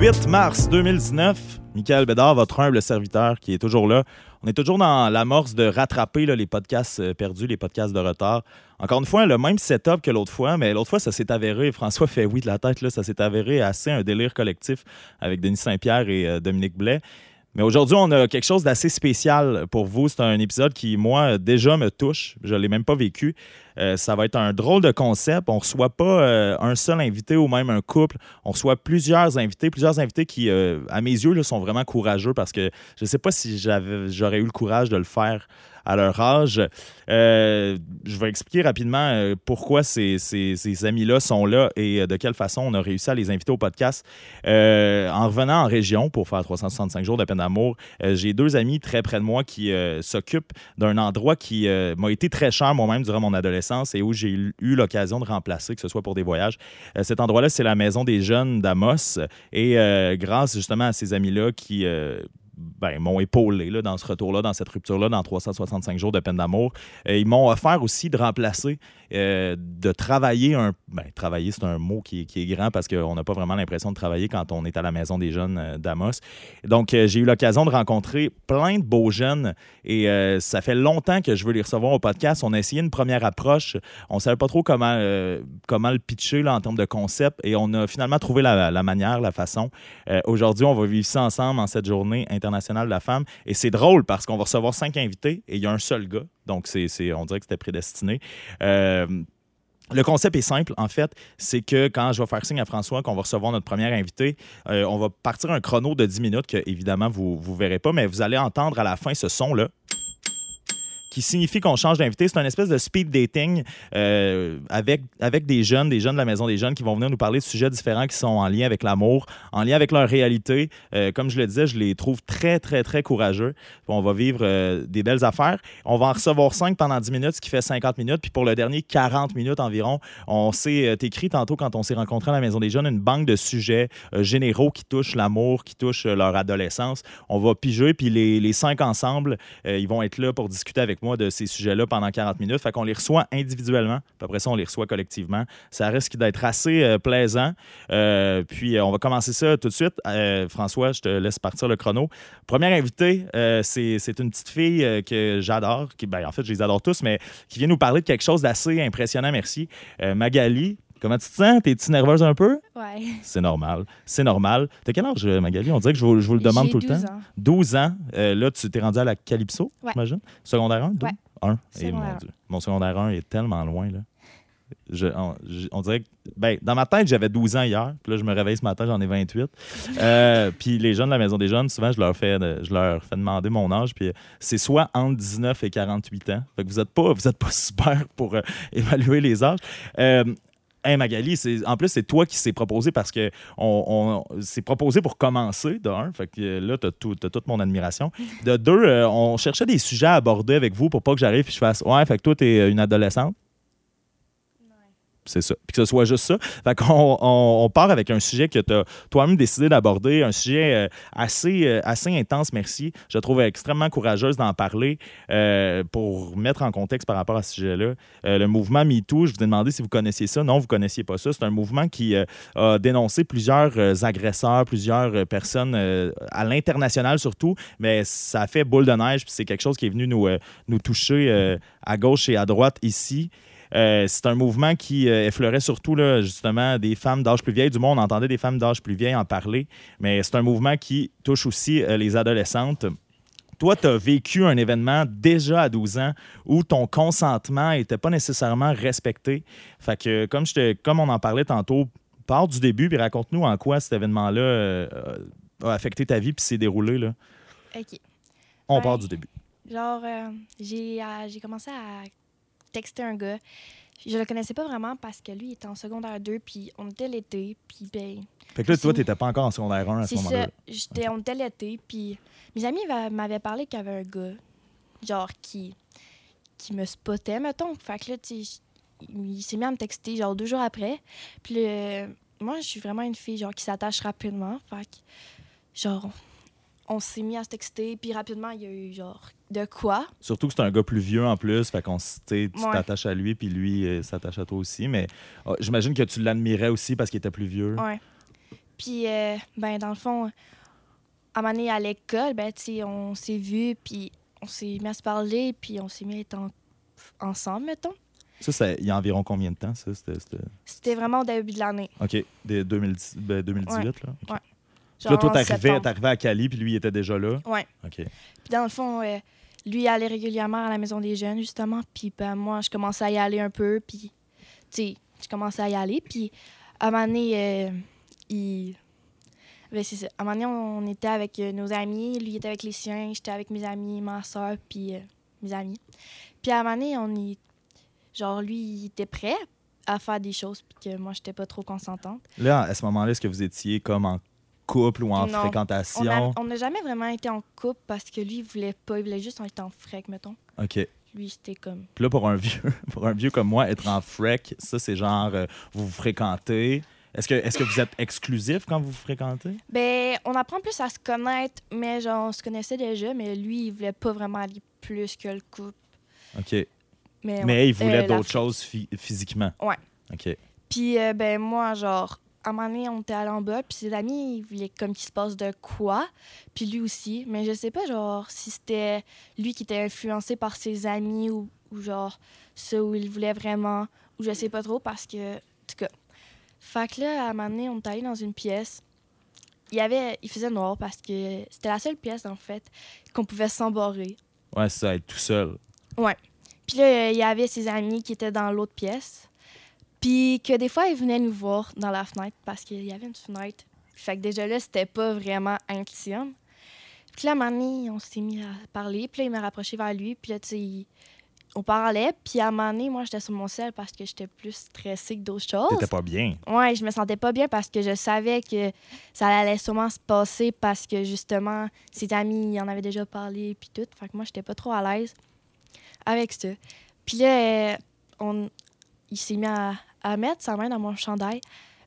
8 mars 2019. Michael Bédard, votre humble serviteur qui est toujours là. On est toujours dans l'amorce de rattraper les podcasts euh, perdus, les podcasts de retard. Encore une fois, le même setup que l'autre fois, mais l'autre fois, ça s'est avéré, François fait oui de la tête, là, ça s'est avéré assez un délire collectif avec Denis Saint-Pierre et euh, Dominique Blais. Mais aujourd'hui, on a quelque chose d'assez spécial pour vous. C'est un épisode qui, moi, déjà me touche. Je ne l'ai même pas vécu. Euh, ça va être un drôle de concept. On ne reçoit pas euh, un seul invité ou même un couple. On reçoit plusieurs invités, plusieurs invités qui, euh, à mes yeux, là, sont vraiment courageux parce que je ne sais pas si j'aurais eu le courage de le faire à leur âge. Euh, je vais expliquer rapidement euh, pourquoi ces, ces, amis-là sont là et euh, de quelle façon on a réussi à les inviter au podcast. en revenant en région pour faire 365 jours de peine d'amour, j'ai deux amis très près de moi qui s'occupent d'un endroit qui m'a été très cher moi-même durant mon adolescence et où j'ai eu l'occasion de remplacer, que ce soit pour des voyages. cet endroit-là, c'est la maison des jeunes d'Amos et grâce justement à ces amis-là qui ben, m'ont épaulé là, dans ce retour-là, dans cette rupture-là, dans 365 jours de peine d'amour. Euh, ils m'ont offert aussi de remplacer, euh, de travailler un. Ben, travailler, c'est un mot qui, qui, est grand parce qu'on n'a pas vraiment l'impression de travailler quand on est à la maison des jeunes euh, d'Amos. Donc, j'ai eu l'occasion de rencontrer plein de beaux jeunes et ça fait longtemps que je veux les recevoir au podcast. On a essayé une première approche. On ne savait pas trop comment, comment le pitcher là, en termes de concept et on a finalement trouvé la, la manière, la façon. Aujourd'hui, on va vivre ça ensemble en cette journée internationale internationale de la femme. Et c'est drôle parce qu'on va recevoir cinq invités et il y a un seul gars. Donc, c'est, on dirait que c'était prédestiné. Euh, le concept est simple, en fait, c'est que quand je vais faire signe à François qu'on va recevoir notre premier invité, euh, on va partir un chrono de 10 minutes que, évidemment, vous ne verrez pas, mais vous allez entendre à la fin ce son-là qui signifie qu'on change d'invité. C'est une espèce de speed dating euh, avec, avec des jeunes, des jeunes de la Maison des Jeunes qui vont venir nous parler de sujets différents qui sont en lien avec l'amour, en lien avec leur réalité. Euh, comme je le disais, je les trouve très, très, très courageux. On va vivre euh, des belles affaires. On va en recevoir cinq pendant 10 minutes, ce qui fait 50 minutes. Puis pour le dernier 40 minutes environ, on s'est écrit tantôt quand on s'est rencontrés à la Maison des Jeunes une banque de sujets généraux qui touchent l'amour, qui touchent leur adolescence. On va piger, puis les, les cinq ensemble, ils vont être là pour discuter avec moi de ces sujets-là pendant 40 minutes. Fait qu'on les reçoit individuellement, puis après ça, on les reçoit collectivement. Ça risque d'être assez euh, plaisant. Euh, puis euh, on va commencer ça tout de suite. François, je te laisse partir le chrono. Première invitée, c'est une petite fille que j'adore, qui, ben, en fait, je les adore tous, mais qui vient nous parler de quelque chose d'assez impressionnant, merci. Magali, Comment tu te sens? T'es-tu nerveuse un peu? Ouais. C'est normal. C'est normal. T'as quel âge, Magali? On dirait que je vous, je vous le demande tout le temps. Ans. 12 ans. Euh, là, tu t'es rendu à la Calypso, ouais. j'imagine? Secondaire 1? 2? 1. Et mon, Dieu. mon secondaire 1 est tellement loin, là. Je, on, dirait que. Ben, dans ma tête, j'avais 12 ans hier. Puis là, je me réveille ce matin, j'en ai 28. Euh, puis les jeunes de la Maison des Jeunes, souvent, je leur fais, je leur fais demander mon âge. Puis c'est soit entre 19 et 48 ans. Fait que vous n'êtes pas, vous êtes pas super pour euh, évaluer les âges. Euh, Hey Magali, en plus, c'est toi qui s'est proposé parce que on, s'est proposé pour commencer, de un. Fait que là, tu as, toute mon admiration. De deux, euh, on cherchait des sujets à aborder avec vous pour pas que j'arrive et je fasse Ouais, fait que toi, tu es une adolescente c'est ça. Puis que ce soit juste ça. Fait qu'on on, part avec un sujet que tu as toi-même décidé d'aborder, un sujet euh, assez, euh, assez intense, merci. Je trouve extrêmement courageuse d'en parler euh, pour mettre en contexte par rapport à ce sujet-là. le mouvement MeToo, je vous ai demandé si vous connaissiez ça. Non, vous ne connaissiez pas ça. C'est un mouvement qui a dénoncé plusieurs agresseurs, plusieurs personnes à l'international surtout, mais ça a fait boule de neige, puis c'est quelque chose qui est venu nous, nous toucher à gauche et à droite ici. Euh, c'est un mouvement qui euh, effleurait surtout là, justement des femmes d'âge plus vieille. Du moins, on entendait des femmes d'âge plus vieille en parler, mais c'est un mouvement qui touche aussi euh, les adolescentes. Toi, tu as vécu un événement déjà à 12 ans où ton consentement n'était pas nécessairement respecté. Fait que, comme, je comme on en parlait tantôt, pars du début et raconte-nous en quoi cet événement-là a affecté ta vie puis s'est déroulé. Là. OK. On ben, part du début. Genre, j'ai commencé à texté un gars. Je le connaissais pas vraiment parce que lui, il était en secondaire 2, puis on était l'été, puis ben... Fait que là, toi, t'étais pas encore en secondaire 1 à ce moment-là. C'est ça. On était l'été, puis mes amis m'avaient parlé qu'il y avait un gars, genre, qui, qui me spottait, mettons. Fait que là, tu il s'est mis à me texter, genre, deux jours après. Puis moi, je suis vraiment une fille, genre, qui s'attache rapidement. Fait que, genre, on s'est mis à se texter, puis rapidement, il y a eu genre de quoi. Surtout que c'est un gars plus vieux en plus, fait qu'on tu t'attaches à lui, puis lui euh, s'attache à toi aussi. Mais oh, j'imagine que tu l'admirais aussi parce qu'il était plus vieux. Ouais. Puis, euh, ben, dans le fond, à moment donné, à l'école, ben, tu on s'est vus, puis on s'est mis à se parler, puis on s'est mis à être en- ensemble, mettons. Ça, ça- il y a environ combien de temps, ça? C'était, vraiment au début de l'année. OK, des 2010 ben, 2018, là? OK. Ouais. Puis là, toi, t'arrivais, t'arrivais à Cali, puis lui, il était déjà là? Ouais. OK. Puis dans le fond, euh, lui, il allait régulièrement à la maison des jeunes, justement. Puis ben, moi, je commençais à y aller un peu. Puis, tu sais, je commençais à y aller. Puis, à un moment donné, euh, il... Ben, c'est ça. À un moment donné, on était avec euh, nos amis. Lui, il était avec les siens. J'étais avec mes amis, ma soeur, puis mes amis. Puis, à un moment donné, on y... Genre, lui, il était prêt à faire des choses, puis que moi, j'étais pas trop consentante. Là, à ce moment-là, est-ce que vous étiez comme en couple ou en Non. fréquentation? On n'a jamais vraiment été en couple parce que lui, il voulait pas. Il voulait juste être en frec, mettons. OK. Lui, c'était comme... Puis là, pour un vieux, pour un vieux comme moi, être en frec, ça, c'est genre, euh, vous vous fréquentez. Est-ce que, est-ce que vous êtes exclusif quand vous vous fréquentez? Ben, on apprend plus à se connaître, mais genre, on se connaissait déjà, mais lui, il voulait pas vraiment aller plus que le couple. OK. Mais, il voulait Euh, d'autres choses phy- physiquement. Ouais. OK. Puis, euh, ben, moi, genre, à un moment donné, on était allé en bas, puis ses amis, ils voulaient comme qu'il se passe de quoi, puis lui aussi. Mais je sais pas, genre, si c'était lui qui était influencé par ses amis ou, ou genre, ça où il voulait vraiment, ou je sais pas trop, parce que, en tout cas. Fait que là, à un moment donné, on est allé dans une pièce. Il y avait, il faisait noir parce que c'était la seule pièce, en fait, qu'on pouvait s'embarrer. Ouais, c'est ça, être tout seul. Puis là, il y avait ses amis qui étaient dans l'autre pièce. Puis que des fois, ils venaient nous voir dans la fenêtre parce qu'il y avait une fenêtre. Fait que déjà là, c'était pas vraiment intime. Puis là, à un moment donné, on s'est mis à parler. Puis là, il m'a rapproché vers lui. Puis là, tu sais, il- on parlait. Puis à un moment donné, moi, j'étais sur mon sel parce que j'étais plus stressée que d'autres choses. T'étais pas bien. Ouais, je me sentais pas bien parce que je savais que ça allait sûrement se passer parce que justement, ses amis y en avaient déjà parlé puis tout. Fait que moi, j'étais pas trop à l'aise avec ça. Puis là, euh, on, il s'est mis à, à mettre sa main dans mon chandail.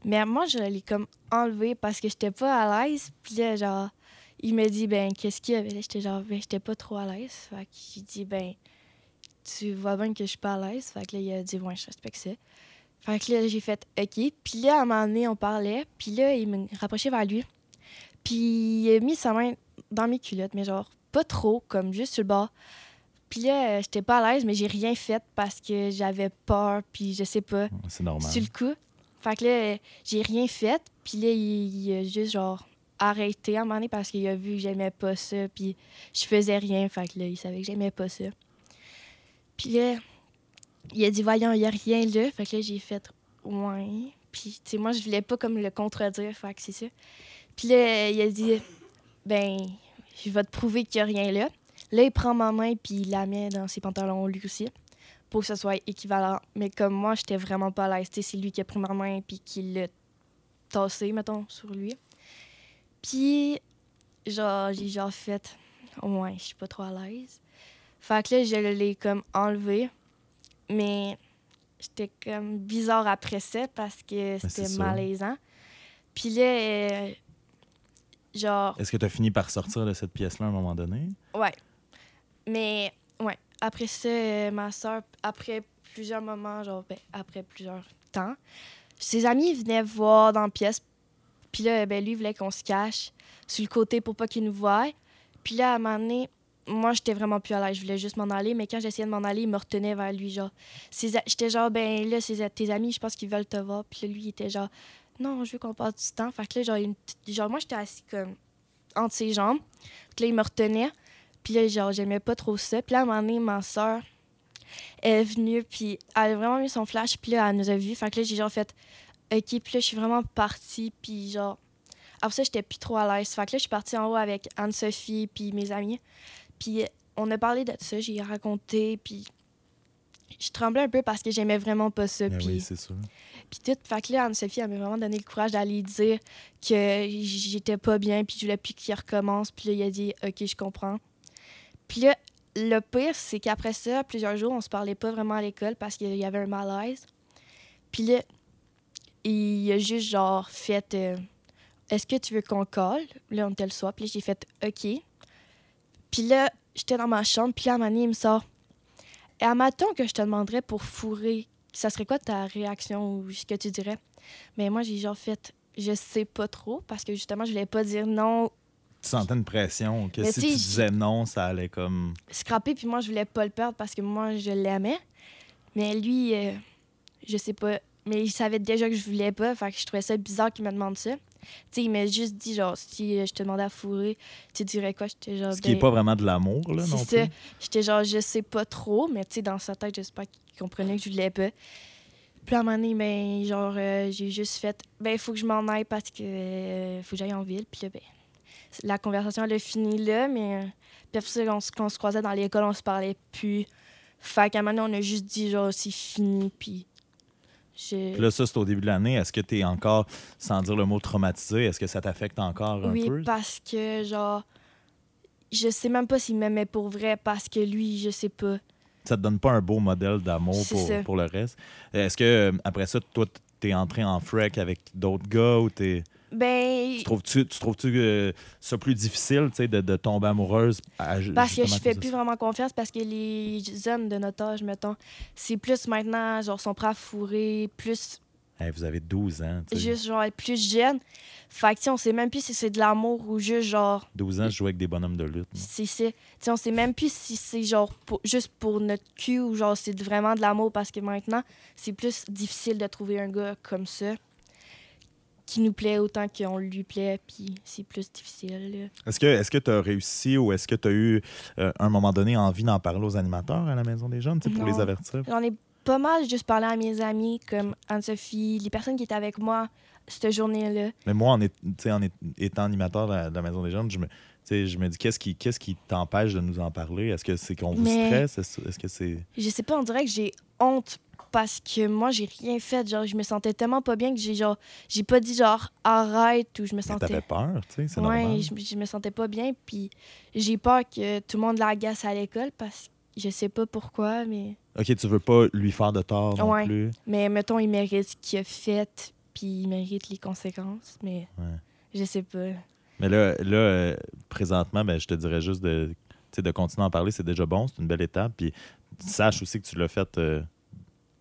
Mais moi, je l'ai comme enlevé parce que j'étais pas à l'aise. Puis là, genre, il me dit, ben, qu'est-ce qu'il y avait? J'étais genre, ben, j'étais pas trop à l'aise. Fait j'ai dit, ben, tu vois bien que je suis pas à l'aise. Fait que là, il a dit, ouais, je respecte ça. Fait que là, j'ai fait OK. Puis là, à un moment donné, on parlait. Puis là, il me rapprochait vers lui. Puis il a mis sa main dans mes culottes, mais genre pas trop, comme juste sur le bord. Puis là, euh, j'étais pas à l'aise, mais j'ai rien fait parce que j'avais peur, puis je sais pas, C'est normal. sur le coup. Fait que là, euh, j'ai rien fait. Puis là, il, il a juste genre arrêté à un moment donné parce qu'il a vu que j'aimais pas ça, puis je faisais rien. Fait que là, il savait que j'aimais pas ça. Puis là, il a dit, voyons, il y a rien là. Fait que là, j'ai fait, ouais. Puis, tu sais, moi, je voulais pas comme le contredire. Fait que c'est ça. Puis là, il a dit, ben, je vais te prouver qu'il y a rien là. Là, il prend ma main, puis il la met dans ses pantalons, lui aussi, pour que ce soit équivalent. Mais comme moi, j'étais vraiment pas à l'aise. C'est lui qui a pris ma main, puis qui l'a tassé, mettons, sur lui. Puis, genre, j'ai genre fait, ouais, je suis pas trop à l'aise. Fait que là, je l'ai comme enlevé. Mais j'étais comme bizarre après ça parce que c'est c'était malaisant. Puis là, euh, genre, Est-ce que tu as fini par sortir de cette pièce-là à un moment donné? ouais. Mais, ouais. Après ça, euh, ma soeur, après plusieurs moments, genre, ben, après plusieurs temps, ses amis venaient voir dans la pièce. Puis là, ben, lui, voulait qu'on se cache sur le côté pour pas qu'il nous voie. Puis là, à un moment donné, moi, j'étais vraiment plus à l'aise. Je voulais juste m'en aller. Mais quand j'essayais de m'en aller, il me retenait vers lui. Genre, j'étais genre, ben là, tes amis, je pense qu'ils veulent te voir. Puis là, lui, il était genre, non, je veux qu'on passe du temps. Fait que là, genre, une genre moi, j'étais assis comme entre ses jambes. Puis là, il me retenait. Puis là, genre, j'aimais pas trop ça. Puis là, à un moment donné, ma soeur est venue. Puis elle a vraiment mis son flash. Puis là, elle nous a vus. Fait que là, j'ai genre fait, OK. Puis là, je suis vraiment partie. Puis genre, après ça, j'étais plus trop à l'aise. Fait que là, je suis partie en haut avec Anne-Sophie puis mes amis. Puis on a parlé de ça, j'ai raconté, puis je tremblais un peu parce que j'aimais vraiment pas ça. Ben Puis, oui, c'est sûr. puis tout. Fait que là, Anne-Sophie, elle m'a vraiment donné le courage d'aller dire que j'étais pas bien, puis je voulais plus qu'il recommence. Puis là, il a dit, OK, je comprends. Puis là, le pire, c'est qu'après ça, plusieurs jours, on se parlait pas vraiment à l'école parce qu'il y avait un malaise. Puis là, il a juste genre fait euh, Est-ce que tu veux qu'on colle? Là, on était le soir. Puis j'ai fait OK. Puis là, j'étais dans ma chambre. Puis là, à un il me sort Et à matin que je te demanderais pour fourrer, ça serait quoi ta réaction ou ce que tu dirais? Mais moi, j'ai genre fait je sais pas trop parce que justement, je voulais pas dire non, Tu sentais une pression que Mais si tu tu sais, disais non, ça allait comme. scraper, puis moi, je voulais pas le perdre parce que moi, je l'aimais. Mais lui, euh, je sais pas. Mais il savait déjà que je voulais pas, fait que je trouvais ça bizarre qu'il me demande ça. Tu sais, il m'a juste dit, genre, si euh, je te demandais à fourrer, tu dirais quoi? J'étais genre, Ce qui n'est ben, pas vraiment de l'amour, là, non plus. J'étais genre, je sais pas trop, mais tu sais, dans sa tête, j'espère qu'il comprenait que je voulais pas. Puis à un moment donné, ben, genre, euh, j'ai juste fait, ben, il faut que je m'en aille parce que euh, faut que j'aille en ville. Puis là, ben, la conversation, elle a fini là, mais. euh, puis après ça, on, se- quand on se croisait dans l'école, on se parlait plus. Fait qu'à un moment donné, on a juste dit, genre, c'est fini, puis. je- Puis là, ça, c'est au début de l'année. Est-ce que tu es encore, sans dire le mot traumatisé, est-ce que ça t'affecte encore un oui, peu? parce que, genre, je sais même pas s'il m'aimait pour vrai parce que lui, je sais pas. Ça te donne pas un beau modèle d'amour pour, ça. pour le reste. Est-ce que, après ça, toi, t'es entré en frec avec d'autres gars ou t'es. Ben, Tu trouves-tu tu trouves-tu que ça plus difficile, tu sais, de, de tomber amoureuse? à- Parce que je fais plus ça? vraiment confiance parce que les hommes de notre âge, mettons, c'est plus maintenant, genre, sont prêts à fourrer, plus, Hey, vous avez 12 ans. tu sais. juste, genre, être plus jeune. Fait que, on sait même plus si c'est de l'amour ou juste, genre, 12 ans, je jouais avec des bonhommes de lutte. c'est sais, on sait même plus si c'est, genre, pour- juste pour notre cul ou, genre, c'est vraiment de l'amour parce que maintenant, c'est plus difficile de trouver un gars comme ça qui nous plaît autant qu'on lui plaît, puis c'est plus difficile, là. Est-ce que tu as réussi ou est-ce que tu as eu, euh, à un moment donné, envie d'en parler aux animateurs à la Maison des Jeunes, pour les avertir? J'en ai pas mal juste parlé à mes amis comme Anne-Sophie, les personnes qui étaient avec moi cette journée-là. Mais moi, en, est- tu sais, en est- étant animateur de la, de la Maison des Jeunes, je me, je me dis, qu'est-ce qui qu'est-ce qui t'empêche de nous en parler? Est-ce que c'est qu'on vous Mais- stresse? Est-ce est-ce que c'est... Je sais pas, on dirait que j'ai honte parce que moi, j'ai rien fait. Genre, je me sentais tellement pas bien que j'ai genre, j'ai pas dit genre arrête ou je me sentais. T'avais peur, tu sais, c'est ouais, normal. je, je me sentais pas bien. Puis j'ai peur que tout le monde l'agace à l'école parce que je sais pas pourquoi, mais. OK, tu veux pas lui faire de tort non Ouais. plus. Mais mettons, il mérite ce qu'il a fait, puis il mérite les conséquences. Mais Ouais. je sais pas. Mais là, là euh, présentement, ben, je te dirais juste de, de continuer à en parler, c'est déjà bon, c'est une belle étape. Puis sache aussi que tu l'as fait euh,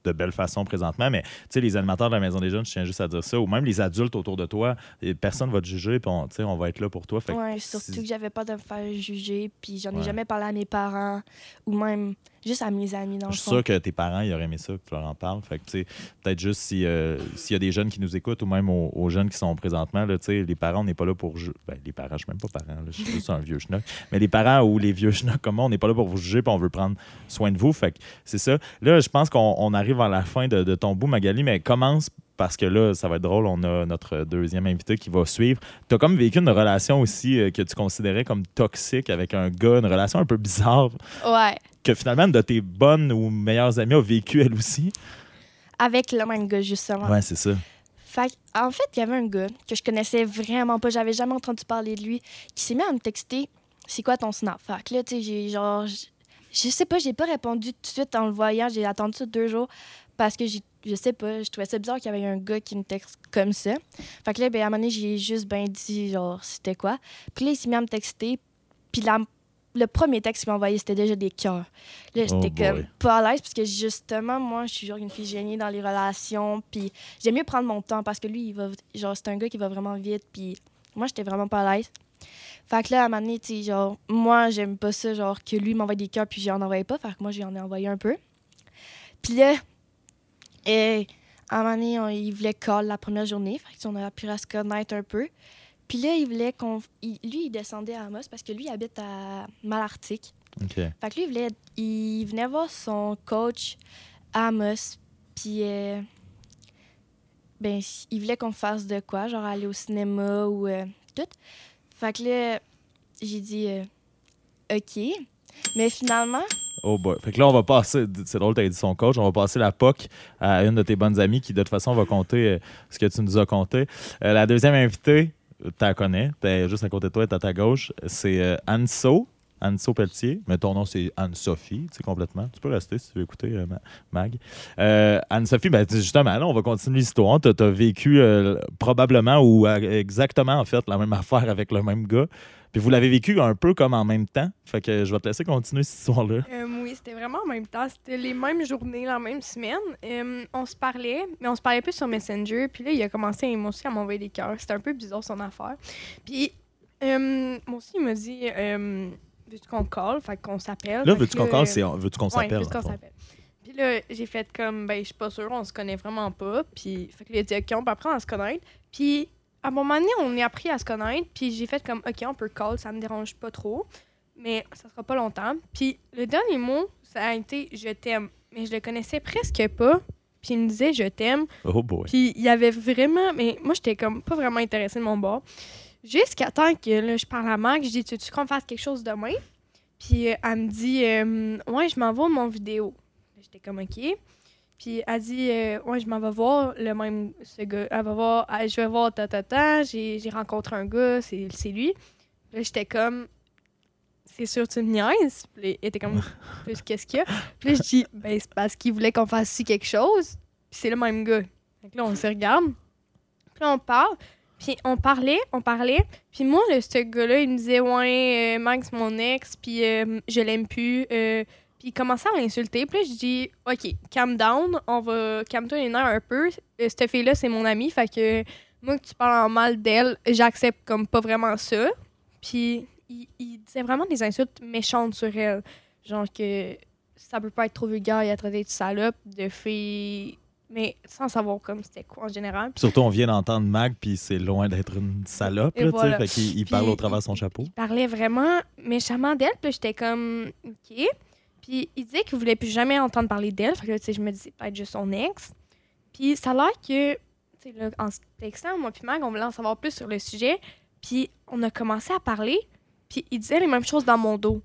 de belle façon présentement. Mais tu sais, les animateurs de la Maison des Jeunes, je tiens juste à dire ça, ou même les adultes autour de toi, personne va te juger, puis on, on va être là pour toi. Fait que Ouais, si- surtout que j'avais pas de me faire juger, puis j'en ai jamais parlé à mes parents ou même juste à mes amis dans Je le suis fond. sûr que tes parents, ils auraient aimé ça, que tu leur en parles. Fait que, peut-être juste euh, s'il y a des jeunes qui nous écoutent ou même aux, aux jeunes qui sont présentement, là, les parents, on n'est pas là pour juger. Ben, les parents, je suis même pas parent, je suis juste un vieux schnock. Mais les parents ou les vieux schnocks comme moi, on n'est pas là pour vous juger puis on veut prendre soin de vous. Fait que c'est ça. Là, je pense qu'on on arrive à la fin de, de ton bout, Magali, mais commence parce que là, ça va être drôle. On a notre deuxième invité qui va suivre. Tu as comme vécu une relation aussi euh, que tu considérais comme toxique avec un gars, une relation un peu bizarre Ouais, que finalement, une de tes bonnes ou meilleures amies a vécu elle aussi? avec le même gars, justement. Ouais, c'est ça. Fait en fait, il y avait un gars que je connaissais vraiment pas, j'avais jamais entendu parler de lui, qui s'est mis à me texter c'est quoi ton snap? Fait que là, tu sais, j'ai genre. Je sais pas, j'ai pas répondu tout de suite en le voyant, j'ai attendu ça deux jours parce que j'ai- je sais pas, je trouvais ça bizarre qu'il y avait un gars qui me texte comme ça. Fait que là, ben, à un moment donné, j'ai juste ben dit, genre, c'était quoi. Puis là, il s'est mis à me texter, puis le premier texte qu'il m'a envoyé, c'était déjà des cœurs. Là, Oh j'étais comme boy. pas à l'aise parce que justement, moi, je suis genre une fille génie dans les relations, puis j'aime mieux prendre mon temps parce que lui, il va, genre, c'est un gars qui va vraiment vite, puis moi, j'étais vraiment pas à l'aise. Fait que là, à un moment donné, tu sais, genre, moi, j'aime pas ça, genre, que lui m'envoie des cœurs, puis j'en envoyais pas. Fait que moi, j'en ai envoyé un peu. Puis là, et, à un moment donné, on- il voulait call la première journée. Fait on a à se connaître un peu. Puis là, il voulait qu'on. lui, il descendait à Amos parce que lui, il habite à Malartic. OK. Fait que lui, il, voulait, il venait voir son coach à Amos. Puis, euh, ben, il voulait qu'on fasse de quoi, genre aller au cinéma ou euh, tout. Fait que là, j'ai dit euh, OK. Mais finalement, Oh boy. Fait que là, on va passer. C'est drôle, tu dit son coach. On va passer la POC à une de tes bonnes amies qui, de toute façon, va compter euh, ce que tu nous as compté. Euh, la deuxième invitée, tu la connais. T'es juste à côté de toi, t'es à ta gauche. C'est euh, Anne-So. Anne-So Pelletier. Mais ton nom, c'est Anne-Sophie, tu sais, complètement. Tu peux rester si tu veux écouter, euh, Ma- Mag. Anne-Sophie, ben, justement, là, on va continuer l'histoire. Tu as vécu probablement ou exactement, en fait, la même affaire avec le même gars. Puis vous l'avez vécu un peu comme en même temps. Fait que je vais te laisser continuer cette histoire-là. Euh, oui, c'était vraiment en même temps. C'était les mêmes journées, la même semaine. Euh, on se parlait, mais on se parlait plus sur Messenger. Puis là, il a commencé moi aussi à m'envoyer des cœurs. C'était un peu bizarre son affaire. Puis euh, moi aussi, il m'a dit euh, Veux-tu qu'on call? Fait qu'on s'appelle. Là, veux-tu qu'on parle, c'est veux-tu qu'on Ouais, s'appelle? dans qu'on s'appelle. Puis là, j'ai fait comme, ben, je suis pas sûre, on se connaît vraiment pas. Puis, fait que là, il a dit, OK, on peut apprendre à se connaître. Puis, à un moment donné, on est appris à se connaître. Puis, j'ai fait comme, OK, on peut call, ça me dérange pas trop. Mais ça sera pas longtemps. Puis, le dernier mot, ça a été, je t'aime. Mais je le connaissais presque pas. Puis, il me disait, je t'aime. Oh boy. Puis il y avait vraiment. Mais moi, j'étais comme pas vraiment intéressée de mon bord. Jusqu'à temps que là, je parle à Mac, je dis Tu veux qu'on fasse quelque chose demain Puis euh, elle me dit euh, Ouais, je m'envoie mon vidéo. J'étais comme OK. Puis elle dit euh, Ouais, je m'en vais voir le même. Ce gars. Elle va voir. je vais voir ta ta ta. J'ai j'ai rencontré un gars, c'est lui. Là, j'étais comme c'est sûr tu me niaises. Puis il était comme plus qu'est-ce qu'il y a? Puis là, je dis ben c'est parce qu'il voulait qu'on fasse ci quelque chose. Puis c'est le même gars. Que là, on se regarde. Puis là, on parle. Puis on parlait, on parlait. Puis moi, le, ce gars-là, il me disait Ouais, euh, Max, mon ex, puis euh, je l'aime plus. Puis il commençait à l'insulter. Puis là, je dis OK, calm down, on va. Calme-toi les nerfs un peu. Euh, cette fille-là, c'est mon amie. Fait que moi, que tu parles en mal d'elle, j'accepte comme pas vraiment ça. Puis il, il disait vraiment des insultes méchantes sur elle. Genre que ça peut pas être trop vulgaire, il a traité de salope, de fille. Mais sans savoir comme c'était quoi en général. Puis Surtout, on vient d'entendre Mag, puis c'est loin d'être une salope. Là, voilà. Fait qu'il il parle au travers de son chapeau. Il parlait vraiment méchamment d'elle. Puis j'étais comme, OK. Puis il disait qu'il voulait plus jamais entendre parler d'elle. Fait que là, tu sais, je me disais peut-être juste son ex. Puis ça a l'air que, tu sais, là, en se textant, moi puis Mag, on voulait en savoir plus sur le sujet. Puis on a commencé à parler. Puis il disait les mêmes choses dans mon dos.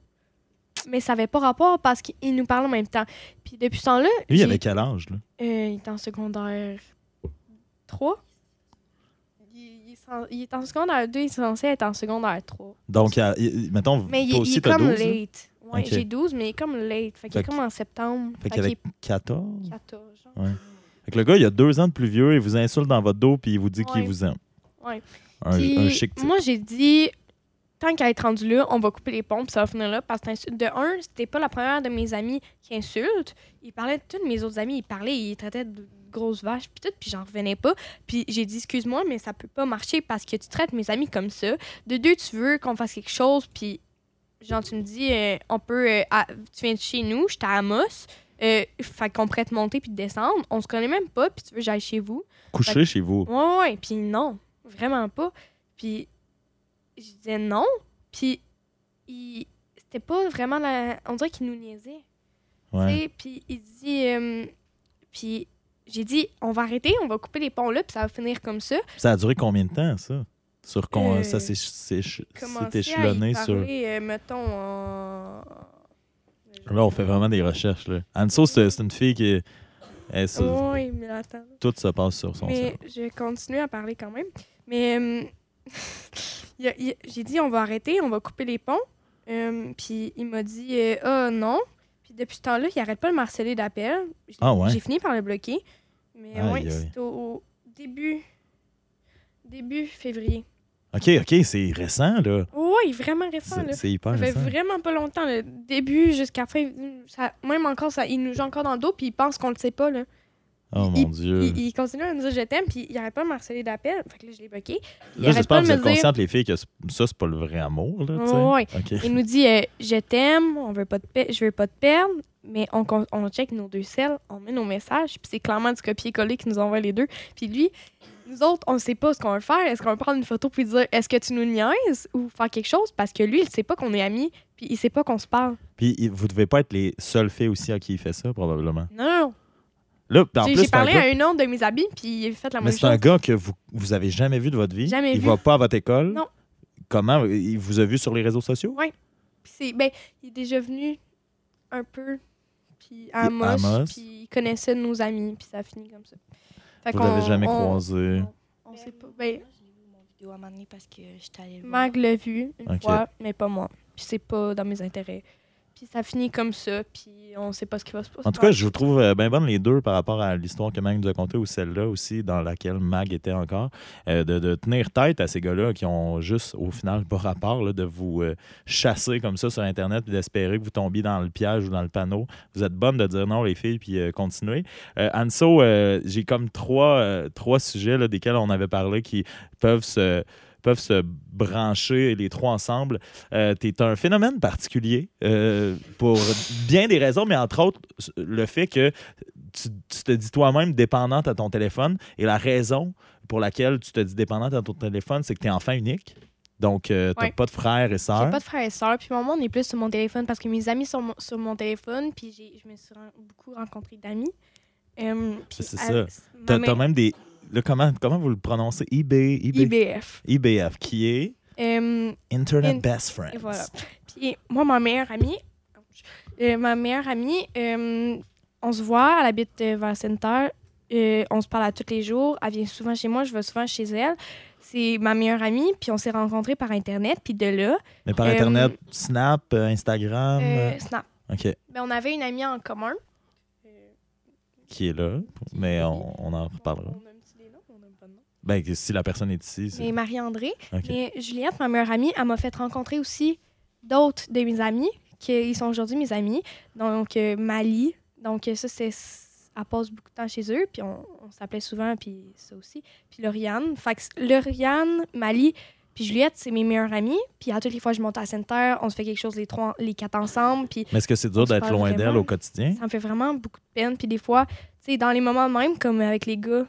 Mais ça n'avait pas rapport parce qu'il nous parlait en même temps. Puis depuis ce temps-là, Lui, il avait quel âge, là? euh, il est en secondaire 3. Il, il est en, il est secondaire 2, il est censé être en secondaire 3. Donc, il a- il- mettons, Mais il, toi il aussi, est t'as comme 12, là? Ok. j'ai 12, mais il est comme late. Fait qu'il est comme en septembre. Fait Fait qu'il avait 14. est 14. genre. Ouais. Fait que le gars, il a deux ans de plus vieux, il vous insulte dans votre dos, puis il vous dit qu'il Ouais. vous aime. Ouais. Un, Puis, un chic type. Moi, j'ai dit, tant qu'à être rendu là, on va couper les pompes, ça va finir là. Parce que de un, c'était pas la première de mes amis qui insulte. Il parlait de tous mes autres amis, il parlait, il traitait de grosses vaches, puis tout, puis j'en revenais pas. Puis j'ai dit, excuse-moi, mais ça peut pas marcher parce que tu traites mes amis comme ça. De deux, tu veux qu'on fasse quelque chose, puis genre, tu me dis, euh, on peut, euh, à- tu viens de chez nous, j'étais à Amos. Euh, fait qu'on pourrait te monter puis te descendre. On se connaît même pas, puis tu veux que j'aille chez vous. Coucher chez vous. Ouais, ouais. Puis non, vraiment pas. Puis je disais non. Puis il... c'était pas vraiment la. On dirait qu'il nous niaisait. tu Ouais. sais. Puis il dit. euh, Puis j'ai dit, on va arrêter, on va couper les ponts là, puis ça va finir comme ça. Ça a duré combien de temps, ça? Sur con... Euh, ça Commencer échelonné à y sur. parler, euh, mettons, en... Là, on fait vraiment des recherches. Là. Anso, c'est c'est une fille qui. elle, c'est- Oui, mais attends. Tout se passe sur son Mais cerveau. je vais continuer à parler quand même. Mais euh, j'ai dit, on va arrêter, on va couper les ponts. Euh, puis il m'a dit, euh, ah non. Puis depuis ce temps-là, il arrête pas de me harceler d'appels. J'ai- Ah ouais? Fini par le bloquer. Mais aïe. c'était au, au début, début février. OK, OK, c'est récent, là. Oui, vraiment récent. C'est Là. c'est hyper Ça fait récent. vraiment pas longtemps. Le début jusqu'à fin. Ça, même encore, ça, il nous joue encore dans le dos, puis il pense qu'on le sait pas. Là. Oh il- mon Dieu. Il, il continue à me dire je t'aime, puis il arrête pas de me harceler d'appels. Fait que là, je l'ai bloqué. Il Là, j'espère que vous êtes dire. conscientes, les filles, que ça, c'est pas le vrai amour, là. Ouais, OK. Il nous dit euh, je t'aime, on veut pas te pe- je veux pas te perdre, mais on, on check nos deux selles, on met nos messages, puis c'est clairement du copier-coller qui nous envoie les deux. Puis lui, nous autres, on sait pas ce qu'on va faire. Est-ce qu'on va prendre une photo puis dire est-ce que tu nous niaises ou faire quelque chose parce que lui, il sait pas qu'on est amis, puis il sait pas qu'on se parle. Puis vous devez pas être les seules filles aussi à qui il fait ça, probablement. Non, non. Là, puis en J'ai- c'est un parlé gars- à une autre de mes amis, puis il a fait la Mais même c'est chose. un gars que vous, vous avez jamais vu de votre vie. Jamais il vu. va pas à votre école. Non. Comment? Il vous a vu sur les réseaux sociaux? Puis c'est ben, il est déjà venu un peu puis à Amos, Amos. puis il connaissait nos amis, puis ça a fini comme ça. Fait Vous l'avez jamais on- croisé. On, on sait pas. Ben, Moi, j'ai vu mon vidéo à un moment donné parce que j'étais allée le voir. Mag l'a vu une Ok. fois, mais pas moi. Puis c'est pas dans mes intérêts. Puis ça finit comme ça, puis on sait pas ce qui va se passer. En tout cas, je vous trouve euh, bien bonne les deux par rapport à l'histoire que Mag nous a contée ou celle-là aussi dans laquelle Mag était encore. euh, de, tenir tête à ces gars-là qui ont juste, au final, pas rapport là, de vous euh, chasser comme ça sur Internet et d'espérer que vous tombiez dans le piège ou dans le panneau. Vous êtes bonne de dire non, les filles, puis continuer. Euh, Anso, j'ai comme trois, trois sujets desquels on avait parlé qui peuvent se peuvent se brancher les trois ensemble. Euh, tu es un phénomène particulier euh, pour bien des raisons, mais entre autres, le fait que tu, tu te dis toi-même dépendante à ton téléphone et la raison pour laquelle tu te dis dépendante à ton téléphone, c'est que tu es enfant unique. Donc, euh, tu n'as Ouais. pas de frères et J'ai sœurs. pas de frères et sœurs, puis mon monde est plus sur mon téléphone parce que mes amis sont mon- sur mon téléphone, puis j'ai- je me suis beaucoup rencontré d'amis. Euh, C'est ça. ma Tu as, mère- même des. Là, comment, comment vous le prononcez? IBF. IBF, qui est? Euh, Internet In- Best Friends. Et voilà. Puis moi, ma meilleure amie, euh, ma meilleure amie, euh, on se voit, elle habite euh, vers Center. Euh, on se parle à tous les jours. Elle vient souvent chez moi, je vais souvent chez elle. C'est ma meilleure amie, puis on s'est rencontrés par Internet. Puis de là, Mais par Internet, Snap, Instagram, Snap. OK, Ben, on avait une amie en commun. Qui est là, mais on, on en reparlera. On aime les noms ou on aime pas de nom? Ben, si la personne est ici, c'est... Mais Marie-André. Mais Juliette, ma meilleure amie, elle m'a fait rencontrer aussi d'autres de mes amis, qui sont aujourd'hui mes amis. Donc, euh, Mali. Donc, euh, ça, c'est. Elle passe beaucoup de temps chez eux, puis on, on s'appelait souvent, puis ça aussi. Puis Lauriane. Fait que Lauriane, Mali, puis Juliette, c'est mes meilleures amies. Puis à toutes les fois, je monte à Center, on se fait quelque chose les trois, les quatre ensemble. Puis Mais est-ce que c'est dur d'être loin d'elle au quotidien? ça me fait vraiment beaucoup de peine. Puis des fois, tu sais, dans les moments même, comme avec les gars,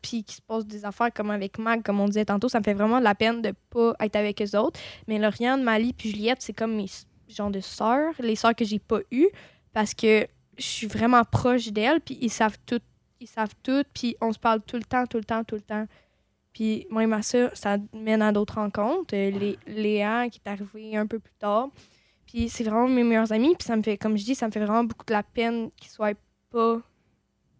puis qui se passent des affaires comme avec Mag, comme on disait tantôt, ça me fait vraiment de la peine de pas être avec eux autres. Mais Lauriane, Mali, puis Juliette, c'est comme mes genres de sœurs, les sœurs que j'ai pas eues, parce que je suis vraiment proche d'elles, puis ils savent tout, ils savent tout, puis on se parle tout le temps, tout le temps, tout le temps. Puis même à ça, ça mène à d'autres rencontres. Euh, Lé- Léa, qui est arrivée un peu plus tard. Puis c'est vraiment mes meilleurs amis. Puis ça me fait, comme je dis, ça me fait vraiment beaucoup de la peine qu'ils soient pas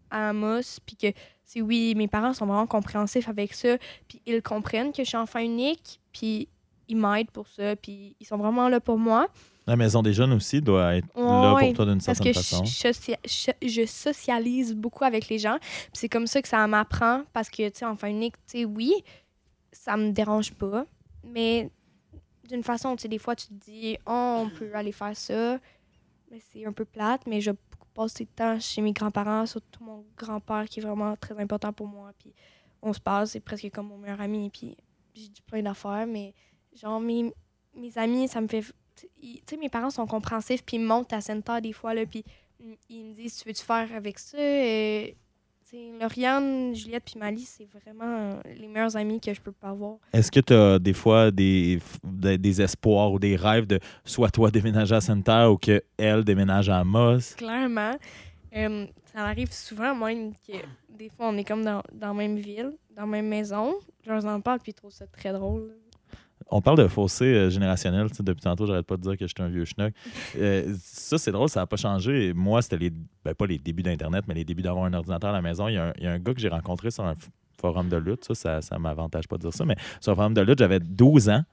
à Amos. Puis que, c'est oui, mes parents sont vraiment compréhensifs avec ça. Puis ils comprennent que je suis enfant unique. Puis ils m'aident pour ça. Puis ils sont vraiment là pour moi. La maison des jeunes aussi doit être là pour toi d'une Parce certaine que façon. je socia- je- je socialise beaucoup avec les gens. Puis c'est comme ça que ça m'apprend. Parce que, tu sais, enfant unique, tu sais, oui, ça me dérange pas. Mais d'une façon, tu sais, des fois, tu te dis, oh, on peut aller faire ça. Mais c'est un peu plate. Mais je vais passer de temps chez mes grands-parents, surtout mon grand-père qui est vraiment très important pour moi. Puis on se passe, c'est presque comme mon meilleur ami. Puis j'ai dit plein d'affaires. Mais genre, mes, mes amis, ça me fait tu sais, mes parents sont compréhensifs, puis ils me montent à Center des fois, là, puis ils me disent, tu veux-tu faire avec ça? Euh, tu sais, Lauriane, Juliette, puis Mali, c'est vraiment euh, les meilleurs amis que je peux pas avoir. Est-ce que tu as des fois des, des, des espoirs ou des rêves de soit toi déménager à Center ou que elle déménage à Amos? Clairement. Euh, ça arrive souvent, même, que des fois, on est comme dans, dans la même ville, dans la même maison. Je leur en parle, puis ils trouvent ça très drôle. On parle de fossé euh, générationnel. Depuis tantôt, j'arrête pas de dire que j'étais un vieux schnock. Euh, ça, c'est drôle, ça n'a pas changé. Moi, c'était les. Ben, pas les débuts d'Internet, mais les débuts d'avoir un ordinateur à la maison. Il y a un, gars que j'ai rencontré sur un forum de lutte. Ça, ça, m'avantage pas de dire ça. Mais sur un forum de lutte, j'avais 12 ans.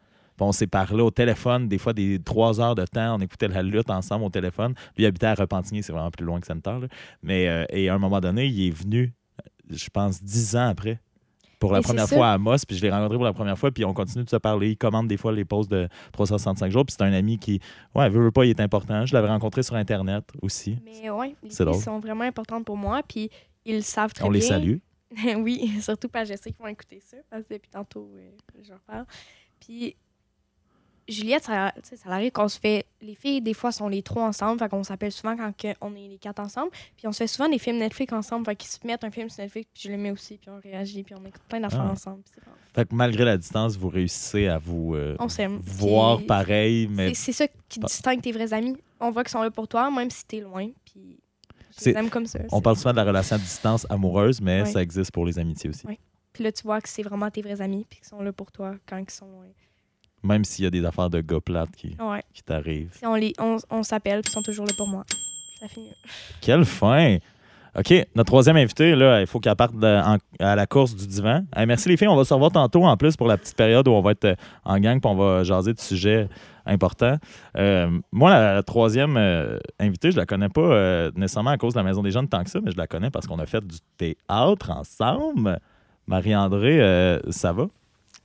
On s'est parlé au téléphone, des fois des trois heures de temps. On écoutait la lutte ensemble au téléphone. Lui il habitait à Repentigny, c'est vraiment plus loin que Center. là. Mais euh, et à un moment donné, il est venu, je pense, dix ans après. Pour la Et première fois à Amos, puis je l'ai rencontré pour la première fois, puis on continue de se parler. Il commande des fois les pauses de 365 jours, puis c'est un ami qui, ouais, veut, veut pas, il est important. Je l'avais rencontré sur Internet aussi. Mais filles drôle. sont vraiment importantes pour moi, puis ils savent très On bien. les salue. oui, surtout parce que je sais qu'ils vont écouter ça, parce que depuis tantôt, euh, j'en parle. Puis, Juliette, ça, ça arrive qu'on se fait. Les filles, des fois, sont les trois ensemble, fait qu'on s'appelle souvent quand on est les quatre ensemble. Puis, on se fait souvent des films Netflix ensemble, fait qu'ils se mettent un film sur Netflix, puis je le mets aussi, puis on réagit, puis on écoute plein d'affaires Ah. ensemble. Fait que malgré la distance, vous réussissez à vous euh, On voir Puis, pareil, mais c'est- ça qui Pas- distingue tes vrais amis. On voit qu'ils sont là pour toi, même si t'es loin, puis je C'est- les aime comme ça. on parle souvent de la relation à distance amoureuse, mais ça existe pour les amitiés aussi. Puis là, tu vois que c'est vraiment tes vrais amis, puis qu'ils sont là pour toi quand ils sont loin. Même s'il y a des affaires de gars plates qui, Ouais. qui t'arrivent. Si on, les, on, on s'appelle, ils sont toujours là pour moi. Ça finit. Quelle fin! OK, notre troisième invité, là, il faut qu'elle parte de- en- à la course du divan. Merci les filles, on va se revoir tantôt en plus pour la petite période où on va être euh, en gang puis on va jaser de sujets importants. Euh, moi, la, la troisième euh, invitée, je la connais pas euh, nécessairement à cause de la Maison des Jeunes tant que ça, mais je la connais parce qu'on a fait du théâtre ensemble. Marie-André, ça va?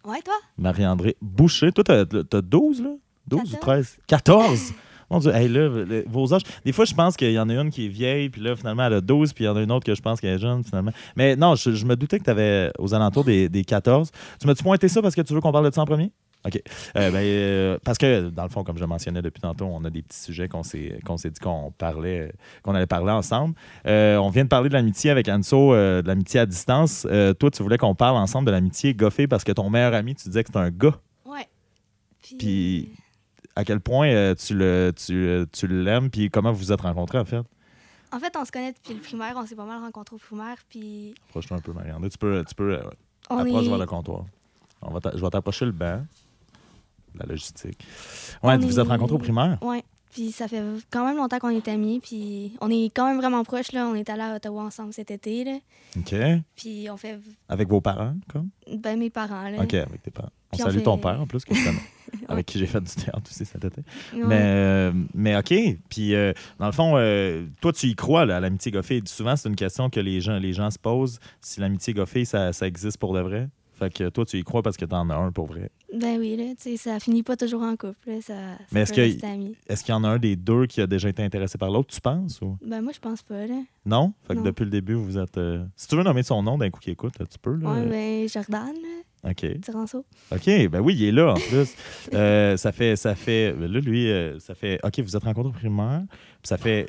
Ouais, toi? Marie-André Boucher. Toi, t'as, t'as 12, là? 12 ou 13? 14? Mon Dieu, hey, là, vos âges. Des fois, je pense qu'il y en a une qui est vieille, puis là, finalement, elle a 12, puis il y en a une autre que je pense qu'elle est jeune, finalement. Mais non, je, je me doutais que tu avais aux alentours des, des 14. Tu m'as-tu pointé ça parce que tu veux qu'on parle de ça en premier? OK. Euh, ben, euh, parce que, dans le fond, comme je mentionnais depuis tantôt, on a des petits sujets qu'on s'est, qu'on s'est dit qu'on parlait, qu'on allait parler ensemble. Euh, on vient de parler de l'amitié avec Anso, de l'amitié à distance. Toi, tu voulais qu'on parle ensemble de l'amitié goffée parce que ton meilleur ami, tu disais que c'est un gars. Ouais. Puis, Puis- À quel point tu, le, tu, tu l'aimes, puis comment vous vous êtes rencontrés, en fait? en fait, on se connaît depuis le primaire. On s'est pas mal rencontrés au primaire. Puis, Approche-toi un peu, Marianne. Tu peux, tu peux on approche est... vers le comptoir. On va je vais t'approcher le banc. La logistique. Ouais, vous vous êtes rencontrés au primaire? Ouais. Puis ça fait quand même longtemps qu'on est amis. Puis on est quand même vraiment proches. Là. On est allés à Ottawa ensemble cet été. Là. OK. Puis on fait Avec vos parents, comme? ben, mes parents. Là. OK, avec tes parents. On Puis on salue fait- ton père, en plus, que. Ouais. Avec qui j'ai fait du théâtre aussi cet été. Ouais. Mais, euh, mais OK. Puis, euh, dans le fond, euh, toi, tu y crois, là, à l'amitié goffée. Souvent, c'est une question que les gens, les gens se posent. Si l'amitié goffée, ça, ça existe pour de vrai? Fait que toi, tu y crois parce que t'en as un pour vrai. Ben oui, là, tu sais, ça finit pas toujours en couple. là, Ça, ça Mais est-ce qu'il y en a un des deux qui a déjà été intéressé par l'autre, tu penses? Ou... Ben moi, je pense pas. Là. Non? Fait que Non. depuis le début, vous êtes. euh, Si tu veux nommer son nom d'un coup qui écoute, là, tu peux. Là. Ouais, ben Jordan, là, OK. OK, ben oui, il est là en plus. Euh, ça fait. ça fait ben Là, lui, euh, ça fait. OK, vous êtes rencontrés au primaire. Puis ça fait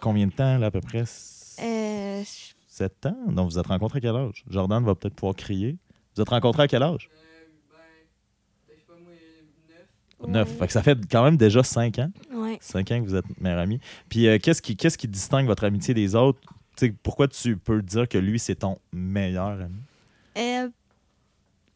combien de temps, là, à peu près? Euh, je- Sept ans? Donc, vous êtes rencontrés à quel âge? Jordan va peut-être pouvoir crier. Vous êtes rencontrés à quel âge? Neuf. Fait que ça fait quand même déjà cinq ans. Ouais. Cinq ans que vous êtes meilleurs amis. Puis euh, qu'est-ce qui, qu'est-ce qui distingue votre amitié des autres? Tu sais, pourquoi tu peux dire que lui, c'est ton meilleur ami? Euh,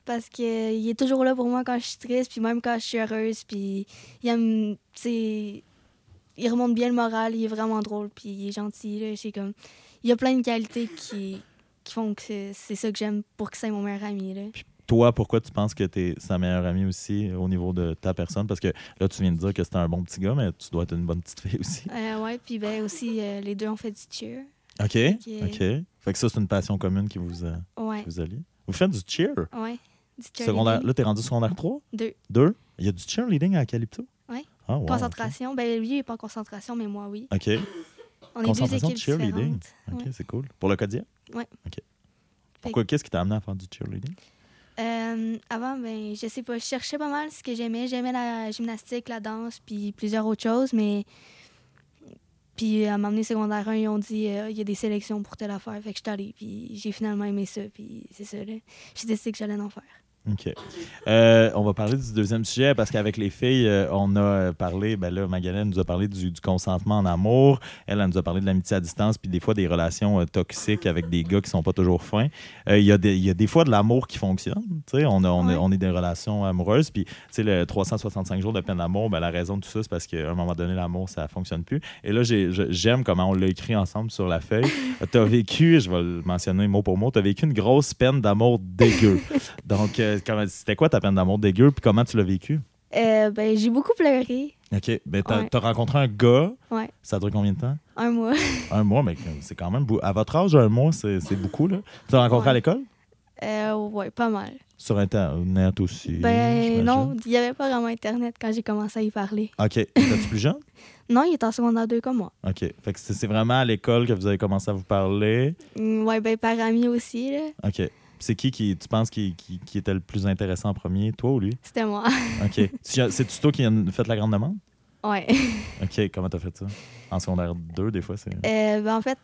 parce qu'il est toujours là pour moi quand je suis triste, puis même quand je suis heureuse, puis il aime, il remonte bien le moral, il est vraiment drôle, puis il est gentil, là, c'est comme, il y a plein de qualités qui, qui font que c'est ça que j'aime pour que c'est mon meilleur ami, là. Toi, pourquoi tu penses que tu es sa meilleure amie aussi au niveau de ta personne? Parce que là, tu viens de dire que c'était un bon petit gars, mais tu dois être une bonne petite fille aussi. Euh, ouais, puis ben aussi, euh, les deux ont fait du cheer. OK. OK. Fait que ça, c'est une passion commune qui vous, a, Ouais, qui vous allie. Vous faites du cheer? ouais, du cheer. Secondaire, là, t'es rendu secondaire 3? Deux. Deux? Il y a du cheerleading à Calypso? Ouais. Ah, wow, Concentration. Ben lui, il est pas en concentration, mais moi, oui. OK. On est deux Concentration de équipes cheerleading. différentes. OK, Ouais. c'est cool. Pour le quotidien? Ouais. OK. Pourquoi? Qu'est-ce qui t'a amené à faire du cheerleading? Euh, avant, ben, je sais pas, je cherchais pas mal ce que j'aimais. J'aimais la gymnastique, la danse, puis plusieurs autres choses, mais. Puis à m'emmener secondaire 1, ils ont dit euh, il y a des sélections pour telle affaire. Fait que je suis allée, puis j'ai finalement aimé ça, puis c'est ça, là. J'ai décidé que j'allais en faire. OK. Euh, on va parler du deuxième sujet parce qu'avec les filles, euh, on a euh, parlé, ben là, Magalène nous a parlé du, du consentement en amour. Elle, elle nous a parlé de l'amitié à distance, puis des fois des relations euh, toxiques avec des gars qui sont pas toujours fins. Il y, a des- il y a des fois de l'amour qui fonctionne. tu sais. On, a- on, a- on est des relations amoureuses, puis tu sais, le 365 jours de peine d'amour, ben, la raison de tout ça, c'est parce qu'à un moment donné, l'amour, ça fonctionne plus. Et là, j'aime comment on l'a écrit ensemble sur la feuille. tu as vécu, je vais le mentionner mot pour mot, tu as vécu une grosse peine d'amour dégueu. Donc, c'était quoi ta peine d'amour dégueu, puis comment tu l'as vécu? Euh, ben, j'ai beaucoup pleuré. OK. Ben, t'as Ouais. rencontré un gars. Ouais. Ça a duré combien de temps? Un mois. Un mois, mais c'est quand même... À votre âge, un mois, c'est c'est beaucoup, là. Tu l'as rencontré à l'école? Euh, ouais, pas mal. Sur Internet aussi? Ben, j'imagine? non, il y avait pas vraiment Internet quand j'ai commencé à y parler. OK. Étais-tu plus jeune? Non, il est en secondaire 2 comme moi. OK. Fait que c'est c'est vraiment à l'école que vous avez commencé à vous parler. Mm, Ouais, ben, par ami aussi, là. OK. C'est qui, qui, tu penses, qui, qui, qui était le plus intéressant en premier, toi ou lui? C'était moi. OK. Tu- C'est-tu toi qui as fait la grande demande? ouais. OK. Comment t'as fait ça? En secondaire 2, des fois, c'est... Euh, ben, en fait,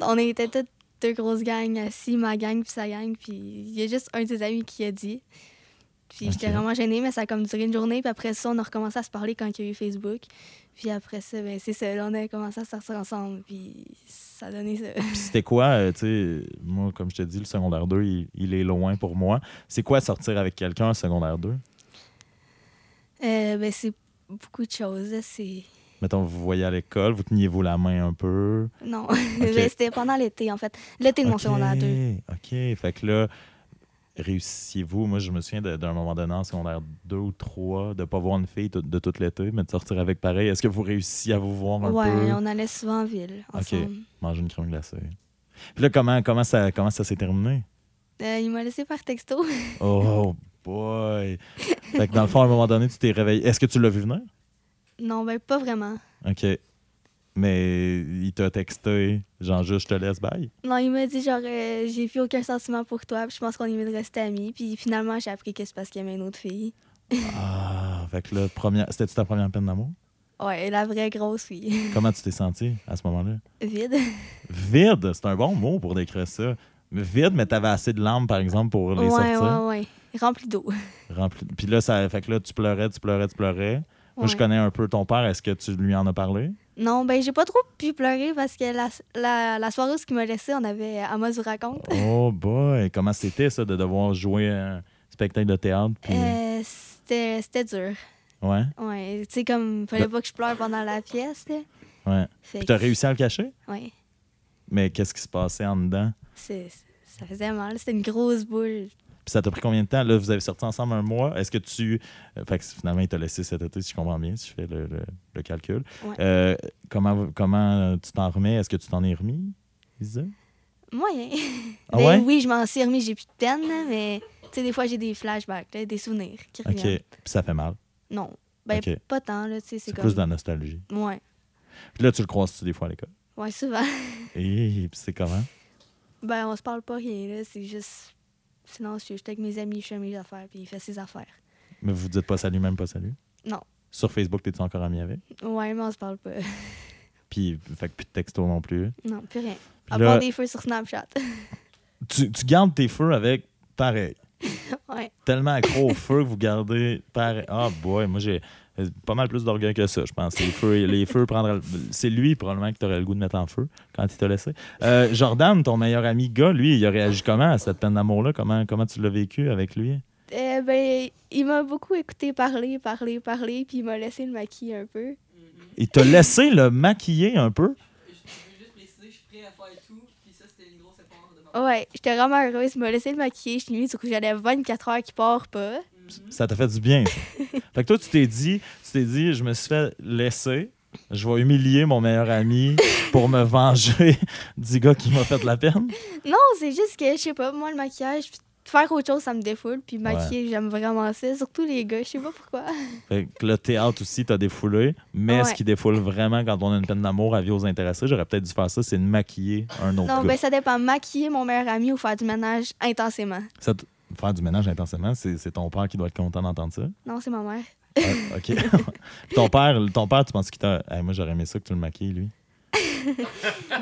on était toutes deux grosses gangs assis, ma gang puis sa gang, puis il y a juste un de ses amis qui a dit. Puis j'étais vraiment gênée, mais ça a comme duré une journée, puis après ça, on a recommencé à se parler quand il y a eu Facebook. Puis après ça, ben, c'est ça, là, on a commencé à sortir ensemble, puis ça a donné ça. Puis c'était quoi, euh, tu sais, moi, comme je te dis, le secondaire 2, il, il est loin pour moi. C'est quoi sortir avec quelqu'un en secondaire 2? Euh, ben, c'est beaucoup de choses, c'est... Mettons, vous voyez à l'école, vous teniez-vous la main un peu? Non, Mais c'était pendant l'été, en fait. L'été de mon secondaire 2. OK. Fait que là, réussiez-vous? Moi, je me souviens d'un moment donné en secondaire 2 ou 3 de pas voir une fille de toute l'été, mais de sortir avec pareil. Est-ce que vous réussissiez à vous voir un Ouais, peu? on allait souvent en ville, ensemble. Manger une crème glacée. Puis là, comment, comment ça, comment ça s'est terminé? Euh, il m'a laissé par texto. Oh boy! Fait que dans le fond, à un moment donné, tu t'es réveillé. Est-ce que tu l'as vu venir? non, ben pas vraiment. OK. Mais il t'a texté, genre juste je te laisse, bye? Non, il m'a dit genre, euh, j'ai plus aucun sentiment pour toi, puis je pense qu'on est mieux de rester amis. Puis finalement, j'ai appris que c'est parce qu'il aimait une autre fille. Ah, fait que là, première... c'était-tu ta première peine d'amour? Ouais, la vraie grosse fille. Comment tu t'es senti à ce moment-là? Vide. Vide, c'est un bon mot pour décrire ça. Mais vide, mais t'avais assez de larmes, par exemple, pour les ouais, sortir? ouais, ouais. Rempli d'eau. Rempli- Puis là, ça fait que là, tu pleurais, tu pleurais, tu pleurais. Moi, je connais un peu ton père. Est-ce que tu lui en as parlé? Non, ben j'ai pas trop pu pleurer parce que la, la, la soirée où il m'a laissé, on avait Amos vous raconte. Oh boy, comment c'était ça de devoir jouer un spectacle de théâtre? Puis... Euh, c'était dur. Ouais, Ouais, tu sais, comme, fallait pas que je pleure pendant la pièce, là. ouais. Fait Puis t'as que- réussi à le cacher? Ouais, Mais qu'est-ce qui se passait en dedans? c'est- ça faisait mal. C'était une grosse boule. Puis ça t'a pris combien de temps? Là, vous avez sorti ensemble un mois. Est-ce que tu. euh, Fait que finalement, il t'a laissé cet été, si je comprends bien, si je fais le, le- le calcul. Ouais. Euh, comment, comment tu t'en remets? Est-ce que tu t'en es remis, Lisa? Moyen. Ah Ben ouais? oui, je m'en suis remis, j'ai plus de peine, mais tu sais, des fois, j'ai des flashbacks, là, des souvenirs qui OK. Puis ça fait mal. Non. Ben, pas tant, là, tu sais, c'est C'est comme... plus de la nostalgie. Ouais. Puis là, tu le croises-tu des fois à l'école? Ouais, souvent. Et puis c'est comment? Ben, on se parle pas rien, là, c'est juste silencieux. J'étais avec mes amis, je fais mes affaires, puis il fait ses affaires. Mais vous dites pas salut, même pas salut? Non. Sur Facebook, t'es-tu encore ami avec? Ouais, mais on se parle pas. Puis, fait que plus de texto non plus. non, plus rien. Puis À là- part des feux sur Snapchat. Tu, tu gardes tes feux avec pareil. ouais. Tellement accro au feu que vous gardez pareil. Ah, boy, moi j'ai pas mal plus d'orgueil que ça, je pense. Les feux, les feux prendraient. C'est lui, probablement, que tu aurais le goût de mettre en feu quand il t'a laissé. Euh, Jordan, ton meilleur ami gars, lui, il a réagi comment à cette peine d'amour-là? Comment, comment tu l'as vécu avec lui? Euh, ben, il m'a beaucoup écouté parler, parler, parler, puis il m'a laissé le maquiller un peu. Il t'a laissé le maquiller un peu? Je veux juste préciser, je suis prêt à faire tout, puis ça, c'était une grosse effort de ma part. Ouais, j'étais vraiment heureuse. Il m'a laissé le maquiller. Je suis mis, du coup, j'avais 24 heures qui part pas. Ça t'a fait du bien. ça. fait que toi, tu t'es dit, tu t'es dit, je me suis fait laisser. Je vais humilier mon meilleur ami pour me venger du gars qui m'a fait de la peine. Non, c'est juste que, je sais pas, moi, le maquillage, faire autre chose, ça me défoule. Puis maquiller, j'aime vraiment ça. Surtout les gars, je sais pas pourquoi. Fait que le théâtre aussi t'a défoulé, mais ce qui défoule vraiment quand on a une peine d'amour à vie aux intéressés, j'aurais peut-être dû faire ça, c'est de maquiller un autre Non, gars. ben ça dépend. Maquiller mon meilleur ami ou faire du ménage intensément. Ça Faire du ménage intensément, c'est ton père qui doit être content d'entendre ça? Non, c'est ma mère. Ah, OK. Puis ton père, ton père, tu penses qu'il t'a. Hey, moi, j'aurais aimé ça que tu le maquilles, lui?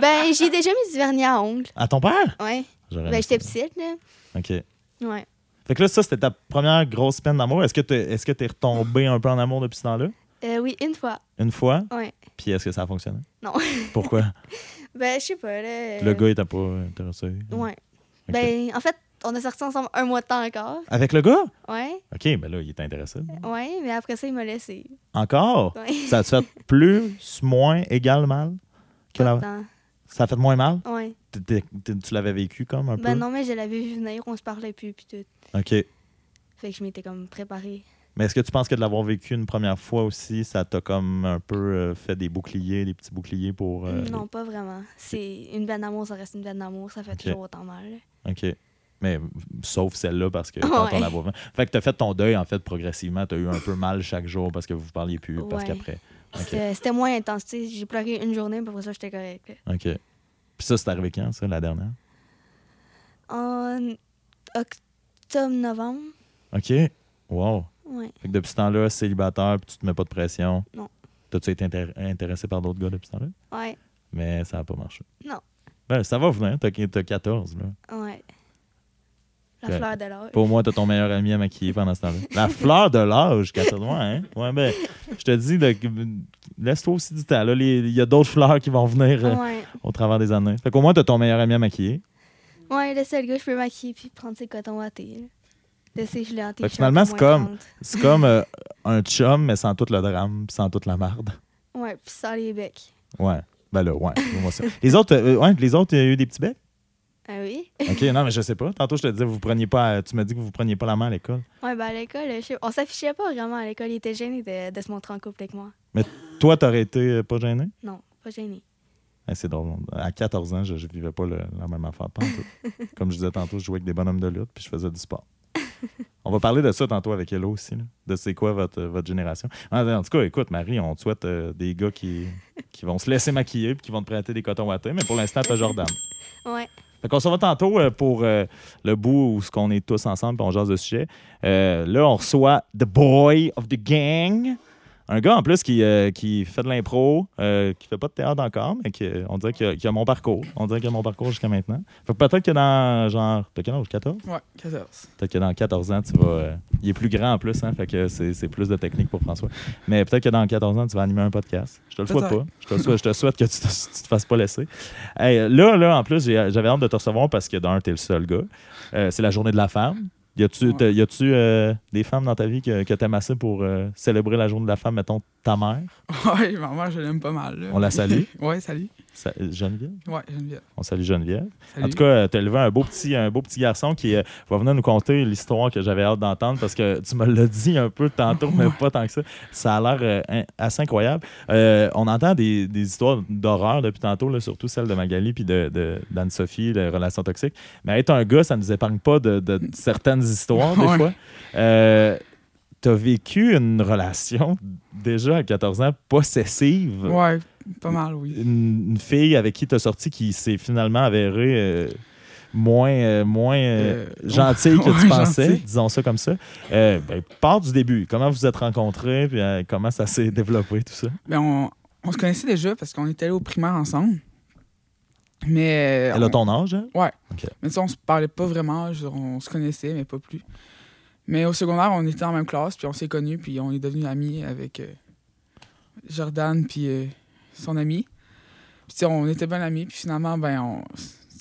Ben, j'ai déjà mis du vernis à ongles. À ton père? Ouais. Ben, j'étais petite, là. OK. Ouais. Fait que là, ça, c'était ta première grosse peine d'amour. Est-ce que tu es, est retombé un peu en amour depuis ce temps-là? Euh, oui, une fois. Une fois? Ouais. Puis est-ce que ça a fonctionné? Non. Pourquoi? Ben, je sais pas, là. Le gars, il t'a pas intéressé? Ouais. Ben, en fait, on a sorti ensemble un mois de temps encore. Avec le gars? Ouais. OK, ben là, il est intéressé. Ouais, mais après ça, il m'a laissé. Encore? Ouais. Ça a-tu fait plus, moins, égal, mal? Que la- Attends. Ça a fait moins mal? T'es- tu l'avais vécu comme un Ben peu? non, mais je l'avais vu venir, on se parlait plus, puis tout. OK. Fait que je m'étais comme préparée. Mais est-ce que tu penses que de l'avoir vécu une première fois aussi, ça t'a comme un peu euh, fait des boucliers, des petits boucliers pour. euh, non, pas vraiment. C'est une peine d'amour, ça reste une peine d'amour, ça fait toujours autant mal. OK. Mais sauf celle-là parce que quand on la voit. Fait que t'as fait ton deuil en fait progressivement. T'as eu un peu mal chaque jour parce que vous parliez plus. Parce Ouais. qu'après. OK. C'était moins intense. tu sais. J'ai pleuré une journée, puis après ça, j'étais correcte. là. OK. Puis ça, c'est arrivé quand, ça, la dernière? En octobre-novembre, OK. Wow. ouais. Fait que depuis ce temps-là, célibataire, puis tu te mets pas de pression. Non. T'as-tu été intér- intéressé par d'autres gars depuis ce temps-là? Ouais, Mais ça n'a pas marché. Non. Ben, ça va venir. T'as t'as 14, là. ouais. La fleur de l'âge. Pour moi, t'as ton meilleur ami à maquiller pendant ce temps-là. La fleur de l'âge, 14 mois, hein? Ouais, ben, je te dis, laisse-toi aussi du temps. Il y a d'autres fleurs qui vont venir euh, Ouais. au travers des années. Fait qu'au moins, t'as ton meilleur ami à maquiller. ouais, le seul gars, je peux maquiller puis prendre ses cotons wattés. là. Laisser gelé en t-shirt. finalement, c'est comme- 30. C'est comme euh, un chum, mais sans tout le drame, puis sans toute la marde. Ouais, Ouais, puis sans les becs. Ouais. Ben là, ouais. moi, ça. Les autres, euh, ouais, les autres, il y a eu des petits becs? Ah oui? OK, non, mais je sais pas. Tantôt, je te disais, vous preniez pas, tu m'as dit que vous preniez pas la main à l'école. Ouais, ben à l'école, on s'affichait pas vraiment à l'école. Il était gêné de, de se montrer en couple avec moi. Toi, t'aurais été euh, pas gêné? Non, pas gêné. Eh, c'est drôle. À 14 ans, je, je vivais pas le- la même affaire. pas en tout. Comme je disais tantôt, je jouais avec des bonhommes de lutte puis je faisais du sport. On va parler de ça tantôt avec Hello aussi, là, de c'est quoi votre, votre génération. En, tout cas, écoute, Marie, on te souhaite euh, des gars qui, qui vont se laisser maquiller puis qui vont te prêter des cotons wattés, mais pour l'instant, t'as Jordan. Ouais. Fait qu'on se revoit tantôt euh, pour euh, le bout où ce qu'on est tous ensemble puis on jase de sujet. Euh, là, on reçoit The Boy of the Gang. Un gars en plus qui, euh, qui fait de l'impro, euh, qui fait pas de théâtre encore, mais qui, euh, on dirait qu'il a, a mon parcours. On dirait qu'il a mon parcours jusqu'à maintenant. Fait que peut-être que dans genre. T'as quel âge? 14? Ouais, 14. Peut-être que dans 14 ans, tu vas. euh, il est plus grand en plus, hein, fait que c'est c'est plus de technique pour François. Mais peut-être que dans 14 ans, tu vas animer un podcast. Je te le souhaite pas. Je te, souhaite, je te souhaite que tu te, tu te fasses pas laisser. Hey, là, là, en plus, j'avais hâte de te recevoir parce que d'un, t'es le seul gars. C'est la journée de la femme. Y a-tu Ouais. euh, des femmes dans ta vie que, que t'aimes assez pour euh, célébrer la journée de la femme, mettons ta mère? Ouais, maman, je l'aime pas mal. là. On la salue. ouais, salut. Geneviève? Ouais, Geneviève. On salue Geneviève. Salut. En tout cas, tu as élevé un beau petit, un beau petit garçon qui euh, va venir nous conter l'histoire que j'avais hâte d'entendre parce que tu me l'as dit un peu tantôt, mais pas tant que ça. Ça a l'air euh, assez incroyable. Euh, on entend des, des histoires d'horreur depuis tantôt, là, surtout celle de Magali puis de, de- d'Anne-Sophie, les relations toxiques. Mais être un gars, ça ne nous épargne pas de, de certaines histoires, des fois. Tu as vécu une relation déjà à 14 ans possessive? Ouais, pas mal, oui. une, une fille avec qui tu as sorti qui s'est finalement avérée euh, moins, euh, moins euh, gentille que tu ouais, pensais, disons ça comme ça. Ben, part du début. Comment vous êtes rencontrés, puis comment ça s'est développé, tout ça? Ben, on, on se connaissait déjà parce qu'on était allés au primaire ensemble. Mais. Elle a on- ton âge, hein? Mais ça, on se parlait pas vraiment. on se connaissait, mais pas plus. Mais au secondaire, on était en même classe, puis on s'est connus, puis on est devenus amis avec euh, Jordan, puis euh, son ami. Puis tu sais, on était bien amis, puis finalement, ben, on,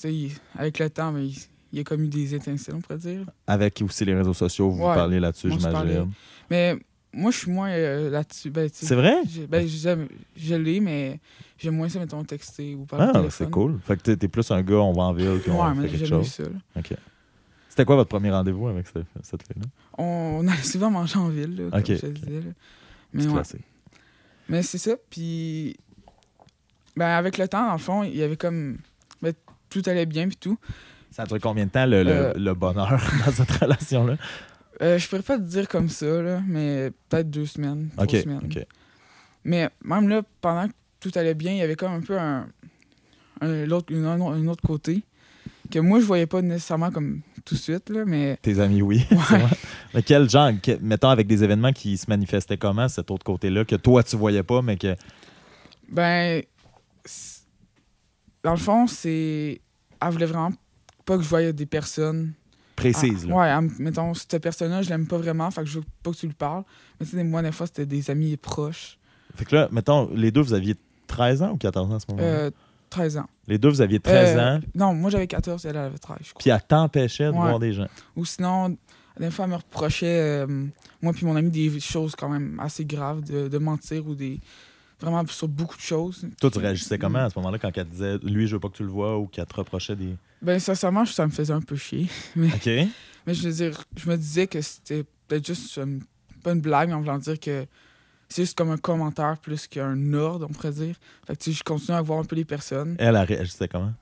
il- avec le temps, ben, il, il y a comme eu des étincelles, on pourrait dire. Avec aussi les réseaux sociaux, vous Ouais, parlez là-dessus, on j'imagine. Mais moi, je suis moins euh, là-dessus. Ben, C'est vrai? ben, je l'ai, mais j'aime moins ça, mettons, texter ou parler Ah, c'est cool. Fait que t'es- plus un gars, on va en ville, puis on Ouais, fait mais quelque chose. ça. là. C'était quoi votre premier rendez-vous avec cette, cette fille-là? On, on allait souvent manger en ville, là, comme je te ok. disais. là. Mais C'est ouais. Mais c'est ça, puis ben avec le temps, dans le fond, il y avait comme ben, tout allait bien puis tout. Ça a duré combien de temps, le, Euh, le bonheur dans cette relation-là? Euh, je pourrais pas te dire comme ça là, mais peut-être deux semaines, trois semaines. Mais même là, pendant que tout allait bien, il y avait comme un peu un, un, un, un autre côté que moi je voyais pas nécessairement comme tout de suite là, mais Tes amis, oui. ouais. Mais quel genre, que- mettons avec des événements qui se manifestaient comment, cet autre côté-là, que toi tu voyais pas, mais que. Ben, dans le fond, c'est. Elle voulait vraiment pas que je voyais des personnes. Précise, Ah, là. ouais, elle mettons, cette personne-là, je l'aime pas vraiment, fait que je veux pas que tu lui parles. Mais tu sais, moi, des fois, c'était des amis proches. Fait que là, mettons, les deux, vous aviez 13 ans ou 14 ans à ce moment-là? Euh, 13 ans. Les deux, vous aviez 13 Euh, ans, Non, moi, j'avais 14, elle avait 13, je crois. puis elle t'empêchait de Ouais. voir des gens. Ou sinon, des fois, elle me reprochait, euh, moi puis mon ami, des choses quand même assez graves, de, de mentir ou des. Vraiment sur beaucoup de choses. Toi, tu réagissais comment à ce moment-là quand elle disait, lui, je veux pas que tu le vois ou qu'elle te reprochait des. Ben, sincèrement, ça me faisait un peu chier. OK. Mais je veux dire, je me disais que c'était peut-être juste une- pas une blague, mais en voulant dire que c'est juste comme un commentaire plus qu'un ordre, on pourrait dire. Fait que tu sais, je continue à voir un peu les personnes. Elle, elle réagissait comment?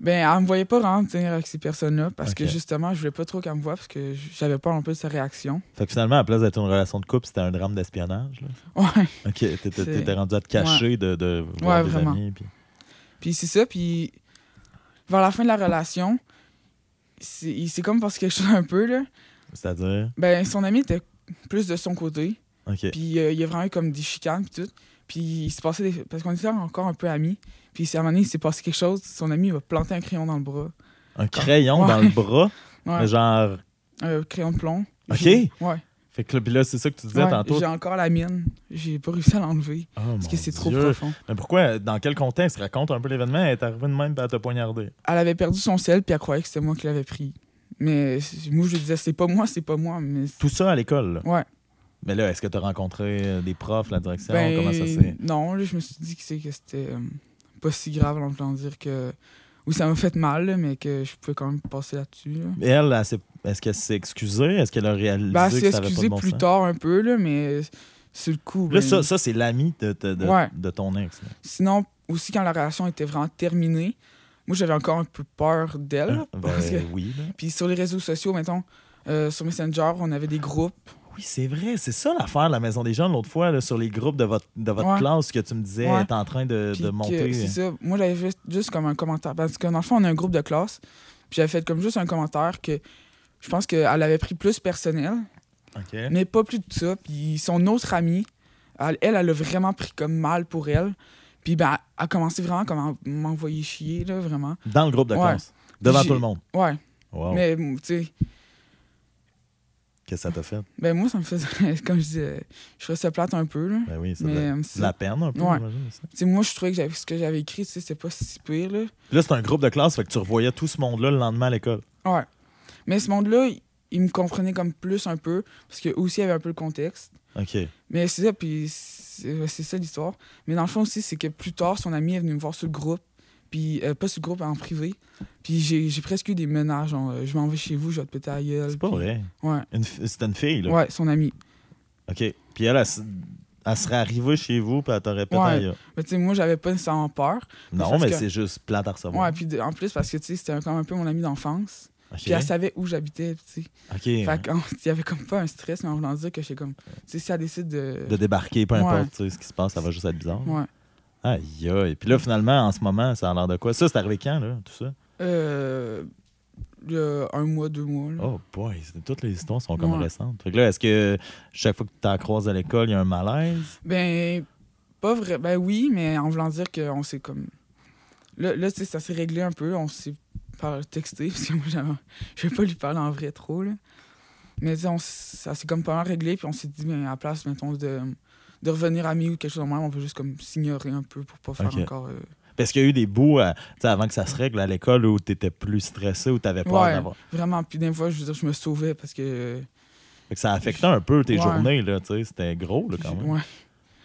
Ben, elle me voyait pas vraiment tenir avec ces personnes-là parce que justement, je voulais pas trop qu'elle me voie parce que j'avais peur un peu de sa réaction. Fait que finalement, à la place d'être une relation de couple, c'était un drame d'espionnage. là. Ouais. OK. T'étais, rendu à te cacher de, de voir Ouais, des vraiment. amis. puis- Puis c'est ça, puis vers la fin de la relation, c'est comme passé quelque chose un peu, là. C'est-à-dire? Ben, son ami était plus de son côté. OK. Puis euh, il y a vraiment eu comme des chicanes puis tout. Puis il s'est passé des... Parce qu'on était encore un peu amis. Puis à un moment donné, il s'est passé quelque chose. Son ami il va planter un crayon dans le bras. Un crayon Ouais. dans le bras, Ouais. genre. Un crayon de plomb. Ok. J'ai- Ouais. Fait que là, c'est ça que tu disais Ouais, tantôt. J'ai encore la mienne. J'ai pas réussi à l'enlever. Oh, Parce que c'est trop profond. Mais pourquoi? Dans quel contexte? Raconte un peu l'événement. Elle est arrivée de même, elle t'a poignardé. Elle avait perdu son sel, puis elle croyait que c'était moi qui l'avais pris. Mais moi, je lui disais, c'est pas moi, c'est pas moi. Mais Tout ça à l'école. là. ouais. Mais là, est-ce que tu as rencontré euh, des profs, la direction? Ben, Comment ça s'est. Non, là, je me suis dit que, c'est- que c'était euh, pas si grave, en voulant dire que. Oui, ça m'a fait mal, là, mais que je pouvais quand même passer là-dessus. là. Et Elle, est-ce qu'elle s'est excusée? Est-ce qu'elle a réalisé Ben, elle que s'est ça avait pas excusée de bon plus sens? tard un peu, là, mais sur le coup. Là, ben, ça, ça c'est l'ami de, de, de- Ouais. de ton ex. là. Sinon, aussi, quand la relation était vraiment terminée, moi, j'avais encore un peu peur d'elle. Hein? Ben, parce que- oui. Puis sur les réseaux sociaux, mettons, euh, sur Messenger, on avait des groupes. Oui, c'est vrai. C'est ça l'affaire de la Maison des Jeunes l'autre fois, là, sur les groupes de votre, de votre Ouais. classe que tu me disais Ouais. est en train de, de monter. C'est ça. Moi, j'avais juste, juste comme un commentaire. Parce que dans le fond, on a un groupe de classe. Puis j'avais fait comme juste un commentaire que je pense qu'elle avait pris plus personnel, mais pas plus de ça. Puis son autre amie, elle, elle, elle a vraiment pris comme mal pour elle. Puis ben, elle a commencé vraiment comme à m'envoyer chier, là, vraiment. Dans le groupe de Ouais. classe. Devant tout le monde. Ouais. Wow. Mais, tu sais, Qu'est-ce que ça t'a fait? ben moi, ça me faisait, comme je disais, je ça plate un peu, là. Ben oui, Mais, de, euh, la peine un peu, Ouais. ça. Moi, je trouvais que j'avais- ce que j'avais écrit, c'était pas si pire, là. Là, c'est un groupe de classe, fait que tu revoyais tout ce monde-là le lendemain à l'école. Ouais. Mais ce monde-là, il- il me comprenait comme plus un peu, parce que aussi, il y avait un peu le contexte. OK. Mais c'est ça, puis c'est ça l'histoire. Mais dans le fond aussi, c'est que plus tard, son ami est venu me voir sur le groupe, puis euh, pas sur le groupe, en privé. Puis j'ai presque eu des menaces, genre, euh, je m'en vais chez vous, je vais te péter à la gueule. C'est pas puis- vrai. Ouais. C'était une fille, là? Ouais, son ami. OK. Puis elle, elle, serait arrivée chez vous, puis elle t'aurait pété Ouais. gueule. Mais tu sais, moi, j'avais pas nécessairement peur. Non, mais que- c'est juste plate à recevoir. Ouais, puis de- en plus, parce que, tu sais, c'était comme un peu mon ami d'enfance. Puis elle savait où j'habitais, tu sais. OK. Fait qu'il y avait comme pas un stress, mais en voulant dire que j'étais comme... Tu sais, si elle décide de... De débarquer, peu Ouais. importe ce qui se passe, ça va juste être bizarre. Ouais. Aïe, aïe. Puis là, finalement, en ce moment, ça a l'air de quoi? Ça, c'est arrivé quand, là, tout ça? Euh... il y a un mois, deux mois, là. Oh boy, toutes les histoires sont comme Ouais. récentes. Fait que là, est-ce que chaque fois que tu croises à l'école, il y a un malaise? Ben, pas vrai. Ben oui, mais en voulant dire qu'on s'est comme. Là, là tu sais, ça s'est réglé un peu. On s'est par texté, parce que moi, je vais pas lui parler en vrai trop, là. Mais tu sais, on ça s'est comme pas mal réglé, puis on s'est dit, ben, à la place, mettons, de, de revenir amis ou quelque chose de même, on veut juste comme s'ignorer un peu pour pas faire encore. euh, Parce qu'il y a eu des bouts, euh, avant que ça se règle à l'école, où tu étais plus stressé, où tu avais peur Ouais. d'avoir. Vraiment, puis des fois, je veux dire, je me sauvais parce que. Fait que ça affectait un peu tes Ouais. journées, là, tu sais. C'était gros, là, quand même. Ouais.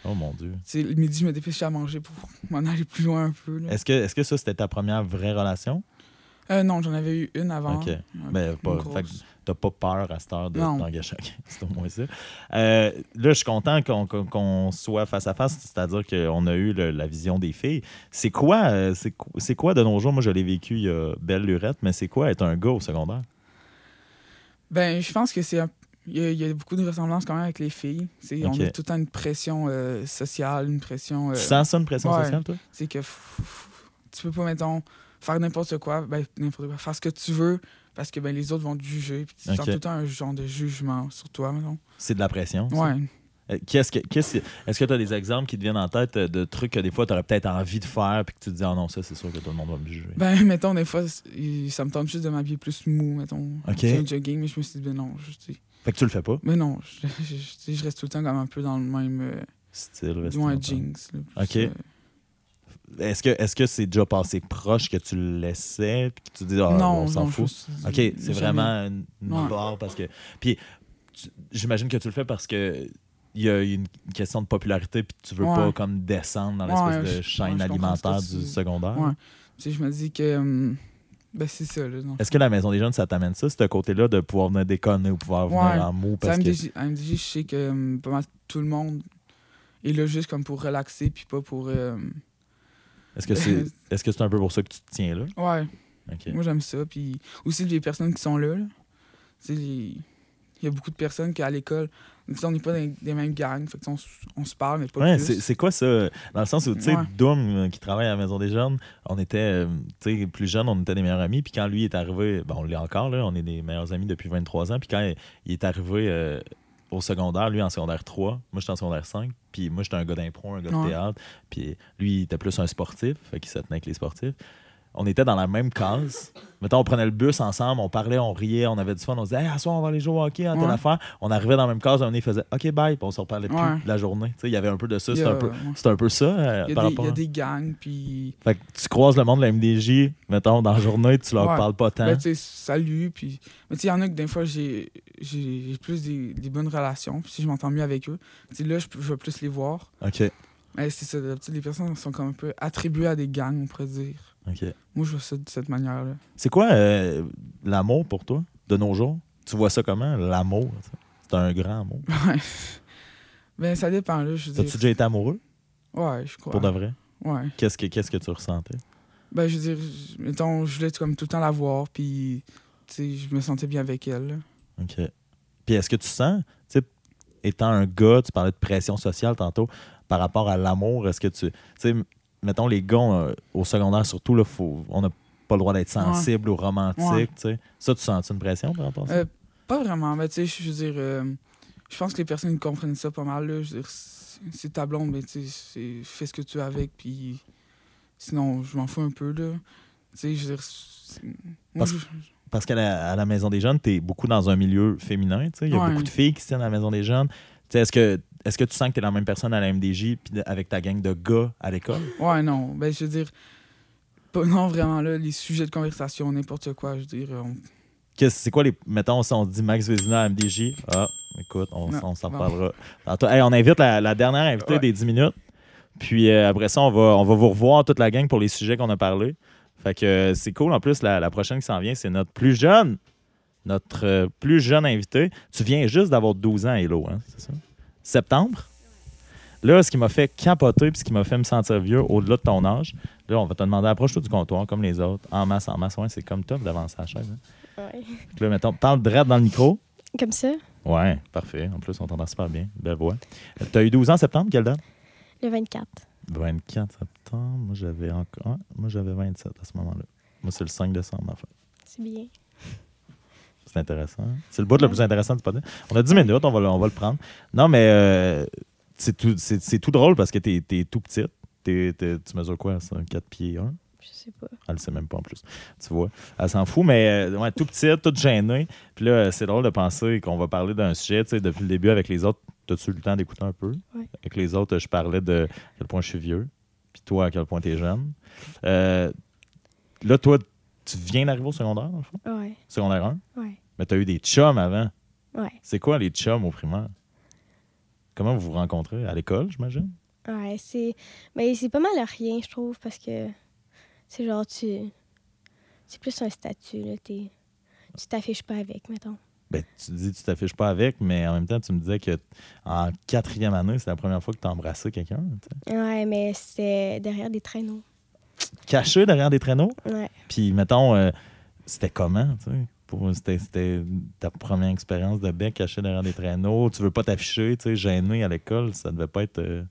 Oh mon Dieu. Le midi, je me dépêchais à manger pour m'en aller plus loin un peu. Est-ce que, est-ce que ça, c'était ta première vraie relation? Euh, non, j'en avais eu une avant. OK. Ben, pas- fait. T'as pas peur à cette heure de t'engager. C'est au moins ça. Euh, là, je suis content qu'on soit face à face, c'est-à-dire qu'on a eu le- la vision des filles. C'est quoi, euh, c'est qu- c'est quoi de nos jours? Moi, je l'ai vécu il y a belle lurette, mais c'est quoi être un gars au secondaire? Ben, je pense que c'est un- Il y, a, il y a beaucoup de ressemblances quand même avec les filles. C'est- Ok. On a tout le temps une pression euh, sociale, une pression. euh, Tu sens ça, une pression ouais. sociale, toi? C'est que tu peux pas, mettons, faire n'importe quoi, ben, n'importe quoi, faire ce que tu veux, parce que ben, les autres vont te juger. Puis tu Ok. sens tout le temps un genre de jugement sur toi. C'est de la pression. ça? Ouais. Euh, Qu'est-ce que, qu'est-ce- est-ce que tu as des exemples qui te viennent en tête euh, de trucs que des fois tu aurais peut-être envie de faire puis que tu te dis, ah non, ça, c'est sûr que tout le monde va me juger? Ben, mettons, des fois, ça me tente juste de m'habiller plus mou, mettons. Ok. un jogging, mais je me suis dit, ben non, je, Fait que tu le fais pas, ben non, je, je- reste tout le temps comme un peu dans le même. Euh, style. moins jeans. là, Ok. euh, Est-ce que est-ce que c'est déjà passé proche que tu le laissais puis que tu dis, ah, non, on s'en fout? je- OK, c'est vraiment une, barre parce que. Puis j'imagine que tu le fais parce que il y a une question de popularité puis tu veux Ouais. pas comme descendre dans l'espèce Ouais, de je- chaîne alimentaire que du secondaire. Ouais. Tu sais, je me dis que. hum, ben, c'est ça. Est-ce que la maison des jeunes, ça t'amène ça, ce côté-là de pouvoir venir déconner ou pouvoir venir en mou parce que. À MDJ, je sais que hum, pas mal tout le monde est là juste comme pour relaxer, puis pas pour. euh, Est-ce que c'est que c'est un peu pour ça que tu te tiens là? Ouais, moi j'aime ça. Puis aussi les personnes qui sont là. les- il y a beaucoup de personnes qui à l'école, on n'est pas dans des mêmes gangs, fait on, se parle, mais pas Ouais, plus. c'est quoi ça? Dans le sens où, tu sais, Ouais. Doom, euh, qui travaille à la Maison des Jeunes, on était, euh, tu sais, plus jeunes, on était des meilleurs amis. Puis quand lui est arrivé, bon, on l'est encore, là, on est des meilleurs amis depuis 23 ans. Puis quand il est arrivé euh, au secondaire, lui en secondaire 3, moi j'étais en secondaire 5. Puis moi j'étais un gars d'impro, un gars de Ouais. théâtre. Puis lui, il était plus un sportif, fait qu'il se tenait avec les sportifs. On était dans la même case. Mettons, on prenait le bus ensemble, on parlait, on riait, on avait du fun. On se disait, hey, à soir, on va aller jouer au hockey, en telle Ouais. affaire. On arrivait dans la même case, on il faisait, OK, bye, puis on se reparlait plus Ouais. de la journée. Il y avait un peu de ça. A- un, peu, un ça euh, Il y, par a des, il y a des gangs, puis. Fait que tu croises le monde de la MDJ, mettons, dans la journée, tu leur Ouais. parles pas tant. Ben, tu sais, salut, puis... Mais tu sais, il y en a que des fois, j'ai plus des, des bonnes relations. Puis si je m'entends mieux avec eux, tu sais, là, je, je vais plus les voir. OK. Mais c'est ça, les personnes sont comme un peu attribuées à des gangs, on pourrait dire. Moi, je vois ça de cette manière-là. C'est quoi euh, l'amour pour toi, de nos jours? Tu vois ça comment, l'amour? C'est un grand mot. Ouais. Ben, ça dépend, là, je dire. déjà été amoureux, Ouais, je crois. pour de vrai? Ouais. Qu'est-ce que, qu'est-ce que tu ressentais? Ben, je veux dire, je- mettons, je voulais comme tout le temps la voir, puis, tu sais, je me sentais bien avec elle. là. OK. Puis est-ce que tu sens, tu sais, étant un gars, tu parlais de pression sociale tantôt, par rapport à l'amour, est-ce que tu. Tu sais, mettons, les gars, on, euh, au secondaire surtout, là, faut, on n'a pas le droit d'être sensible ou romantique, Ouais. tu. Ça, tu sens une pression par rapport à ça? Euh, Pas vraiment, mais tu sais, je veux dire, euh, je pense que les personnes comprennent ça pas mal. Là. Je veux dire, c'est ta blonde, mais tu sais, fais ce que tu veux avec, puis sinon, je m'en fous un peu, là. Tu sais, je veux dire, moi, Parce- je- Parce qu'à la, à la Maison des Jeunes, tu es beaucoup dans un milieu féminin, tu sais. Il y a Ouais. beaucoup de filles qui se tiennent à la Maison des Jeunes. Tu sais, Est-ce que, est-ce que tu sens que tu es la même personne à la MDJ puis avec ta gang de gars à l'école? Ouais, non, ben, je veux dire, pas, non, vraiment, là, les sujets de conversation, n'importe quoi, je veux dire, on- Qu'est-ce- C'est quoi les. Mettons, si on dit Max Vézina à MDJ, ah, écoute, on, Non, on s'en reparlera. Hey, on invite la, la dernière invitée Ouais. des 10 minutes. Puis euh, après ça, on va, on va vous revoir toute la gang pour les sujets qu'on a parlé. Fait que euh, c'est cool. En plus, la, la prochaine qui s'en vient, c'est notre plus jeune. Notre euh, plus jeune invité. Tu viens juste d'avoir 12 ans, Hello, hein, c'est ça? Septembre? Là, ce qui m'a fait capoter puis ce qui m'a fait me sentir vieux au-delà de ton âge, là, on va te demander, approche-toi du comptoir comme les autres, en masse, en masse. Ouais, c'est comme top d'avancer à la chaise. hein. Ouais. Fait Là, mettons, parle direct dans le micro. Comme ça, Ouais, parfait. En plus, on t'entend super bien. Belle voix. Tu as eu 12 ans en septembre, quelle date? le 24. 24 septembre. Moi, j'avais encore. moi, j'avais 27 à ce moment-là. Moi, c'est le 5 décembre, ma fête. C'est bien. C'est intéressant. C'est le bout le plus intéressant du podcast. On a 10 minutes, on va, le- on va le prendre. Non, mais euh, c'est tout, tout drôle parce que t'es, t'es tout petite. Tu mesures quoi, ça? 4 pieds 1? Je sais pas. Elle le sait même pas en plus. Tu vois. Elle s'en fout, mais euh, ouais, tout petite, toute gênée. Puis là, c'est drôle de penser qu'on va parler d'un sujet, tu sais, depuis le début avec les autres. T'as-tu le temps d'écouter un peu? Ouais. Avec les autres, je parlais de à quel point je suis vieux. Puis toi, à quel point t'es jeune. Euh, là, toi, tu viens d'arriver au secondaire, dans le fond? Ouais, Secondaire 1? ouais, Mais t'as eu des chums avant. ouais. C'est quoi les chums au primaire? Comment vous vous rencontrez? À l'école, j'imagine? Ouais, c'est. Mais c'est pas mal à rien, je trouve, parce que c'est genre, tu. C'est plus un statut, là. t'es- Tu t'affiches pas avec, mettons. Ben, tu dis que tu t'affiches pas avec, mais en même temps, tu me disais que en quatrième année, c'est la première fois que tu as embrassé quelqu'un. tu. Ouais, mais c'est derrière des traîneaux. Caché derrière des traîneaux. Ouais. Puis, mettons, euh, c'était comment, tu sais? Pour- C'était c'était ta première expérience de bec caché derrière des traîneaux. Tu veux pas t'afficher, tu sais, gêné à l'école. Ça devait pas être. euh,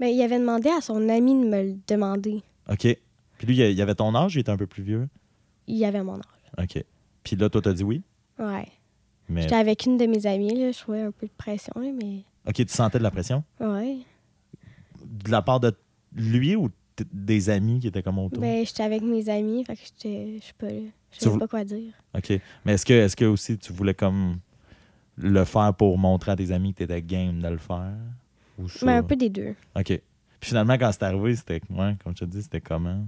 Ben, il avait demandé à son ami de me le demander. OK. Puis lui, il y avait ton âge, il était un peu plus vieux? Il avait mon âge. OK. Puis là, toi, t'as dit oui? Ouais. Mais. J'étais avec une de mes amies, là. Je trouvais un peu de pression, là, mais. OK, tu sentais de la pression? Ouais. De la part de lui ou des amis qui étaient comme autour? Ben, j'étais avec mes amis, fait que j'étais. Je sais pas, là. Je vou- pas quoi dire. OK. Mais est-ce que, est que aussi tu voulais comme le faire pour montrer à tes amis que tu étais game de le faire? Ou ça? Ben, un peu des deux. OK. Puis finalement, quand c'est arrivé, c'était ouais, comme je te dis, c'était comment?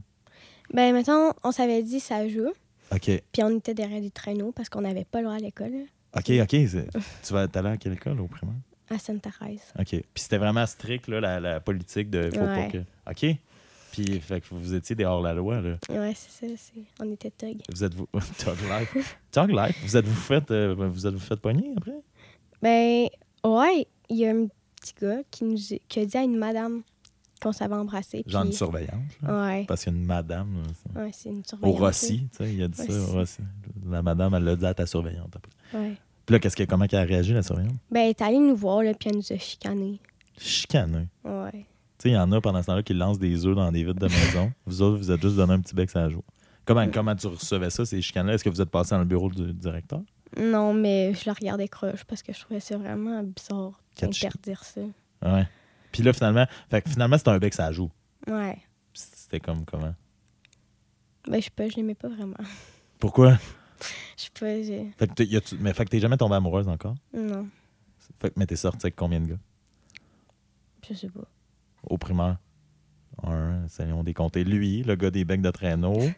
Ben, mettons, on s'avait dit ça joue, OK. puis on était derrière des traîneaux parce qu'on n'avait pas le droit à l'école, OK, OK. Tu vas t'aller à quelle école au primaire? à Sainte-Thérèse. OK. Puis c'était vraiment strict, là, la, la politique de. Faut pas que. OK. Puis fait que vous étiez des hors-la-loi, là. Ouais, c'est ça. c'est- On était tug. Vous êtes vous. Talk life? Talk life? Vous êtes vous fait, euh, vous êtes vous fait pogner après? Ben, ouais, il y a un petit gars qui, nous, qui a dit à une madame qu'on savait embrasser. Genre une surveillance. là. Ouais. Parce qu'il y a une madame. là, Ouais, c'est une Au surveillance. Rossi, tu sais, il a dit ça au Rossi. La madame, elle l'a dit à ta surveillante. après. Ouais. Puis là, qu'est-ce que, comment elle a réagi, la surveillante? Ben, elle est allée nous voir, là, puis elle nous a chicanés. Chicané. Ouais. Tu sais, il y en a pendant ce temps-là qui lancent des œufs dans des vitres de maison. vous autres, vous êtes juste donné un petit bec à jour. Comment, comment tu recevais ça, ces chicanes-là? Est-ce que vous êtes passé dans le bureau du directeur? Non, mais je la regardais croche parce que je trouvais ça vraiment bizarre d'interdire ça. Ouais. Puis là, finalement, fait que finalement, c'était un bec à joue. Ouais. C'était comme comment? Ben, je sais pas, je l'aimais pas vraiment. Pourquoi? Je sais pas, j'ai... Fait que t'es- y a-tu- mais fait que t'es jamais tombée amoureuse encore? Non, Fait que, mais t'es sortie avec combien de gars? je sais pas. Au primaire? Un, essayons des. Lui, le gars des becs de traîneau.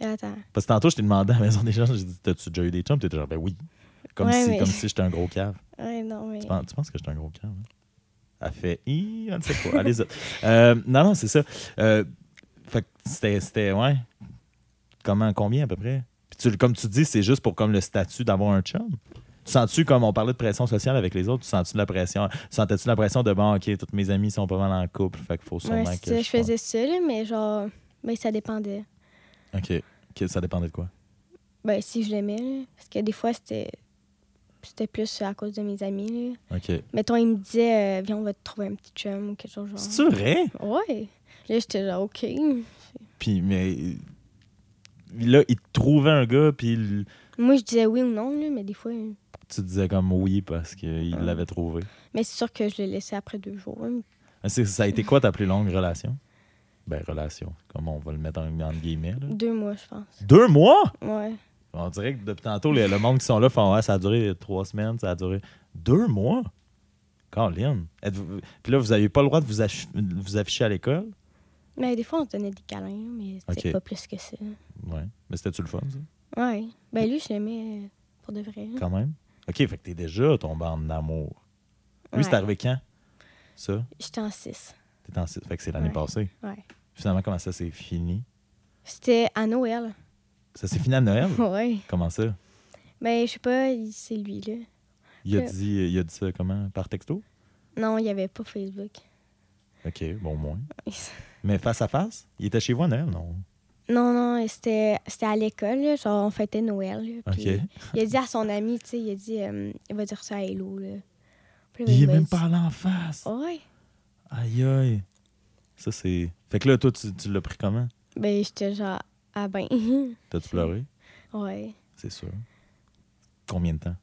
Attends. Parce que tantôt, je t'ai demandé à la maison des gens, j'ai dit, t'as-tu déjà eu des chums? T'étais genre, ben oui. Comme, Ouais, si, mais- comme si j'étais un gros cave. Ouais, non, mais. Tu penses, tu penses que j'étais un gros cave? hein? Elle fait Hi, on ne sait pas. Allez-y. Euh, non, non, c'est ça. Euh, fait que c'était, c'était, ouais. Comment, combien à peu près? Puis tu, comme tu dis, c'est juste pour comme le statut d'avoir un chum. Tu sens-tu, comme on parlait de pression sociale avec les autres, tu sens-tu de la pression? Sentais-tu la pression de bon, OK, tous mes amis sont pas mal en couple, fait qu'il faut sûrement Ouais, que. c'est ça, je faisais ça, là, mais genre. Ben, ça dépendait. OK. Ça dépendait de quoi? Ben, si je l'aimais, là. Parce que des fois, c'était. C'était plus à cause de mes amis, là. OK. Mettons, ils me disaient, euh, viens, on va te trouver un petit chum ou quelque chose genre. C'est-tu vrai? Ouais. Là, j'étais genre, OK. Puis, mais. Là, il te trouvait un gars, puis il- Moi, je disais oui ou non, là, mais des fois. Tu disais comme oui parce qu'il Ah. l'avait trouvé. Mais c'est sûr que je l'ai laissé après deux jours. hein. C'est- Ça a été quoi ta plus longue relation? Ben, relation. Comme on va le mettre en, guillemets. là. Deux mois, je pense. Deux mois? Ouais. On dirait que depuis tantôt, le, le monde qui sont là font ouais, ça a duré trois semaines, ça a duré deux mois? Êtes-vous- Puis là, vous n'avez pas le droit de vous, afficher à l'école? Mais des fois, on se donnait des câlins, mais c'était pas plus que ça. Ouais. Mais c'était-tu le fun, ça? Ouais. Ben, lui, je l'aimais pour de vrai. Quand même? OK, fait que t'es déjà tombé en amour. Lui, c'est Ouais. arrivé quand? Ça? J'étais en 6. T'es en... Fait que c'est l'année Ouais. passée. Ouais. Finalement, comment ça s'est fini? C'était à Noël. Ça s'est fini à Noël? Ouais. Comment ça? Ben, je sais pas, c'est lui, là. Il a, Que- dit, il a dit ça comment? Par texto? Non, il y avait pas Facebook. OK, bon, moins. Mais face à face? Il était chez vous à Noël, non? Non, non, c'était à l'école, genre on fêtait Noël. là, puis OK. Il a dit à son ami, tu sais, il a dit, euh, il va dire ça à Hello, là. Puis là, Il est m'a même dit- allé en face. Ouais. Aïe, aïe. Ça, c'est. Fait que là, toi, tu, tu l'as pris comment? Ben, j'étais genre, ah ben. T'as-tu pleuré? ouais, C'est sûr. Combien de temps?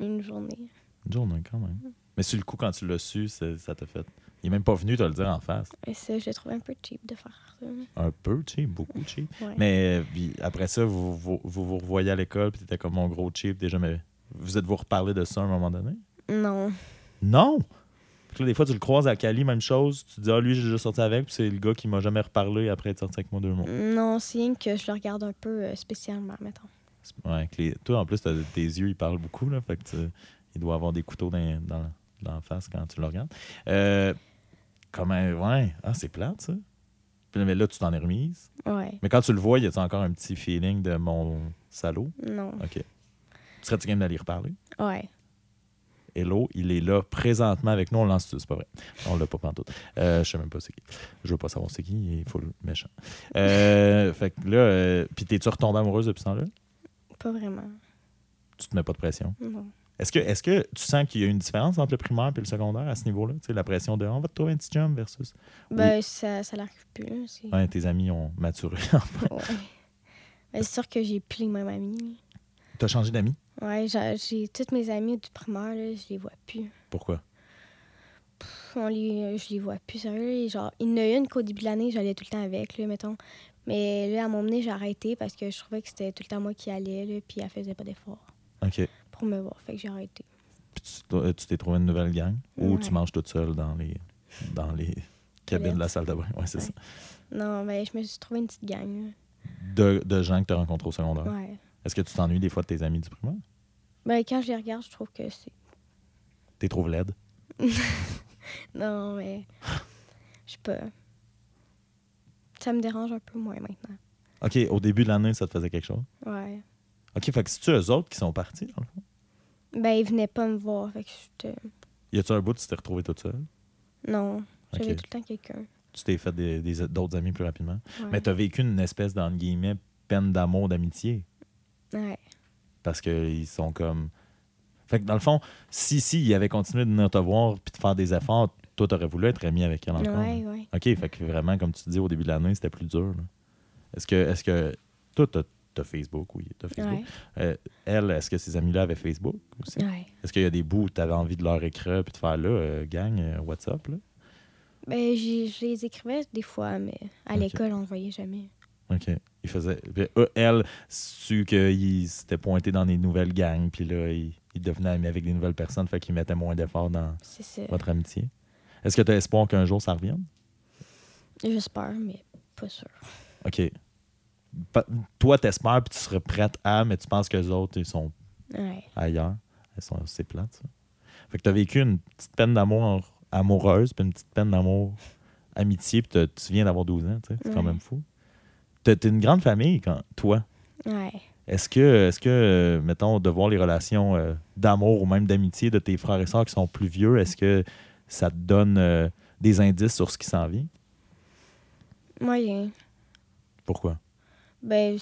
une journée. Une journée, quand même. Mais sur le coup, quand tu l'as su, ça t'a fait. Il est même pas venu te le dire en face. Et ça, je l'ai trouvé un peu cheap de faire ça. Un peu cheap, beaucoup cheap. Ouais. Mais euh, puis après ça, vous vous, vous, vous revoyez à l'école, puis t'étais comme mon gros cheap déjà, mais vous êtes-vous reparlé de ça à un moment donné? Non. Non! Puis là, des fois, tu le croises à Cali, même chose. Tu dis, ah, lui, j'ai déjà sorti avec, puis c'est le gars qui m'a jamais reparlé après être sorti avec moi deux mois. Non, c'est rien que je le regarde un peu euh, spécialement, mettons. Ouais, que les- Toi, en plus, t'as- tes yeux, ils parlent beaucoup, là. Fait que tu- il doit avoir des couteaux dans, dans, dans la face quand tu le regardes. Euh, comment. Ouais. Ah, c'est plate, ça. Puis là, mais là, tu t'en es remise. Ouais. Mais quand tu le vois, y a-tu encore un petit feeling de mon salaud? Non. OK. Tu serais-tu game d'aller reparler? Ouais. Hello, il est là présentement avec nous. On lance c'est pas vrai. On l'a pas pantoute. Euh, je sais même pas c'est qui. Je veux pas savoir c'est qui, il est full méchant. Euh, fait que là, euh, puis t'es-tu retombée amoureuse depuis ce temps-là? Pas vraiment. Tu te mets pas de pression? Non. Est-ce que, est que tu sens qu'il y a une différence entre le primaire et le secondaire à ce niveau-là? Tu sais, la pression de on va te trouver un petit versus. Ben, ça, ça l'arrive plus. c'est- Ouais, tes amis ont maturé. Ouais. Ben, c'est sûr que j'ai plus les mêmes amis. T'as changé d'amis? Ouais, j'ai toutes mes amies du primaire, là, je les vois plus. Pourquoi? On les, je les vois plus, sérieux. Genre, il y en a une qu'au début de l'année, j'allais tout le temps avec, là, mettons. Mais là, à mon moment j'ai arrêté parce que je trouvais que c'était tout le temps moi qui allais, là, puis elle faisait pas d'efforts OK. Pour me voir. Fait que j'ai arrêté. Puis tu t'es trouvé une nouvelle gang? Ou Ouais. tu manges toute seule dans les, dans les cabines de la salle de bain? Ouais, c'est Ouais. ça. Non, mais je me suis trouvé une petite gang. De, de gens que tu as rencontrés au secondaire? Ouais. Est-ce que tu t'ennuies des fois de tes amis du primaire? Ben, quand je les regarde, je trouve que c'est. T'es trop laide? Non, mais. Je sais pas. Ça me dérange un peu moins maintenant. OK, au début de l'année, ça te faisait quelque chose? Ouais. OK, fait que c'est-tu eux autres qui sont partis, dans le fond? Ben, ils venaient pas me voir. Fait que j'étais. Y a-tu un bout où tu t'es retrouvé toute seule? Non. J'avais Ok. tout le temps quelqu'un. Tu t'es fait des- des- d'autres amis plus rapidement? Ouais. Mais t'as vécu une espèce, d'entre guillemets, peine d'amour, d'amitié. Ouais. Parce qu'ils sont comme. Fait que dans le fond, si, si, ils avaient continué de venir te voir puis de faire des efforts, toi, t'aurais voulu être ami avec elle encore. Ouais, ouais. OK, fait que vraiment, comme tu dis au début de l'année, c'était plus dur. là. Est-ce que, est-ce que. Toi, t'as, Facebook, oui, t'as Facebook. Ouais. Euh, elle, est-ce que ses amis-là avaient Facebook aussi? Ouais. Est-ce qu'il y a des bouts où tu avais envie de leur écrire puis de faire là, euh, gang, euh, WhatsApp? Là? Ben, j'ai- je les écrivais des fois, mais à l'école, on ne voyait jamais. OK. Il faisait. elle, su qu'il s'était pointé dans des nouvelles gangs, puis là, il, il devenait ami avec des nouvelles personnes, fait qu'il mettait moins d'efforts dans votre amitié. Est-ce que tu as espoir qu'un jour ça revienne? J'espère, mais pas sûr. OK. Toi, t'espères, puis tu serais prête à, mais tu penses que les autres, ils sont Ouais. ailleurs. Elles sont c'est plate, ça. Fait que t'as vécu une petite peine d'amour amoureuse, puis une petite peine d'amour amitié, puis tu viens d'avoir 12 ans, tu sais. C'est quand même fou. T'as t'es une grande famille, quand, toi. Ouais. Est-ce que, est-ce que euh, mettons, de voir les relations euh, d'amour ou même d'amitié de tes frères et sœurs qui sont plus vieux, est-ce que ça te donne euh, des indices sur ce qui s'en vient? Moyen. Pourquoi? Ben,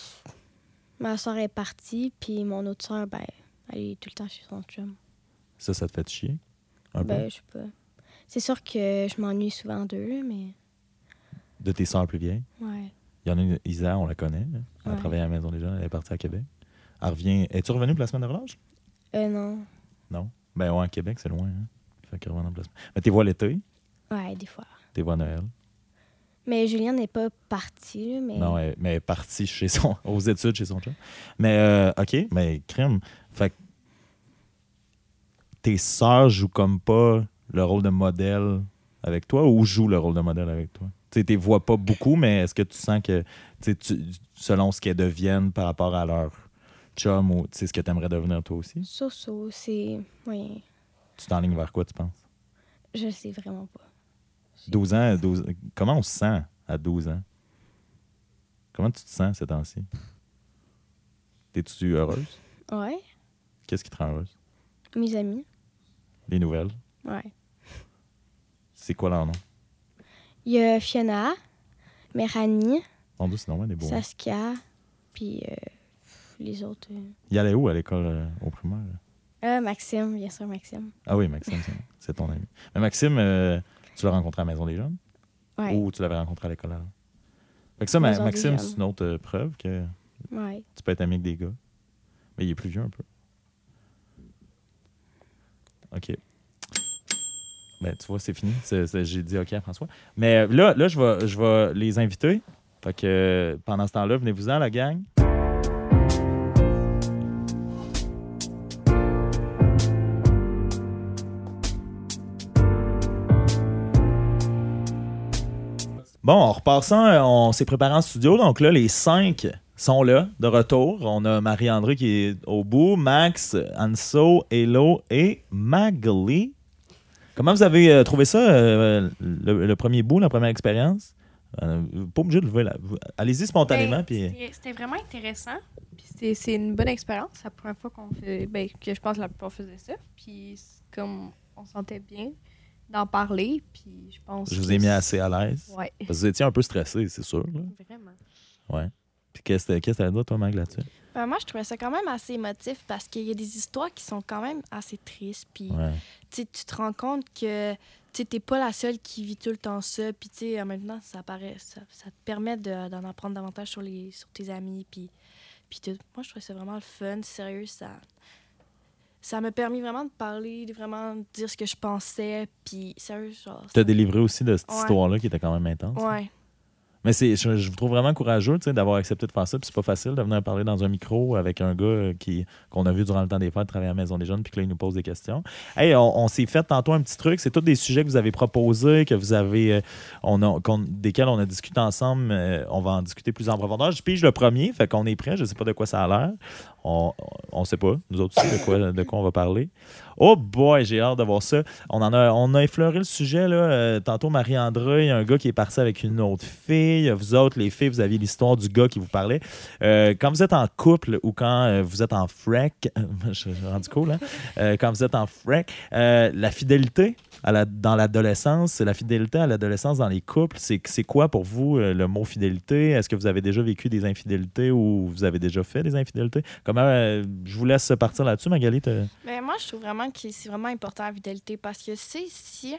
ma soeur est partie, puis mon autre soeur, ben, elle est tout le temps chez son chum. Ça, ça te fait chier? Un peu? Ben, je sais pas. C'est sûr que je m'ennuie souvent d'eux, mais De tes sœurs plus vieilles? ouais. Il y en a une, Isa, on la connaît. hein. Elle Ouais. travaille à la Maison des Jeunes, elle est partie à Québec. Elle revient. Es-tu revenue pour la semaine de relâche? Euh, non. Non? Ben ouais, à Québec, c'est loin. Hein? Fait qu'elle revient en placement. Mais t'es vois l'été, Ouais, des fois. t'es vois Noël? Mais Julien n'est pas parti, mais. Non, elle- mais elle est partie chez son, aux études chez son chum. Mais, euh, OK, mais crime. Fait que tes sœurs jouent comme pas le rôle de modèle avec toi ou jouent le rôle de modèle avec toi? Tu les vois pas beaucoup, mais est-ce que tu sens que, tu selon ce qu'elles deviennent par rapport à leur chum ou tu sais, ce que tu aimerais devenir toi aussi, So-so, c'est. moyen. tu t'enlignes vers quoi, tu penses? Je sais vraiment pas. 12 ans, 12 comment on se sent à 12 ans? Comment tu te sens ces temps-ci? T'es-tu heureuse? Ouais. Qu'est-ce qui te rend heureuse? Mes amis. Les nouvelles? Ouais. C'est quoi leur nom? Il y a Fiona, Méranie, Dieu, c'est normal, des beaux. noms. Saskia, puis euh, les autres. euh. Il allait où à l'école euh, au primaire? Ah, Maxime, bien sûr, Maxime. Ah oui, Maxime, c'est- c'est ton ami. Mais Maxime, euh, tu l'as rencontré à la Maison des Jeunes? Ouais. Ou tu l'avais rencontré à l'école? avant? Fait que ça, Ma- Maxime, c'est une autre euh, preuve que Ouais. tu peux être ami avec des gars. Mais il est plus vieux un peu. OK. Ben, tu vois, c'est fini. J'ai dit OK à François. Mais euh, là, là je, vais, je vais les inviter. Fait que euh, pendant ce temps-là, venez-vous-en, la gang. Bon, en repassant, euh, on s'est préparé en studio. Donc là, les cinq sont là, de retour. On a Marie-André qui est au bout, Max, Anso, Hello et Magali. Comment vous avez euh, trouvé ça, euh, le, le premier bout, la première expérience? Euh, pas obligé de lever la... Allez-y spontanément. Ben, puis... c'était- vraiment intéressant. C'est- une bonne expérience. C'est la première fois qu'on fait. Ben, que je pense que la plupart faisaient ça. Puis comme on sentait bien d'en parler. Puis je pense. Je vous ai mis assez à l'aise. Ouais, Parce que vous étiez un peu stressé, c'est sûr. là. vraiment. Ouais. Puis qu'est-ce que qu'est-ce que t'as à dire, toi, Mag, là-dessus? Ben, moi, je trouvais ça quand même assez émotif parce qu'il y a des histoires qui sont quand même assez tristes. Puis, Ouais. tu tu te rends compte que tu t'es pas la seule qui vit tout le temps ça. Puis, tu sais, en même temps, ça, paraît, ça, ça te permet de- d'en apprendre davantage sur, les, sur tes amis. Puis, puis tout. Moi, je trouvais ça vraiment le fun. Sérieux, ça. Ça m'a permis vraiment de parler, de vraiment dire ce que je pensais. Puis, sérieux, genre. T'as délivré aussi de cette Ouais. histoire-là qui était quand même intense. Ouais. Mais c'est, je, je vous trouve vraiment courageux d'avoir accepté de faire ça. Puis c'est pas facile de venir parler dans un micro avec un gars euh, qui, qu'on a vu durant le temps des fêtes travailler à la Maison des Jeunes, puis que là, il nous pose des questions. Hey, on, on s'est fait tantôt un petit truc. C'est tous des sujets que vous avez proposés, que vous avez, euh, on a, desquels on a discuté ensemble. Euh, on va en discuter plus en profondeur. Je pige le premier, fait qu'on est prêt. Je sais pas de quoi ça a l'air. On, on sait pas. Nous autres aussi de quoi, de quoi on va parler. Oh boy, j'ai hâte de voir ça. On en a, on a effleuré le sujet. Là. Euh, tantôt, Marie-André, il y a un gars qui est parti avec une autre fille. Vous autres, les filles, vous aviez l'histoire du gars qui vous parlait. Euh, quand vous êtes en couple ou quand euh, vous êtes en frec, je suis rendu cool, hein? Quand vous êtes en euh, la fidélité dans l'adolescence, la fidélité à l'adolescence dans les couples, c'est, quoi pour vous le mot fidélité? Est-ce que vous avez déjà vécu des infidélités ou vous avez déjà fait des infidélités? Euh, je vous laisse partir là-dessus, Magali. Mais moi, je trouve vraiment que c'est vraiment important la fidélité parce que si.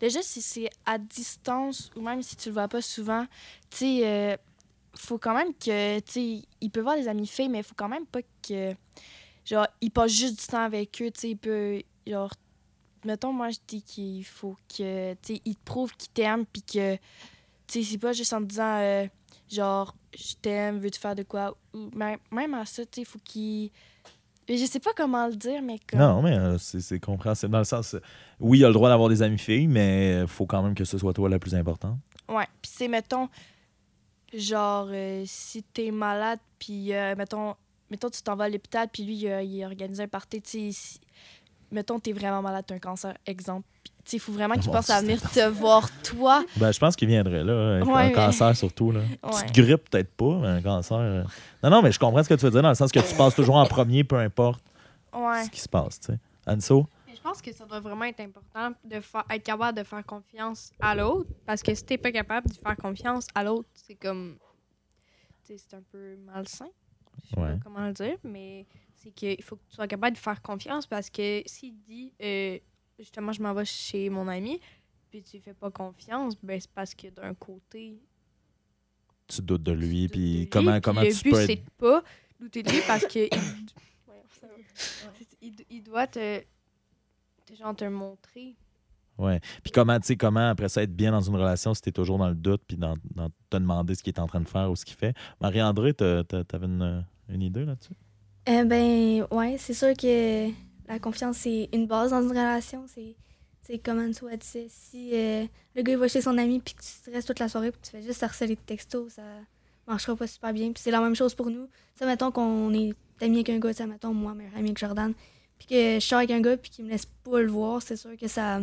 Déjà, si c'est à distance ou même si tu le vois pas souvent, tu euh, faut quand même que. Tu il peut voir des amis filles, mais il faut quand même pas que. Genre, il passe juste du temps avec eux, il peut. Genre, mettons, moi, je dis qu'il faut que. Tu il te prouve qu'il t'aime, puis que. C'est pas juste en disant, euh, genre, je t'aime, veux-tu faire de quoi? Ou même, même à ça, tu sais, il faut qu'il. Je sais pas comment le dire, mais comme. Non, mais euh, c'est, compréhensible dans le sens. euh, oui, il a le droit d'avoir des amis filles, mais il faut quand même que ce soit toi la plus importante. Ouais, puis c'est, mettons, genre, euh, si t'es malade, puis, euh, mettons, mettons, tu t'en vas à l'hôpital, puis lui, il organisé un party, tu sais, si- mettons, t'es vraiment malade, t'as un cancer, exemple. Il faut vraiment qu'il pense à venir te voir, toi. Ben, je pense qu'il viendrait là, avec Ouais, un mais- cancer surtout. Là. Ouais. Petite grippe, peut-être pas, mais un cancer. euh. Non, non, mais je comprends ce que tu veux dire, dans le sens que tu passes toujours en premier, peu importe Ouais. ce qui se passe. tu sais. Anso? Mais je pense que ça doit vraiment être important de faire, être capable de faire confiance à l'autre. Parce que si t'es pas capable de faire confiance à l'autre, c'est comme. c'est un peu malsain. Je sais Ouais. pas comment le dire, mais c'est qu'il faut que tu sois capable de faire confiance parce que s'il dit euh, justement je m'en vais chez mon ami, puis tu lui fais pas confiance, ben c'est parce que d'un côté. Tu doutes de lui, doutes de puis lui, comment, puis comment le tu but, peux c'est être. de pas douter de lui parce que. il, Voyons, ça va. il, doit te. te- genre te montrer. Ouais. Puis comment, tu sais, comment après ça être bien dans une relation si tu es toujours dans le doute, puis dans, dans te demander ce qu'il est en train de faire ou ce qu'il fait. Marie-André, t'as- t'as- t'avais une, une idée là-dessus? Euh, ben, ouais, c'est sûr que la confiance, c'est une base dans une relation. C'est, comme Anne-Soie disait. Si euh, le gars il va chez son ami puis que tu restes toute la soirée puis tu fais juste harceler de textos, ça marchera pas super bien. Puis c'est la même chose pour nous. Ça, mettons qu'on est amis avec un gars, ça, mettons, moi, meilleur ami avec Jordan, puis que je sors avec un gars puis qu'il me laisse pas le voir, c'est sûr que ça,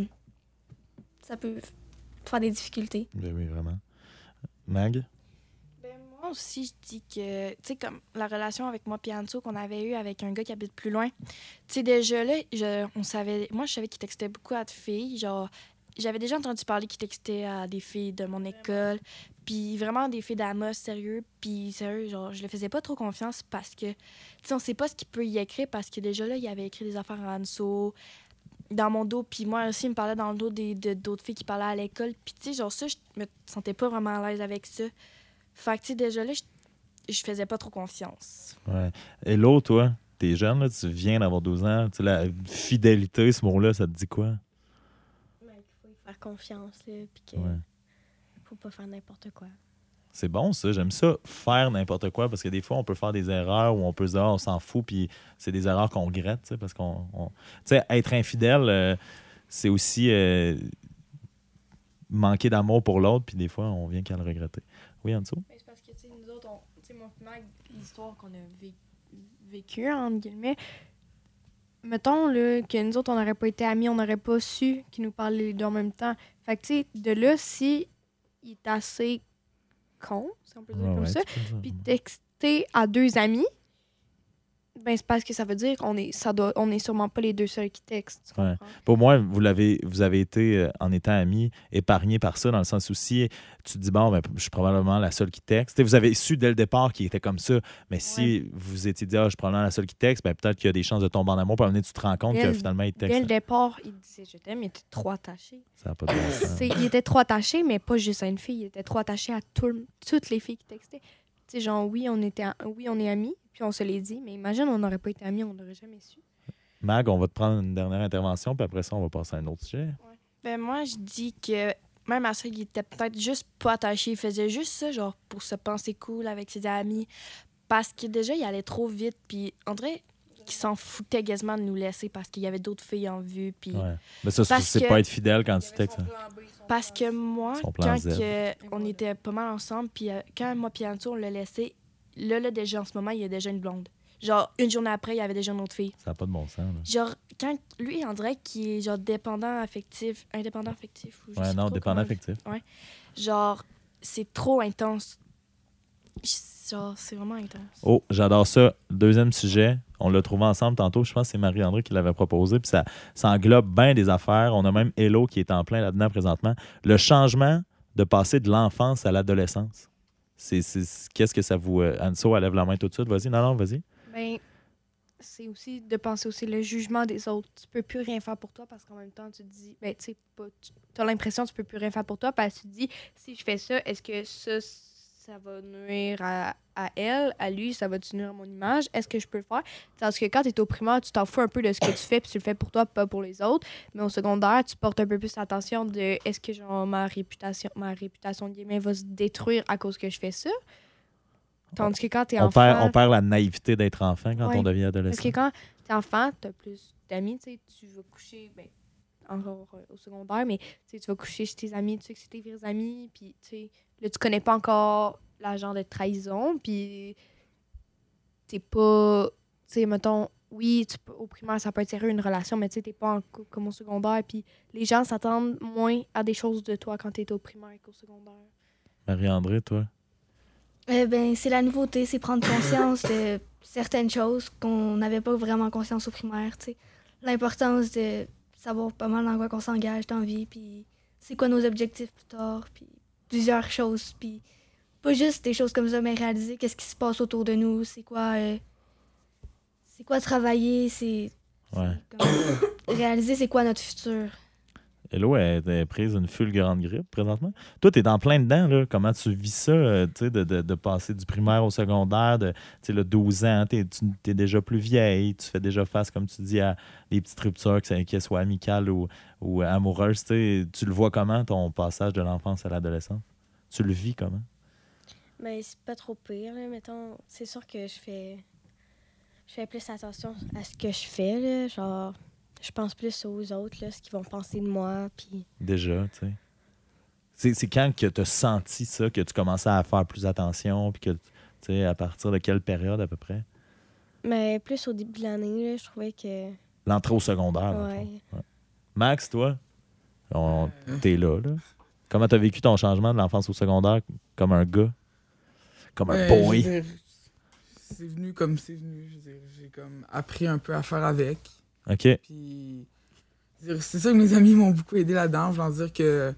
ça peut faire des difficultés. Ben oui, vraiment. Mag? Aussi, je dis que, tu sais, comme la relation avec moi et Anso qu'on avait eue avec un gars qui habite plus loin, tu sais, déjà là, je, on savait, moi, je savais qu'il textait beaucoup à des filles. Genre, j'avais déjà entendu parler qu'il textait à des filles de mon école, puis vraiment des filles d'Amos, sérieux. Puis, sérieux, genre, je le faisais pas trop confiance parce que, tu sais, on sait pas ce qu'il peut y écrire parce que déjà là, il avait écrit des affaires à Anso dans mon dos, puis moi aussi, il me parlait dans le dos des- de- d'autres filles qui parlaient à l'école. Puis, tu sais, genre, ça, je me sentais pas vraiment à l'aise avec ça. Fait que, tu sais, déjà là, je, je faisais pas trop confiance. Ouais. Et l'autre, toi, t'es jeune, là, tu viens d'avoir 12 ans. Tu sais, la fidélité, ce mot-là, ça te dit quoi? Mais il faut y faire confiance, là, puis que Ouais. faut pas faire n'importe quoi. C'est bon, ça. J'aime ça, faire n'importe quoi, parce que des fois, on peut faire des erreurs ou on peut se dire, Ah, on s'en fout, puis c'est des erreurs qu'on regrette, tu sais, parce qu'on. on- Tu sais, être infidèle, euh, c'est aussi euh, manquer d'amour pour l'autre, puis des fois, on vient qu'à le regretter. Oui, Anso? Mais c'est parce que, tu sais, nous autres, tu sais, moi, l'histoire qu'on a vé- vécue, entre guillemets, mettons, là, que nous autres, on n'aurait pas été amis, on n'aurait pas su qu'ils nous parlaient les deux en même temps. Fait que, tu sais, de là, si il est assez con, si on peut dire Ouais, comme ouais, ça, puis texter à deux amis, ben c'est parce que ça veut dire qu'on est, ça doit, on est sûrement pas les deux seuls qui textent. Ouais. Pour moi, vous l'avez, vous avez été, euh, en étant amis, épargné par ça, dans le sens où si tu te dis, bon, ben, je suis probablement la seule qui texte. Sais, vous avez su dès le départ qu'il était comme ça, mais si vous étiez dit, ah, je suis probablement la seule qui texte, ben, peut-être qu'il y a des chances de tomber en amour, puis tu te rends compte Dès que le- finalement, il Dès texte. le départ, il disait je t'aime, il était trop attaché. Ça n'a pas de il était trop attaché, mais pas juste à une fille. Il était trop attaché à tout toutes les filles qui textaient. Tu sais, genre, oui, on, était, a- oui, on est amis, puis on se l'est dit, mais imagine, on n'aurait pas été amis, on n'aurait jamais su. Mag, on va te prendre une dernière intervention, puis après ça, on va passer à un autre sujet. Ben, moi, je dis que même à ça, il était peut-être juste pas attaché. Il faisait juste ça, genre, pour se penser cool avec ses amis. Parce que déjà, il allait trop vite. Puis, on dirait qu'il s'en foutait quasiment de nous laisser parce qu'il y avait d'autres filles en vue. Puis, Ouais. Mais ça, c'est pas être fidèle quand tu textes. Parce que moi, quand que on était pas mal ensemble, puis euh, quand moi et Anto, on l'a laissé, là, là, déjà, en ce moment, il y a déjà une blonde. Genre, une journée après, il y avait déjà une autre fille. Ça n'a pas de bon sens. là. Genre, quand lui, on dirait qu'il est genre dépendant affectif, indépendant affectif. Ou je Ouais, non, dépendant affectif. Genre, c'est trop intense. Genre, c'est vraiment intense. Oh, j'adore ça. Deuxième sujet, on l'a trouvé ensemble tantôt. Je pense que c'est Marie-André qui l'avait proposé. Puis ça, ça englobe bien des affaires. On a même Hello qui est en plein là-dedans présentement. Le changement de passer de l'enfance à l'adolescence. Qu'est-ce que ça vous. euh, Anso, elle lève la main tout de suite? Vas-y, non, non, vas-y. Ben, c'est aussi de penser aussi le jugement des autres. Tu peux plus rien faire pour toi parce qu'en même temps, tu te dis, ben, tu as l'impression que tu peux plus rien faire pour toi parce que tu te dis, si je fais ça, est-ce que ça, ça va nuire à, à elle, à lui, ça va nuire à mon image? Est-ce que je peux le faire? Parce que quand tu es au primaire, tu t'en fous un peu de ce que tu fais puis tu le fais pour toi, pas pour les autres. Mais au secondaire, tu portes un peu plus attention de est-ce que genre, ma réputation, ma réputation de va se détruire à cause que je fais ça? Tandis que quand tu es On enfant... perd, on perd la naïveté d'être enfant quand Ouais. on devient Parce adolescent. que quand t'es enfant, t'as plus d'amis, tu sais, tu vas coucher, ben, encore euh, au secondaire, mais tu sais, tu vas coucher chez tes amis, tu sais que c'est tes vrais amis, puis tu sais, là, tu connais pas encore la genre de trahison, puis t'es pas. Tu sais, mettons, oui, tu peux- au primaire, ça peut être sérieux une relation, mais tu sais, t'es pas en couple comme au secondaire. Puis les gens s'attendent moins à des choses de toi quand t'es au primaire qu'au secondaire. Marie-André, toi? Euh, ben, c'est la nouveauté, c'est prendre conscience de certaines choses qu'on n'avait pas vraiment conscience au primaire, tu sais. L'importance de savoir pas mal dans quoi qu'on s'engage dans la vie, puis c'est quoi nos objectifs plus tard, puis plusieurs choses, puis pas juste des choses comme ça, mais réaliser qu'est-ce qui se passe autour de nous, c'est quoi, euh, c'est quoi travailler, c'est Ouais. réaliser c'est quoi notre futur. Hello, elle est prise une fulgurante grippe présentement. Toi, tu es en plein dedans. Là. Comment tu vis ça, euh, de, de- de passer du primaire au secondaire, de le 12 ans, tu es, déjà plus vieille, tu fais déjà face, comme tu dis, à des petites ruptures, qu'elles soient amicales ou, ou amoureuses. tu le vois comment, ton passage de l'enfance à l'adolescence? Tu le vis comment? Ben, c'est pas trop pire, là, mettons. C'est sûr que je fais. Je fais plus attention à ce que je fais, là. Genre, je pense plus aux autres, là, ce qu'ils vont penser de moi. Puis. Déjà, tu sais. C'est, c'est quand que tu as senti ça, que tu commençais à faire plus attention, puis que, tu sais, à partir de quelle période à peu près? Mais plus au début de l'année, là, je trouvais que. L'entrée au secondaire. Ouais. Max, toi, on- t'es là, là. Comment t'as vécu ton changement de l'enfance au secondaire comme un gars? Comme un Ouais, je boy? C'est venu comme c'est venu. je veux dire, J'ai comme appris un peu à faire avec. OK. Puis, c'est ça que mes amis m'ont beaucoup aidé là-dedans, en voulant dire que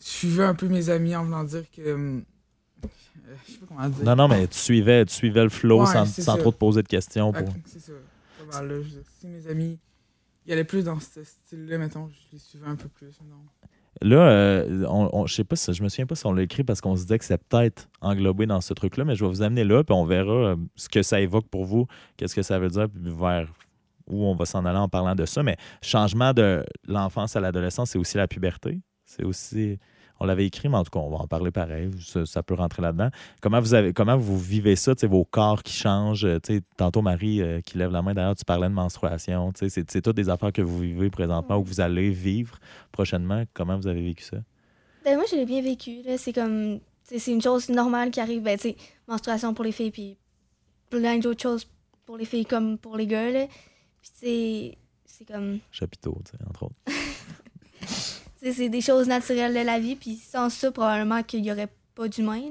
je suivais un peu mes amis en voulant dire que. euh, je sais pas comment dire. Non, non, mais tu suivais, tu suivais le flow Ouais, sans, sans trop te poser de questions. Pour... C'est ça. Pas mal, là. Je si mes amis ils allaient plus dans ce style-là, mettons, je les suivais un peu plus. Non. Là, euh, on, on- je sais pas, si- je me souviens pas si on l'a écrit parce qu'on se disait que c'est peut-être englobé dans ce truc-là, mais je vais vous amener là, puis on verra euh, ce que ça évoque pour vous, qu'est-ce que ça veut dire, puis vers où on va s'en aller en parlant de ça. Mais changement de l'enfance à l'adolescence, c'est aussi la puberté. C'est aussi. On l'avait écrit, mais en tout cas, on va en parler pareil. Ça, peut rentrer là-dedans. Comment vous avez, comment vous vivez ça, vos corps qui changent? euh, Tantôt, Marie euh, qui lève la main, d'ailleurs, tu parlais de menstruation. C'est toutes des affaires que vous vivez présentement ou que vous allez vivre prochainement. Comment vous avez vécu ça? Ben, moi, je l'ai bien vécu. C'est comme. C'est une chose normale qui arrive. Ben, menstruation pour les filles, puis plein d'autres choses pour les filles comme pour les gars. Puis, c'est comme. Chapiteau, tu sais, entre autres. C'est des choses naturelles de la vie. Puis, sans ça, probablement qu'il n'y aurait pas d'humain.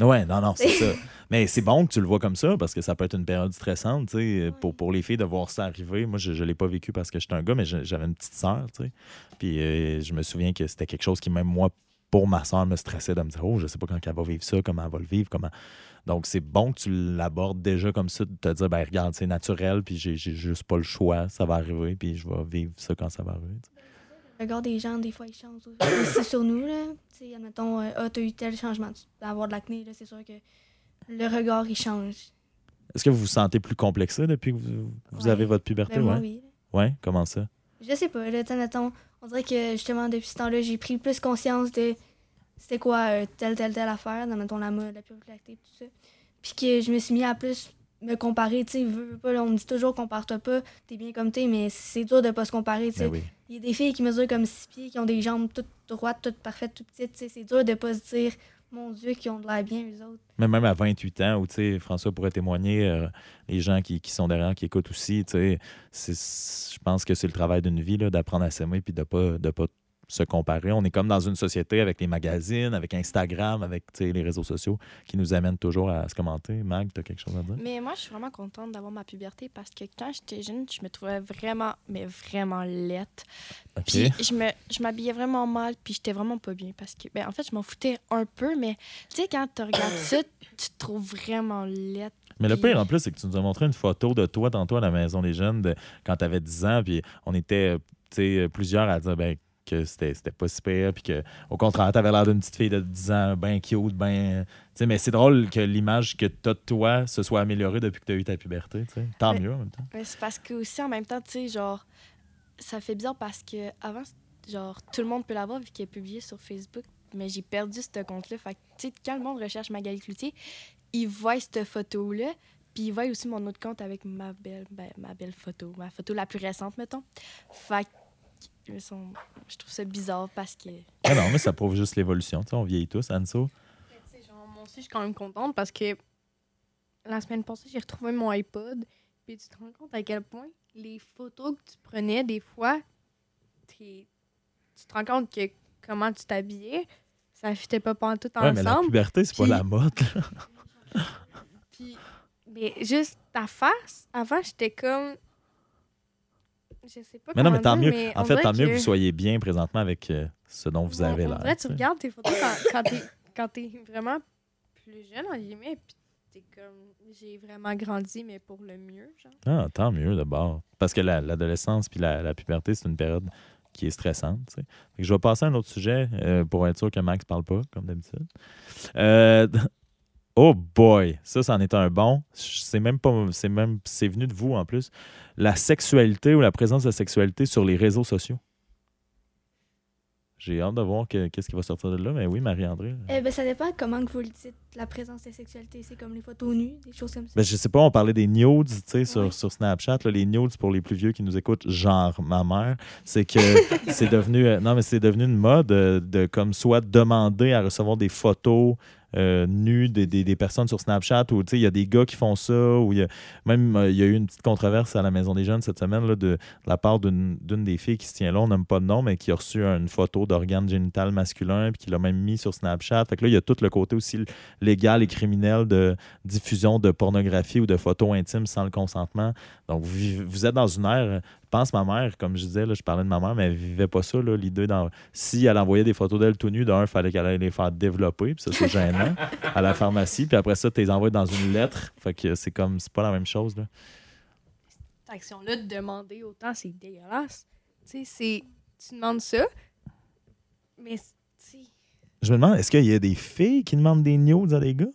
Ouais, non, non, c'est ça. Mais c'est bon que tu le vois comme ça parce que ça peut être une période stressante, tu sais, pour, pour les filles de voir ça arriver. Moi, je ne l'ai pas vécu parce que j'étais un gars, mais j'avais une petite sœur, tu sais. Puis euh, je me souviens que c'était quelque chose qui, même moi, pour ma sœur, me stressait de me dire, oh, je sais pas quand elle va vivre ça, comment elle va le vivre, comment. Donc, c'est bon que tu l'abordes déjà comme ça, de te dire, ben regarde, c'est naturel, puis j'ai juste pas le choix, ça va arriver, puis je vais vivre ça quand ça va arriver. Le regard des gens, des fois, ils changent aussi sur nous. Là. Tu sais, admettons, euh, ah, t'as eu tel changement. Tu peux avoir de l'acné, là, c'est sûr que le regard, il change. Est-ce que vous vous sentez plus complexé depuis que vous, vous Ouais. avez votre puberté? Ben, moi, ouais. oui. ouais, comment ça? Je sais pas, là, admettons, on dirait que justement, depuis ce temps-là, j'ai pris plus conscience de c'était quoi euh, telle, telle, telle affaire, admettons la mode, la puberté, tout ça. Puis que je me suis mis à plus me comparer, tu sais, veux, veux pas, là, on me dit toujours compare-toi pas, t'es bien comme t'es, mais c'est dur de pas se comparer, tu sais. Ben oui. Il y a des filles qui mesurent comme six pieds, qui ont des jambes toutes droites, toutes parfaites, toutes petites, tu sais, c'est dur de pas se dire, mon Dieu, qui ont de l'air bien, eux autres. Mais même à 28 ans, où tu sais, François pourrait témoigner, euh, les gens qui, qui sont derrière, qui écoutent aussi, tu sais, je pense que c'est le travail d'une vie d'apprendre à s'aimer puis de pas, de pas se comparer. On est comme dans une société avec les magazines, avec Instagram, avec les réseaux sociaux qui nous amènent toujours à se commenter. Mag, tu as quelque chose à dire? Mais moi, je suis vraiment contente d'avoir ma puberté parce que quand j'étais jeune, je me trouvais vraiment, mais vraiment laite. Puis je me je m'habillais vraiment mal, puis j'étais vraiment pas bien parce que, ben, en fait, je m'en foutais un peu, mais tu sais, quand tu regardes ça, tu te trouves vraiment laite. Mais le pire en plus, c'est que tu nous as montré une photo de toi tantôt à la Maison des Jeunes de, quand tu avais 10 ans, puis on était plusieurs à dire ben, que c'était pas si pire, puis que au contraire, tu avais l'air d'une petite fille de 10 ans, bien cute, bien. Mais c'est drôle que l'image que tu as de toi se soit améliorée depuis que tu as eu ta puberté. tu sais. Tant Mais- mieux en même temps. Mais c'est parce que aussi, en même temps, tu sais, genre, ça fait bizarre parce que avant, genre, tout le monde peut l'avoir vu qu'elle est publiée sur Facebook, mais j'ai perdu ce compte-là. Fait que, tu sais, quand le monde recherche Magali Cloutier, ils voient cette photo-là, puis ils voient aussi mon autre compte avec ma belle, ben, ma belle photo, ma photo la plus récente, mettons. Fait que, ils sont- je trouve ça bizarre parce que. Ah non, mais ça prouve juste l'évolution. tu sais, On vieillit tous, Anso. Tu sais, genre, moi aussi, je suis quand même contente parce que la semaine passée, j'ai retrouvé mon iPod. Puis tu te rends compte à quel point les photos que tu prenais, des fois, tu te rends compte que comment tu t'habillais, ça fitait pas tout Ouais, mais la ensemble. puberté, c'est pas la mode. là. Puis, mais juste ta face, avant, j'étais comme. Je sais pas Mais non, mais tant mieux. En fait, tant mieux que vous soyez bien présentement avec euh, ce dont vous avez l'air. dirait, tu regardes tes photos quand, quand t'es vraiment plus jeune, en guillemets, puis t'es comme. J'ai vraiment grandi, mais pour le mieux, genre. Ah, tant mieux d'abord. Parce que la- l'adolescence puis la, la puberté, c'est une période qui est stressante. tu sais. Fait que je vais passer à un autre sujet euh, pour être sûr que Max parle pas, comme d'habitude. Euh, oh boy, ça, c'en est un bon. C'est même pas. C'est même. C'est venu de vous en plus. La sexualité ou la présence de sexualité sur les réseaux sociaux. J'ai hâte de voir que- qu'est-ce qui va sortir de là, mais oui, Marie-André. Eh ben, ça dépend comment que vous le dites. La présence de sexualité, c'est comme les photos nues, des choses comme ça. Ben, je sais pas, on parlait des nudes, tu sais, sur, Ouais. sur Snapchat. là, les nudes, pour les plus vieux qui nous écoutent, genre ma mère, c'est que c'est devenu, euh, non, mais c'est devenu une mode euh, de, comme soit demander à recevoir des photos euh, nues des, personnes sur Snapchat ou, il y a des gars qui font ça ou y a, même, euh, il y a eu une petite controverse à la Maison des Jeunes cette semaine de, la part d'une des filles qui se tient là, on nomme pas de nom, mais qui a reçu une photo d'organe génital masculin puis qui l'a même mis sur Snapchat. Fait que là, il y a tout le côté aussi légal et criminel de diffusion de pornographie ou de photos intimes sans le consentement. Donc, vous, vous êtes dans une ère, pense ma mère, comme je disais, là, je parlais de ma mère, mais elle vivait pas ça, là, l'idée dans... Si elle envoyait des photos d'elle tout nue, d'un, il fallait qu'elle aille les faire développer, puis ça, c'est gênant, à la pharmacie, puis après ça, tu les envoies dans une lettre, fait que c'est comme, c'est pas la même chose, là. Cette action-là de demander autant, c'est dégueulasse. Tu sais, c'est. Tu demandes ça, mais. Je me demande, est-ce qu'il y a des filles qui demandent des nudes à des gars?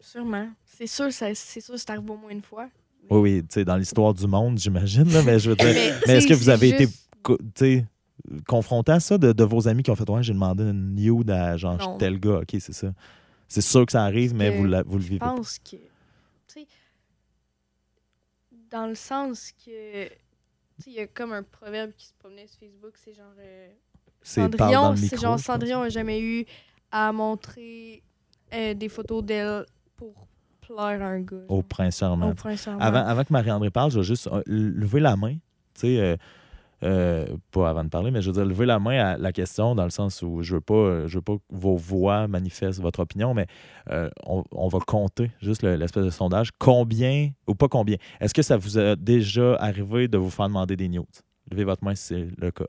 Sûrement. C'est sûr, ça- c'est sûr, c'est arrivé au moins une fois. Oui, oui, tu sais, dans l'histoire du monde, j'imagine, là, mais je veux dire... Mais, Mais est-ce que vous avez été juste- sais, confronté à ça de, de vos amis qui ont fait Ouais, j'ai demandé une nude à genre Non. tel gars, ok, c'est ça. C'est sûr que ça arrive, mais vous, la- vous le Je vivez pas. pense que. Tu sais. Dans le sens que. Tu sais, il y a comme un proverbe qui se promenait sur Facebook, c'est genre. euh, Cendrillon, c'est genre je. Cendrillon a jamais eu à montrer euh, des photos d'elle pour plaire à un gars. Au prince charmant. Au prince charmant. Avant, avant que Marie-André parle, je vais juste euh, lever la main. Tu sais, euh, euh, pas avant de parler, mais je veux dire, lever la main à la question dans le sens où je veux pas, je veux pas que vos voix manifestent votre opinion, mais euh, on, on va compter juste le- l'espèce de sondage. Combien, ou pas combien, est-ce que ça vous a déjà arrivé de vous faire demander des nudes? Levez votre main si c'est le cas.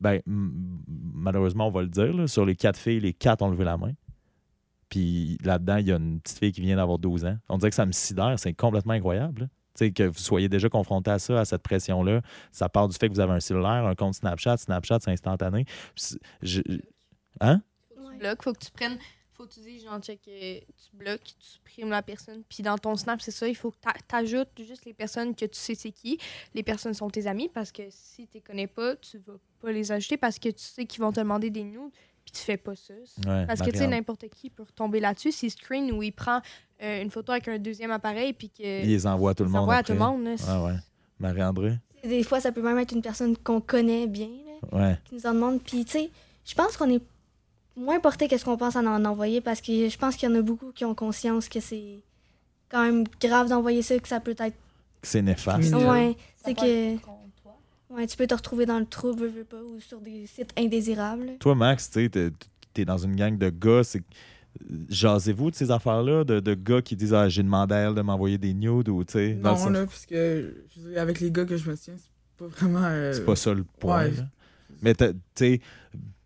Ben, malheureusement, on va le dire, là, sur les quatre filles, les quatre ont levé la main. Puis là-dedans, il y a une petite fille qui vient d'avoir 12 ans. On dirait que ça me sidère, c'est complètement incroyable. là. Tu sais, que vous soyez déjà confronté à ça, à cette pression-là. Ça part du fait que vous avez un cellulaire, un compte Snapchat. Snapchat, c'est instantané. Puis je- Hein? Tu bloques, faut que tu prennes. Faut que tu dises, genre, euh, tu bloques, tu supprimes la personne. Puis dans ton Snap, c'est ça, il faut que tu ajoutes juste les personnes que tu sais c'est qui. Les personnes sont tes amis parce que si tu les connais pas, tu vas pas les ajouter parce que tu sais qu'ils vont te demander des nudes. Puis tu fais pas ça. Ouais, Parce que tu sais, n'importe qui peut retomber là-dessus. S'il screen ou il prend euh, une photo avec un deuxième appareil puis que Il les envoie à tout le il monde. s'envoie à tout le monde. là, c'est- Ah ouais. Marie-André? Des fois, ça peut même être une personne qu'on connaît bien, là, Ouais. qui nous en demande. Puis, tu sais, je pense qu'on est moins porté qu'est-ce qu'on pense à en envoyer parce que je pense qu'il y en a beaucoup qui ont conscience que c'est quand même grave d'envoyer ça, que ça peut être. C'est néfaste. Ouais, c'est que. Ouais, tu peux te retrouver dans le trou, veux, veux pas, ou sur des sites indésirables. Toi, Max, tu sais, t'es- t'es dans une gang de gars. c'est- Jasez-vous de ces affaires-là, de, de gars qui disent Ah, j'ai demandé à elle de m'envoyer des nudes ou tu sais. Non, là, parce que je veux dire, avec les gars que je me tiens, c'est pas vraiment. euh, C'est pas ça le point. ouais. Mais tu sais,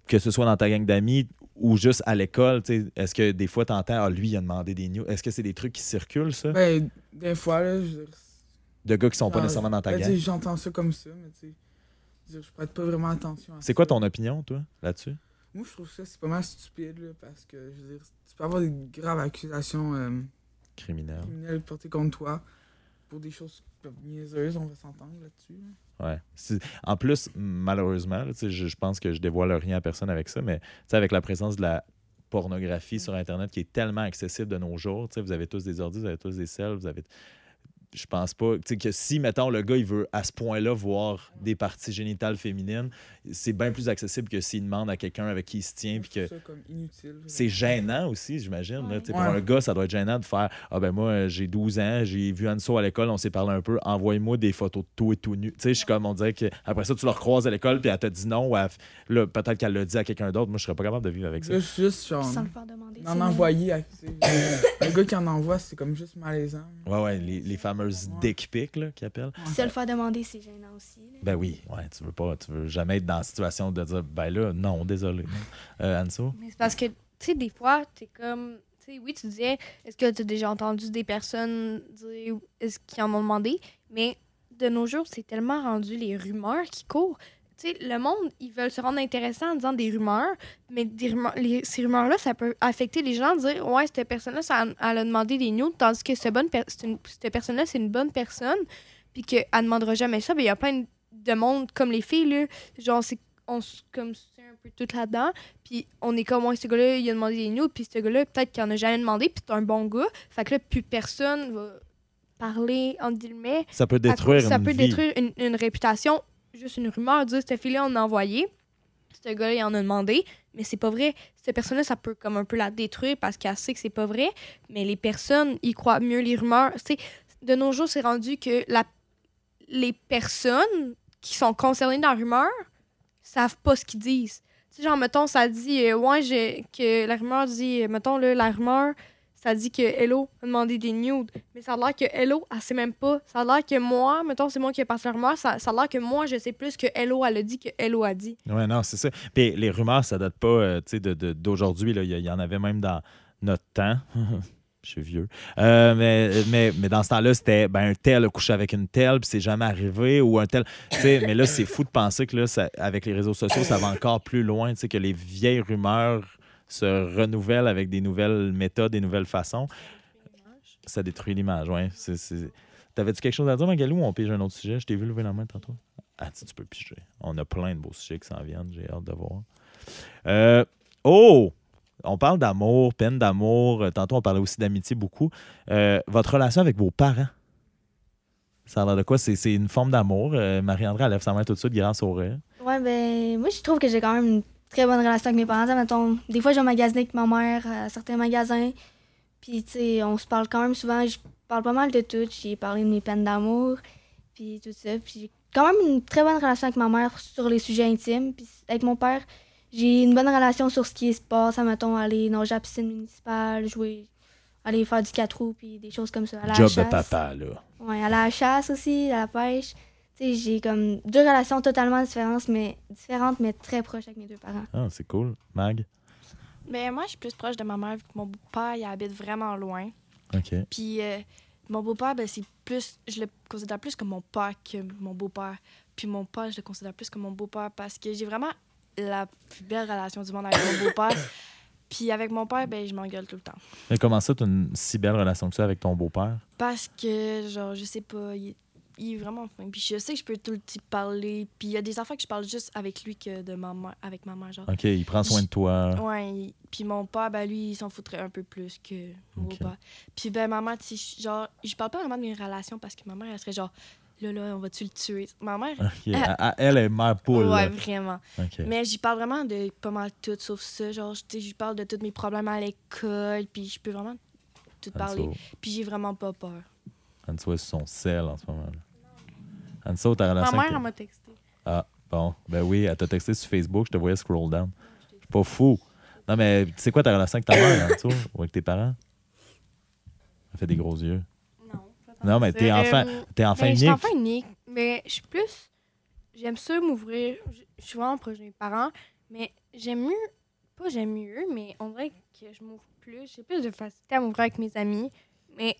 que ce soit dans ta gang d'amis ou juste à l'école, tu sais, est-ce que des fois t'entends Ah, lui, il a demandé des news. Est-ce que c'est des trucs qui circulent, ça? Ben, des fois, là, je veux dire, de gars qui sont pas genre, nécessairement dans ta ben, gang. J'entends ça comme ça, mais tu sais, je prête pas vraiment attention à C'est quoi ton opinion, toi, là-dessus? Moi, je trouve ça, c'est pas mal stupide, là, parce que, je veux dire, tu peux avoir des graves accusations euh, Criminel. criminelles portées contre toi pour des choses niaiseuses, on va s'entendre là-dessus. là. Ouais. En plus, malheureusement, là, je, je pense que je dévoile rien à personne avec ça, mais tu sais, avec la présence de la pornographie sur Internet qui est tellement accessible de nos jours, tu sais, vous avez tous des ordi, vous avez tous des selles, vous avez je pense pas. Tu sais, que si, mettons, le gars, il veut à ce point-là voir des parties génitales féminines, c'est bien plus accessible que s'il demande à quelqu'un avec qui il se tient. Puis que trouve ça comme inutile. c'est gênant aussi, j'imagine. là. Tu sais, Pour Ouais. un gars, ça doit être gênant de faire Ah ben moi, j'ai 12 ans, j'ai vu Anso à l'école, on s'est parlé un peu, envoie-moi des photos de tout et tout nu. Tu sais, je suis comme, on dirait que après ça, tu le recroises à l'école, puis elle te dit non, ou elle- là, peut-être qu'elle l'a dit à quelqu'un d'autre. Moi, je serais pas capable de vivre avec ça. Juste genre, Sans le faire demander. en envoyer. à- gars qui en envoie, c'est comme juste malaisant. Ouais, ouais, les, les fameuses Ouais. dick pics, là, qu'ils appellent. Se le faire demander, c'est gênant aussi. là. Ben oui, ouais, tu veux pas, tu veux jamais être dans la situation de dire, ben là, non, désolé. Euh, Anso? Mais c'est parce que, tu sais, des fois, t'es comme. Tu sais, oui, tu disais, est-ce que tu as déjà entendu des personnes dire, est-ce qu'ils en ont demandé? Mais de nos jours, c'est tellement rendu les rumeurs qui courent. Tu sais, le monde, ils veulent se rendre intéressant en disant des rumeurs, mais des rumeurs, les- ces rumeurs-là, ça peut affecter les gens, dire, ouais, cette personne-là, ça, elle a demandé des nudes, tandis que cette, bonne per- une- cette personne-là, c'est une bonne personne, puis qu'elle ne demandera jamais ça. Ben, il y a plein de monde comme les filles, là, genre, c'est on se comme c'est un peu tout là-dedans puis on est comme ouais ce gars-là il a demandé des nudes puis ce gars-là peut-être qu'il en a jamais demandé puis c'est un bon gars fait que là plus personne va parler entre guillemets Ça peut détruire ça une peut vie. détruire une, une réputation juste une rumeur dire cette fille-là on a envoyé. Ce gars-là il en a demandé. Mais c'est pas vrai. Cette personne-là ça peut comme un peu la détruire parce qu'elle sait que c'est pas vrai. Mais les personnes ils croient mieux les rumeurs. De nos jours c'est rendu que la les personnes qui sont concernées dans la rumeur savent pas ce qu'ils disent. Tu genre, mettons, ça dit, euh, ouais, que la rumeur dit, mettons, là, la rumeur, ça dit que Hello a demandé des nudes. Mais ça a l'air que Hello, elle sait même pas. Ça a l'air que moi, mettons, c'est moi qui ai passé la rumeur, ça, ça a l'air que moi, je sais plus que Hello, elle a dit que Hello a dit. Ouais, non, c'est ça. Puis les rumeurs, ça date pas euh, tu sais, de- de- d'aujourd'hui. Il y, en avait même dans notre temps. Je suis vieux. Euh, mais, mais, mais dans ce temps-là, c'était ben, un tel a couché avec une telle, puis c'est jamais arrivé, ou un tel. mais là, c'est fou de penser que là, ça- avec les réseaux sociaux, ça va encore plus loin, que les vieilles rumeurs se renouvellent avec des nouvelles méthodes, des nouvelles façons. Ça détruit l'image, oui. T'avais-tu quelque chose à dire, Magalou, ou on pige un autre sujet? Je t'ai vu lever la main tantôt. Ah, tu, peux piger. On a plein de beaux sujets qui s'en viennent. J'ai hâte de voir. Euh, oh! On parle d'amour, peine d'amour. Euh, Tantôt, on parlait aussi d'amitié beaucoup. Euh, votre relation avec vos parents, ça a l'air de quoi? C'est une forme d'amour. Marie-André, elle lève sa main tout de suite, grand sourire. Ouais, ben, moi, je trouve que j'ai quand même une très bonne relation avec mes parents. Mettons, des fois, je vais magasiner avec ma mère à certains magasins. Puis, tu sais, on se parle quand même souvent. Je parle pas mal de tout. J'ai parlé de mes peines d'amour. Puis, tout ça. Puis, j'ai quand même une très bonne relation avec ma mère sur les sujets intimes. Puis, avec mon père, j'ai une bonne relation sur ce qui se passe. Mettons, aller nager à la piscine municipale, jouer, aller faire du 4 roues, puis des choses comme ça. à la Job de papa, là. Ouais, à la chasse aussi, à la pêche. J'ai comme deux relations totalement différentes, mais différentes, mais très proches avec mes deux parents. Ah, c'est cool. Mag? Mais moi, je suis plus proche de ma mère vu que mon beau-père, il habite vraiment loin. OK. Puis euh, mon beau-père, ben, c'est plus. Je le considère plus comme mon père que mon beau-père. Puis mon père, je le considère plus comme mon beau-père parce que j'ai vraiment la plus belle relation du monde avec mon beau-père. Puis avec mon père, ben, je m'engueule tout le temps. Mais comment ça, tu as une si belle relation que ça avec ton beau-père? Parce que, genre, je sais pas, il, il est vraiment fin. Puis je sais que je peux tout le temps parler. Puis il y a des affaires que je parle juste avec lui que de ma mère, avec ma mère, genre. OK, il prend soin de toi. Ouais, puis mon père, ben lui, il s'en foutrait un peu plus que mon beau-père. Puis ben maman, tu sais, genre, je parle pas vraiment de mes relations parce que ma mère, elle serait genre, là, là, on va-tu le tuer? Ma mère. Elle, est mère poule. ouais, vraiment. Mais j'y parle vraiment de pas mal tout, sauf ça. Genre, tu sais, parle de tous mes problèmes à l'école, puis je peux vraiment tout parler. Puis j'ai vraiment pas peur. Anso est son sel en ce moment. là. Anso, ta Ma mère, elle m'a texté. Ah, bon. Ben oui, elle t'a texté sur Facebook, je te voyais scroll down. Je suis pas fou. Non, mais c'est quoi ta relation avec ta mère, Anso, ou avec tes parents? Elle fait des gros yeux. Non. Non, mais t'es enfant, Euh, t'es enfant ben, Je suis unique. enfant unique, mais je suis plus. J'aime ça m'ouvrir. Je je suis vraiment proche de mes parents, mais j'aime mieux. Pas j'aime mieux, mais on dirait que je m'ouvre plus. J'ai plus de facilité à m'ouvrir avec mes amis, mais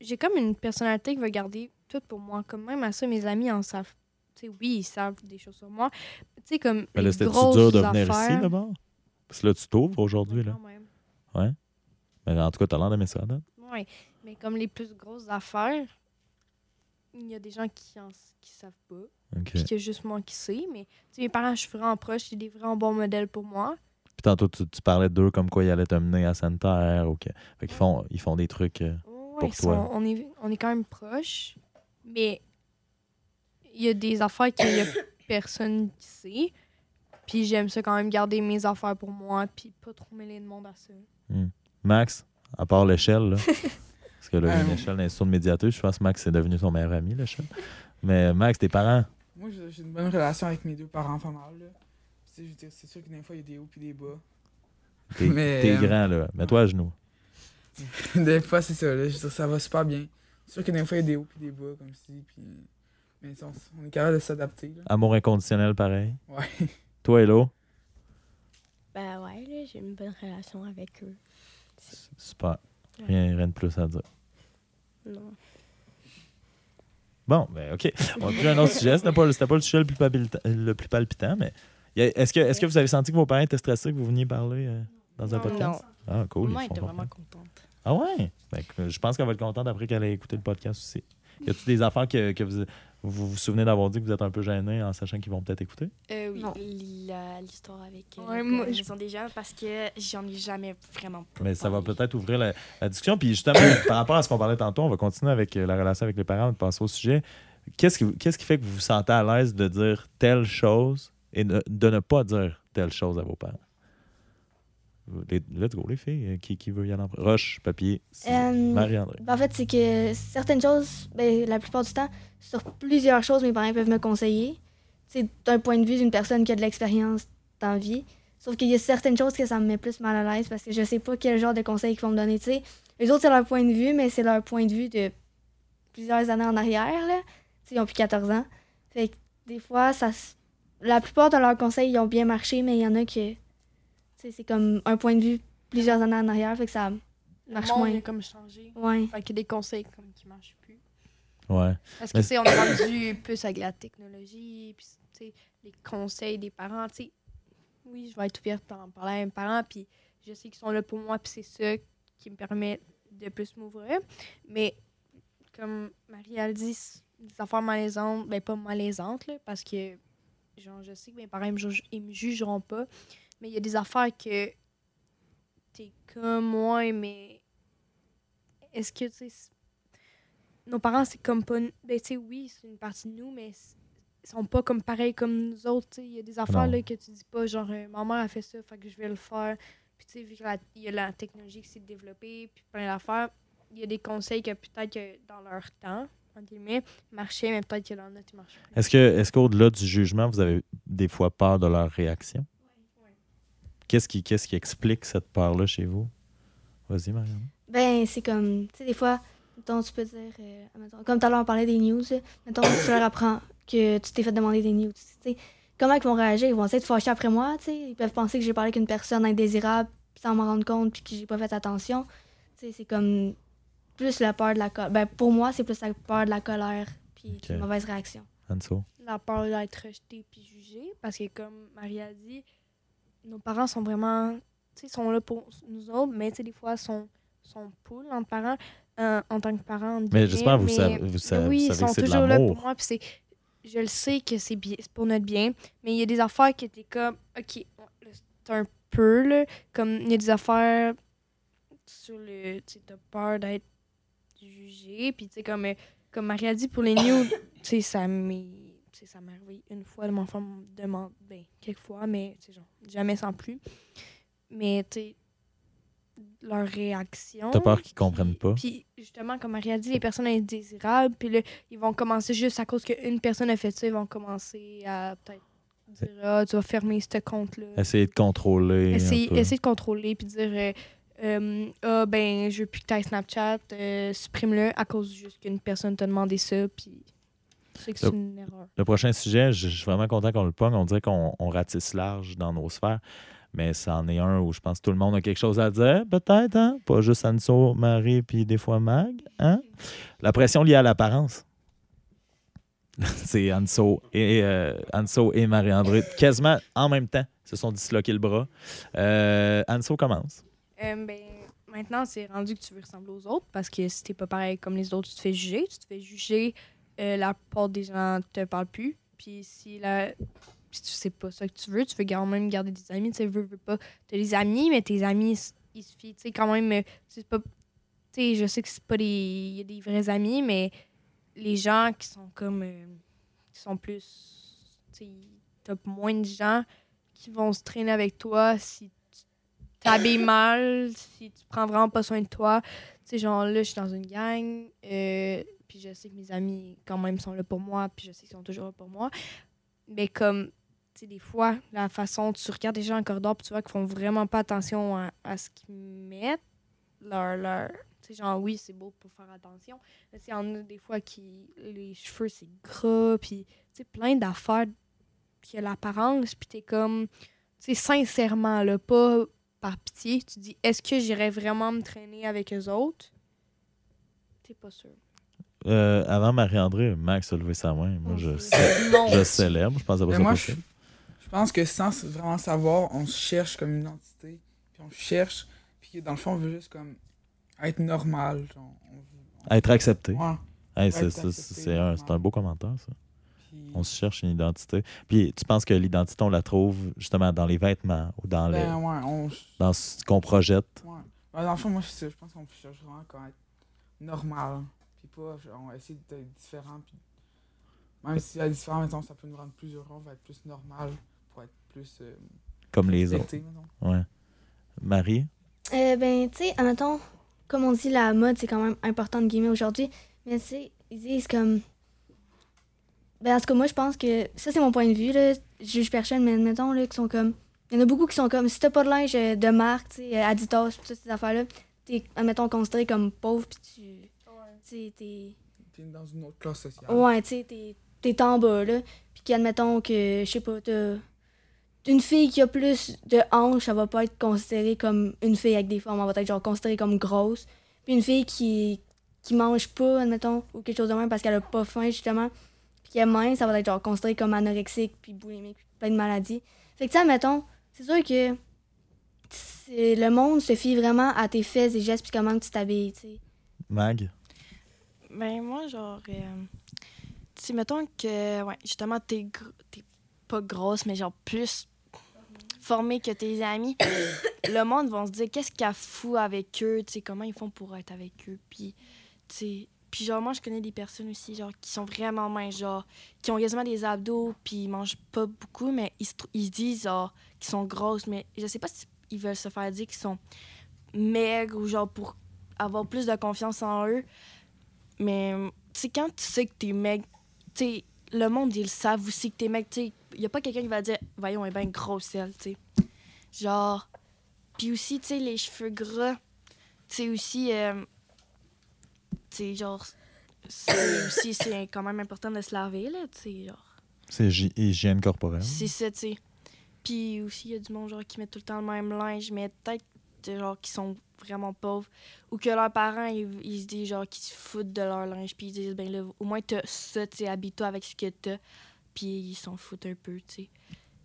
j'ai comme une personnalité qui va garder tout pour moi. Comme même à ça, mes amis en savent. Tu sais, oui, ils savent des choses sur moi. Tu sais, comme. Mais là, grosses dur de venir affaires, ici, d'abord? Parce que là, tu t'ouvres aujourd'hui, là. quand même. Mais en tout cas, t'as l'air d'aimer ça, là. Ouais, mais comme les plus grosses affaires, il y a des gens qui en qui savent pas. OK. puis qu'il y a juste moi qui sais. Mais mes parents, je suis vraiment proche, c'est des vraiment bons modèles pour moi. Puis tantôt, tu, tu parlais d'eux comme quoi ils allaient te mener à Santerre. OK. Fait qu'ils font, ils font des trucs. euh, Ouais, pour toi? sont- on, est, on est quand même proches, mais il y a des affaires qu'il y a personne qui sait. Puis j'aime ça quand même garder mes affaires pour moi, puis pas trop mêler le monde à ça. Max, à part l'échelle, là. Parce que là, a une Euh, échelle l'institut de médiateur. Je pense que Max est devenu son meilleur ami, l'échelle. Mais Max, tes parents, Moi, j'ai une bonne relation avec mes deux parents, pas mal. Là. Je veux dire, C'est sûr que des fois, il y a des hauts puis des bas. t'es Mais, t'es euh, grand, là. Mets-toi à genoux. des fois, c'est ça. Là. Je veux dire, ça va super bien. C'est sûr que des fois, il y a des hauts puis des bas, comme si. Puis... Mais on, on est capable de s'adapter. Amour inconditionnel, pareil. Ouais. Toi, Hello? Ben ouais, là, j'ai une bonne relation avec eux. Super. Rien, rien de plus à dire. Non. Bon, ben OK. On plus un autre sujet. C'était pas, pas le sujet le plus, palpita- le plus palpitant, mais a- est-ce que, vous avez senti que vos parents étaient stressés que vous veniez parler euh, dans un Non. podcast? Ah, cool. Maman ils contents. vraiment contente. Ah ouais? Fait que je pense qu'elle va être contente après qu'elle ait écouté le podcast aussi. Y a-t-il des affaires que, que vous, vous vous souvenez d'avoir dit que vous êtes un peu gêné en sachant qu'ils vont peut-être écouter? Euh, oui, Non. la- l'histoire avec euh, Ouais, moi, gars, je- ils sont déjà parce que j'en ai jamais vraiment Mais ça va peut-être ouvrir la, la discussion. Puis justement, par rapport à ce qu'on parlait tantôt, on va continuer avec euh, la relation avec les parents, de passer au sujet. Qu'est-ce qui, qu'est-ce qui fait que vous vous sentez à l'aise de dire telle chose et ne- de ne pas dire telle chose à vos parents? Les- let's go, les filles. Qui, qui veut y aller en premier? Roche, papier. Euh, Marie-André. Ben, en fait, c'est que certaines choses, ben, la plupart du temps, sur plusieurs choses, mes parents peuvent me conseiller. C'est d'un point de vue d'une personne qui a de l'expérience dans la vie. Sauf qu'il y a certaines choses que ça me met plus mal à l'aise parce que je sais pas quel genre de conseils ils vont me donner. tu sais. Les autres, c'est leur point de vue, mais c'est leur point de vue de plusieurs années en arrière. Là. Tu sais, Ils ont plus 14 ans. Fait que des fois, ça, la plupart de leurs conseils ils ont bien marché, mais il y en a sais, c'est comme un point de vue plusieurs années en arrière. Fait que ça Le marche monde moins. a comme changé. Ouais. Fait qu'il y a des conseils comme qui marchent plus. Ouais. Parce que, sais, on est rendu plus avec la technologie, puis, tu sais, les conseils des parents, tu sais. Oui, je vais être ouverte en parler à mes parents, puis je sais qu'ils sont là pour moi, puis c'est ça qui me permet de plus m'ouvrir. Mais, comme Marie a dit, c'est des affaires malaisantes, ben pas malaisantes, là, parce que, genre, je sais que mes parents, ils me jugeront pas, mais il y a des affaires que t'es comme moi, mais est-ce que, tu sais, nos parents, c'est comme pas. Ben, tu sais, oui, c'est une partie de nous, mais ils sont pas comme pareils comme nous autres. tu sais. Il y a des affaires là, que tu dis pas, genre, euh, ma mère a fait ça, fait que je vais le faire. Puis, tu sais, vu qu'il y a la technologie qui s'est développée, puis plein d'affaires, il y a des conseils que peut-être que dans leur temps, entre guillemets, marchaient, mais peut-être que dans notre, ils marchent plus. Est-ce qu'au-delà du jugement, vous avez des fois peur de leur réaction? Qu'est-ce qui, qu'est-ce qui explique cette peur-là chez vous? Vas-y, Marianne. Ben, c'est comme, tu sais, des fois, mettons, tu peux dire, euh, mettons, comme tout à l'heure, on parlait des news, mettons, tu leur apprends que tu t'es fait demander des news, tu sais, comment ils vont réagir? Ils vont essayer de fâcher après moi, tu sais, ils peuvent penser que j'ai parlé avec une personne indésirable sans m'en rendre compte puis que j'ai pas fait attention. Tu sais, c'est comme plus la peur de la colère. Ben, pour moi, c'est plus la peur de la colère puis Ok. une mauvaise réaction. Anso. la peur d'être rejeté puis jugé parce que comme Marie a dit nos parents sont vraiment tu sais sont là pour nous autres mais tu sais des fois sont sont poules entre parents euh, en tant que parents Mais j'espère que vous savez, vous savez, oui vous ils que sont de toujours là pour moi puis c'est je le sais que c'est pour notre bien mais il y a des affaires qui étaient comme ok c'est un peu là comme il y a des affaires sur le tu t'as peur d'être jugé puis tu sais comme euh, comme Marie a dit pour les news tu sais ça m'est sais, ça m'est arrivé une fois mon enfant me demande ben quelques fois mais tu sais genre jamais sans plus mais tu sais leur réaction T'as peur qu'ils comprennent pas? puis justement comme Marie a dit les personnes indésirables puis là ils vont commencer juste à cause qu'une personne a fait ça ils vont commencer à peut-être dire ah tu vas fermer ce compte là Essayer de contrôler. essayer, essayer de contrôler puis dire euh, euh, ah ben je veux plus que tu Snapchat euh, supprime-le à cause juste qu'une personne t'a demandé ça puis c'est que c'est Yep. une erreur Le prochain sujet, je je suis vraiment content qu'on le pogne. On dirait qu'on on ratisse large dans nos sphères. Mais c'en est un où je pense que tout le monde a quelque chose à dire, peut-être, hein? Pas juste Anso, Marie, puis des fois Mag, hein? La pression liée à l'apparence. C'est Anso et, euh, Anso et Marie-André, quasiment en même temps, se sont disloqués le bras. Euh, Anso commence. Euh, ben, maintenant, c'est rendu que tu veux ressembler aux autres parce que si t'es pas pareil comme les autres, tu te fais juger. Tu te fais juger, euh, la plupart des gens te parlent plus. Puis si, la... si tu sais pas ça que tu veux, tu veux quand même garder des amis. Tu veux, veux pas. T'as des amis, mais tes amis, il suffit, tu sais, quand même, euh, c'est pas. Tu je sais que c'est pas des, y a des vrais amis, mais les gens qui sont comme. euh, qui sont plus. Tu sais, t'as moins de gens qui vont se traîner avec toi si tu t'habilles mal, si tu prends vraiment pas soin de toi. Tu sais, genre là, je suis dans une gang, euh, puis je sais que mes amis, quand même, sont là pour moi, puis je sais qu'ils sont toujours là pour moi. Mais comme, tu sais, des fois, la façon, tu regardes des gens en corridor, puis tu vois qu'ils font vraiment pas attention à, à ce qu'ils mettent, leur. leur tu sais, genre, oui, c'est beau pour faire attention. Mais il y en a des fois qui. Les cheveux, c'est gras, puis, tu sais, plein d'affaires qui a l'apparence, puis t'es comme. Tu sais, sincèrement, là, pas par pitié, tu dis, est-ce que j'irais vraiment me traîner avec eux autres? T'es pas sûr. Euh, avant Marie-André, Max a levé sa main. Moi, je, célèbre. Je pense que moi, je, possible. je pense que sans vraiment savoir, on se cherche comme une identité. Puis on cherche. Puis dans le fond, on veut juste comme être normal. Genre, on veut- Être accepté. Ouais. Hey, c'est un, beau commentaire, ça. Puis, On se cherche une identité. Puis tu penses que l'identité, on la trouve justement dans les vêtements ou dans, le, ben ouais, on. dans ce qu'on projette? Ouais. Ben, dans le fond, moi, je, je pense qu'on cherche vraiment à être normal. Puis pas, genre, on va essayer d'être différent. Puis même si la différence, mettons, ça peut nous rendre plus heureux, on va être plus normal pour être plus. euh, Comme les autres. mettons. Ouais. Marie? Euh, ben, tu sais, admettons, comme on dit, la mode, c'est quand même important de guillemets aujourd'hui. Mais tu sais, ils disent comme. Ben, en tout cas, moi, je pense que. Ça, c'est mon point de vue, là. Je juge personne, mais admettons, là, qui sont comme. Il y en a beaucoup qui sont comme. Si t'as pas de linge euh, de marque, tu sais, euh, Adidas, toutes ces affaires-là, t'es, admettons, considéré comme pauvre, pis tu. Tu sais, t'es. T'es dans une autre classe sociale. Ouais, tu sais, t'es, t'es en bas, là. Puis qu'admettons que, je sais pas, t'as. Une fille qui a plus de hanches, elle va pas être considérée comme une fille avec des formes, elle va être genre considérée comme grosse. Puis une fille qui, qui mange pas, admettons, ou quelque chose de même parce qu'elle a pas faim, justement, puis qui est mince, ça va être genre considérée comme anorexique, puis boulimique, puis plein de maladies. Fait que, tu sais, admettons, c'est sûr que c'est- le monde se fie vraiment à tes faits et gestes, puis comment tu t'habilles, tu sais. Mag? Ben, moi, genre. euh, sais, mettons que, ouais, justement, t'es gr- t'es pas grosse, mais genre plus formée que tes amis. le monde va se dire qu'est-ce qu'il y a fou avec eux, tu sais, comment ils font pour être avec eux. Puis, tu sais. Puis, genre, moi, je connais des personnes aussi, genre, qui sont vraiment minces, genre, qui ont quasiment des abdos, puis ils mangent pas beaucoup, mais ils se, ils se disent, genre, qu'ils sont grosses, mais je sais pas s'ils veulent se faire dire qu'ils sont maigres ou, genre, pour avoir plus de confiance en eux. Mais, tu sais, quand tu sais que t'es maigre, tu sais, le monde, ils le savent aussi que t'es maigre, tu sais. Il a pas quelqu'un qui va dire, voyons, elle est bien grosse, elle, tu sais. Genre. Puis aussi, tu sais, les cheveux gras, tu sais, aussi, euh, tu sais, genre, c'est aussi, c'est quand même important de se laver, là, tu sais, genre. C'est hy- hygiène corporelle. C'est ça, tu sais. Puis aussi, il y a du monde genre, qui met tout le temps le même linge, mais peut-être genre qui sont vraiment pauvres ou que leurs parents, ils, ils se disent genre qu'ils se foutent de leur linge, puis ils disent ben là, au moins t'as ça, tu sais, habille-toi avec ce que t'as, puis ils s'en foutent un peu, tu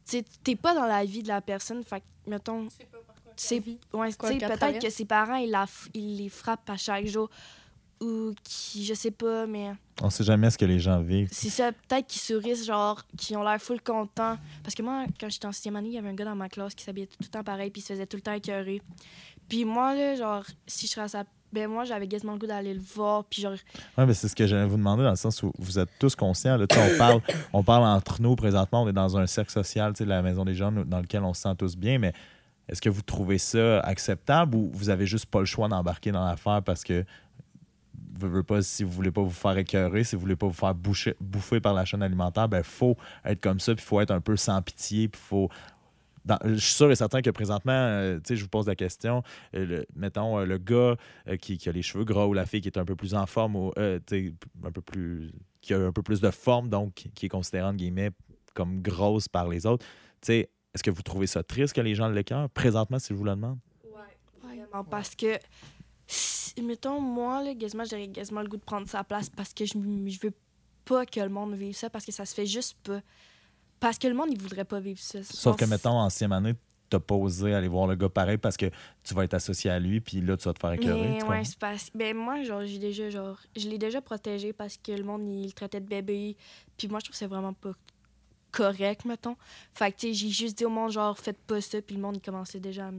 sais. T'es pas dans la vie de la personne, fait mettons, c'est ouais, peut-être que ses parents, ils, la, ils les frappent à chaque jour ou qui, je sais pas, mais On sait jamais ce que les gens vivent. c'est ça, peut-être qu'ils sourissent, genre, qui ont l'air full contents. Parce que moi, quand j'étais en sixième année, il y avait un gars dans ma classe qui s'habillait tout le temps pareil, puis il se faisait tout le temps écœurer. Puis moi, là, genre, si je serais à sa. Ben, moi, j'avais quasiment le goût d'aller le voir, puis genre. Oui, mais c'est ce que j'allais vous demander dans le sens où vous êtes tous conscients. Là, on, parle, on parle entre nous présentement, on est dans un cercle social, tu sais, la Maison des Jeunes, dans lequel on se sent tous bien, mais est-ce que vous trouvez ça acceptable ou vous avez juste pas le choix d'embarquer dans l'affaire parce que veux, pas, si vous voulez pas vous faire écœurer, si vous voulez pas vous faire boucher- bouffer par la chaîne alimentaire, ben faut être comme ça, puis faut être un peu sans pitié, puis faut je suis sûr et certain que présentement, euh, sais, je vous pose la question, euh, le- mettons, euh, le gars euh, qui, qui a les cheveux gras ou la fille qui est un peu plus en forme ou un peu plus qui a un peu plus de forme, donc qui est considérée guillemets comme grosse par les autres. Est-ce que vous trouvez ça triste que les gens l'écœurent présentement, si je vous le demande? Vraiment, parce que. Mettons, moi, là, quasiment, j'aurais quasiment le goût de prendre sa place parce que je, je veux pas que le monde vive ça, parce que ça se fait juste pas. Parce que le monde, il voudrait pas vivre ça. Sauf que, mettons, en sixième année, t'as pas osé aller voir le gars pareil parce que tu vas être associé à lui, puis là, tu vas te faire écœurer. Ouais, c'est parce ben moi genre j'ai déjà genre je l'ai déjà protégé parce que le monde il le traitait de bébé puis moi je trouve que c'est vraiment pas correct mettons. Fait que tu sais j'ai juste dit au monde genre faites pas ça puis le monde il commençait déjà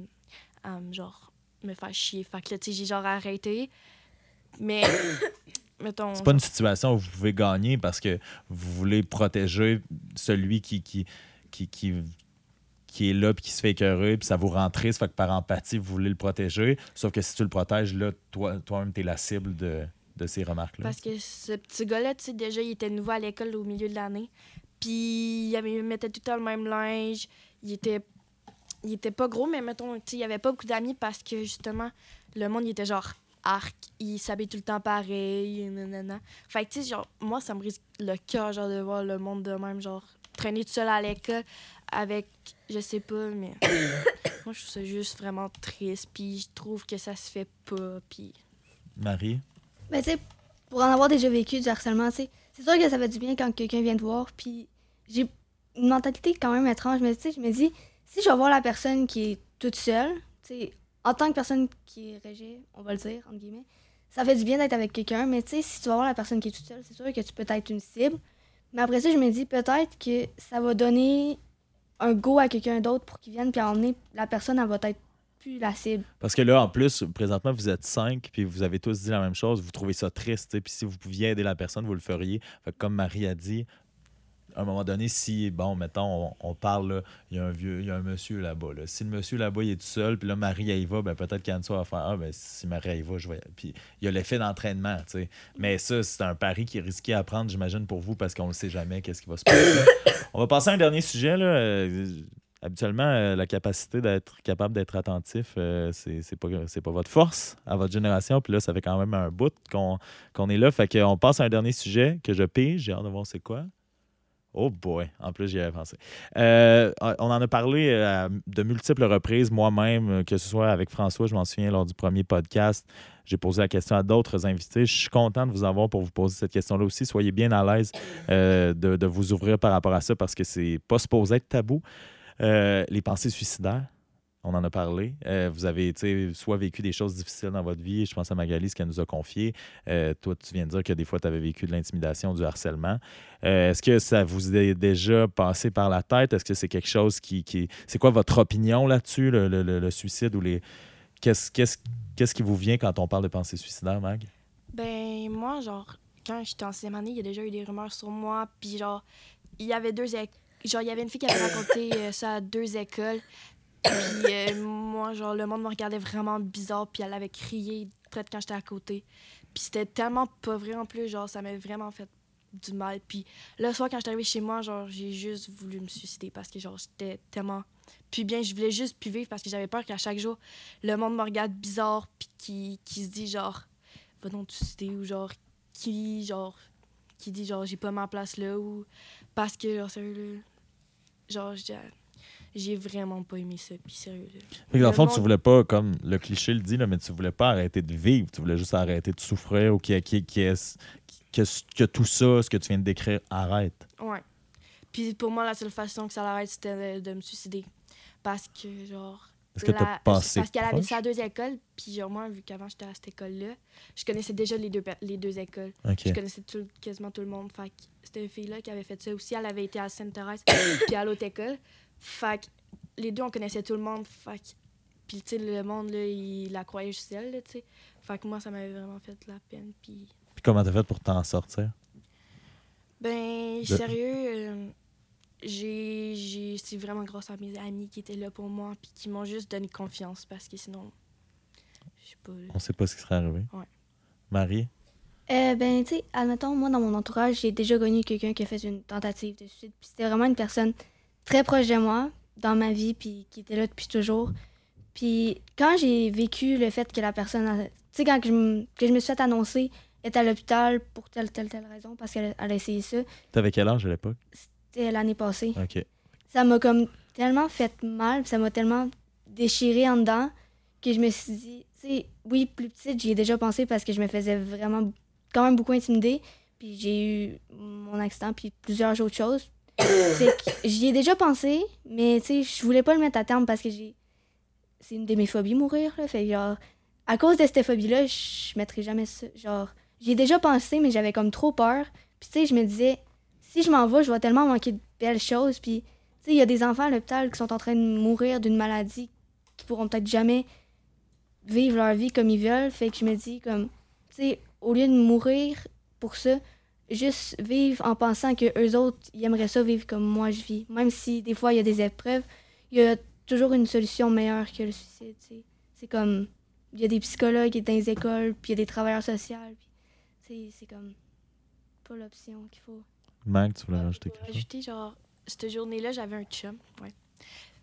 à, à genre me faire chier. Fait que là tu sais j'ai genre arrêté Mais, mettons. C'est pas une situation où vous pouvez gagner parce que vous voulez protéger celui qui, qui, qui, qui, qui est là puis qui se fait écœurer, puis ça vous rend triste, fait que par empathie, vous voulez le protéger. Sauf que si tu le protèges, là, toi, toi-même, t'es la cible de, de ces remarques-là. Parce que ce petit gars-là, tu sais, déjà, il était nouveau à l'école au milieu de l'année. Puis il, avait, il mettait tout le temps le même linge. Il était, il était pas gros, mais mettons, tu sais, il avait pas beaucoup d'amis parce que justement, le monde, il était genre arc. Il s'habille tout le temps pareil. Nanana. Fait que, tu sais, genre, moi, ça me brise le cœur, genre, de voir le monde de même, genre, traîner tout seul à l'école avec, je sais pas, mais moi, je trouve ça juste vraiment triste. Puis je trouve que ça se fait pas. Puis Marie? Ben, tu sais, pour en avoir déjà vécu du harcèlement, tu sais, c'est sûr que ça fait du bien quand quelqu'un vient te voir. Puis j'ai une mentalité quand même étrange, mais tu sais, je me dis, si je vais voir la personne qui est toute seule, en tant que personne qui est régie, on va le dire, entre guillemets, ça fait du bien d'être avec quelqu'un, mais tu sais, si tu vas voir la personne qui est toute seule, c'est sûr que tu peux être une cible. Mais après ça, je me dis peut-être que ça va donner un go à quelqu'un d'autre pour qu'il vienne, puis emmener la personne, elle va être plus la cible. Parce que là, en plus, présentement, vous êtes cinq, puis vous avez tous dit la même chose. Vous trouvez ça triste, puis si vous pouviez aider la personne, vous le feriez. Fait que comme Marie a dit, à un moment donné, si, bon, mettons, on, parle, il y a un vieux, il y a un monsieur là-bas. Là. Si le monsieur là-bas, il est tout seul, puis là, Marie, elle y va, ben peut-être qu'Anne-Soie va faire, ah, ben si Marie, elle y va, je vais. Puis il y a l'effet d'entraînement, tu sais. Mais ça, c'est un pari qui est risqué à prendre, j'imagine, pour vous, parce qu'on ne sait jamais qu'est-ce qui va se passer. on va passer à un dernier sujet, là. Euh, Habituellement, euh, la capacité d'être capable d'être attentif, euh, c'est pas, pas votre force à votre génération. Puis là, ça fait quand même un bout qu'on qu'on est là. Fait qu'on passe à un dernier sujet que je pige. J'ai hâte de voir c'est quoi. Oh boy, en plus j'y avais pensé. Euh, on en a parlé euh, de multiples reprises moi-même, euh, que ce soit avec François, je m'en souviens lors du premier podcast. J'ai posé la question à d'autres invités. Je suis content de vous avoir pour vous poser cette question-là aussi. Soyez bien à l'aise de, de vous ouvrir par rapport à ça parce que c'est pas supposé être tabou. Les pensées suicidaires, on en a parlé. Euh, vous avez soit vécu des choses difficiles dans votre vie. Je pense à Magali, ce qu'elle nous a confié. Euh, toi, tu viens de dire que des fois, tu avais vécu de l'intimidation, du harcèlement. Euh, Est-ce que ça vous est déjà passé par la tête? Est-ce que c'est quelque chose qui. qui... C'est quoi votre opinion là-dessus, le, le- le- suicide ou les. Qu'est-ce qu'est-ce- qu'est-ce qui vous vient quand on parle de pensées suicidaires, Mag? Ben, moi, genre, quand j'étais en sixième année, il y a déjà eu des rumeurs sur moi. Puis, genre, il y avait deux écoles. Genre, il y avait une fille qui avait raconté ça à deux écoles. Puis, euh, moi, genre, le monde me regardait vraiment bizarre. Puis, elle avait crié de quand j'étais à côté. Puis, c'était tellement pas vrai en plus. Genre, ça m'a vraiment fait du mal. Puis, le soir, quand j'étais arrivée chez moi, genre, j'ai juste voulu me suicider parce que, genre, j'étais tellement. Puis, bien, je voulais juste plus vivre parce que j'avais peur qu'à chaque jour, le monde me regarde bizarre. Puis, qui, se dit, genre, va donc te suicider ou genre qui genre qui dit genre j'ai pas ma place là ou parce que genre sérieux genre j'ai j'ai vraiment pas aimé ça puis sérieux là. Fait que dans le fond, monde- tu voulais pas, comme le cliché le dit, là, mais tu voulais pas arrêter de vivre. Tu voulais juste arrêter de souffrir ou que, que tout ça, ce que tu viens de décrire, arrête. ouais puis pour moi la seule façon que ça l'arrête c'était de, me suicider parce que genre Est-ce que tu as la- passé parce qu'elle avait à deux écoles puis genre moi vu qu'avant j'étais à cette école là je connaissais déjà les deux les deux écoles. Je connaissais tout- quasiment tout le monde. Fait que c'était une fille-là qui avait fait ça aussi. Elle avait été à Sainte-Thérèse puis à l'autre école. Fait que les deux, on connaissait tout le monde. Fait que... Puis, tu sais, le monde, là, il la croyait juste elle, tu sais. Fait que moi, ça m'avait vraiment fait de la peine. Puis, Puis comment t'as fait pour t'en sortir? ben, sérieux, euh, j'ai... j'ai- C'est vraiment grâce à mes amis qui étaient là pour moi puis qui m'ont juste donné confiance parce que sinon, je sais pas. On sait pas ce qui serait arrivé. Ouais. Marie? Euh, ben, tu sais, admettons, moi, dans mon entourage, j'ai déjà connu quelqu'un qui a fait une tentative de suicide. Puis c'était vraiment une personne très proche de moi dans ma vie, puis qui était là depuis toujours. Puis quand j'ai vécu le fait que la personne, tu sais, quand que je, me- que je me suis fait annoncer, était à l'hôpital pour telle, telle, telle raison, parce qu'elle elle a essayé ça, T'avais quel âge à l'époque? c'était l'année passée. OK. Ça m'a comme tellement fait mal, ça m'a tellement déchiré en dedans que je me suis dit, tu sais, oui, plus petite, j'y ai déjà pensé parce que je me faisais vraiment quand même beaucoup intimider. Puis j'ai eu mon accident, puis plusieurs autres choses. J'y ai déjà pensé, mais tu sais, je voulais pas le mettre à terme parce que j'ai. C'est une de mes phobies, mourir, là. Fait genre, à cause de cette phobie-là, je mettrais jamais ça. Genre, j'y ai déjà pensé, mais j'avais comme trop peur. Puis tu sais, je me disais, si je m'en vais, je vais tellement manquer de belles choses. Puis, tu sais, il y a des enfants à l'hôpital qui sont en train de mourir d'une maladie qui pourront peut-être jamais vivre leur vie comme ils veulent. Fait que je me dis, comme, tu sais, au lieu de mourir pour ça, juste vivre en pensant que eux autres, ils aimeraient ça vivre comme moi je vis. Même si des fois il y a des épreuves, il y a toujours une solution meilleure que le suicide. C'est comme, il y a des psychologues dans les écoles, puis il y a des travailleurs sociaux. puis C'est c'est comme pas l'option qu'il faut. Mac, tu voulais rajouter quelque chose? ajouter, genre, cette journée-là, j'avais un chum. Ouais.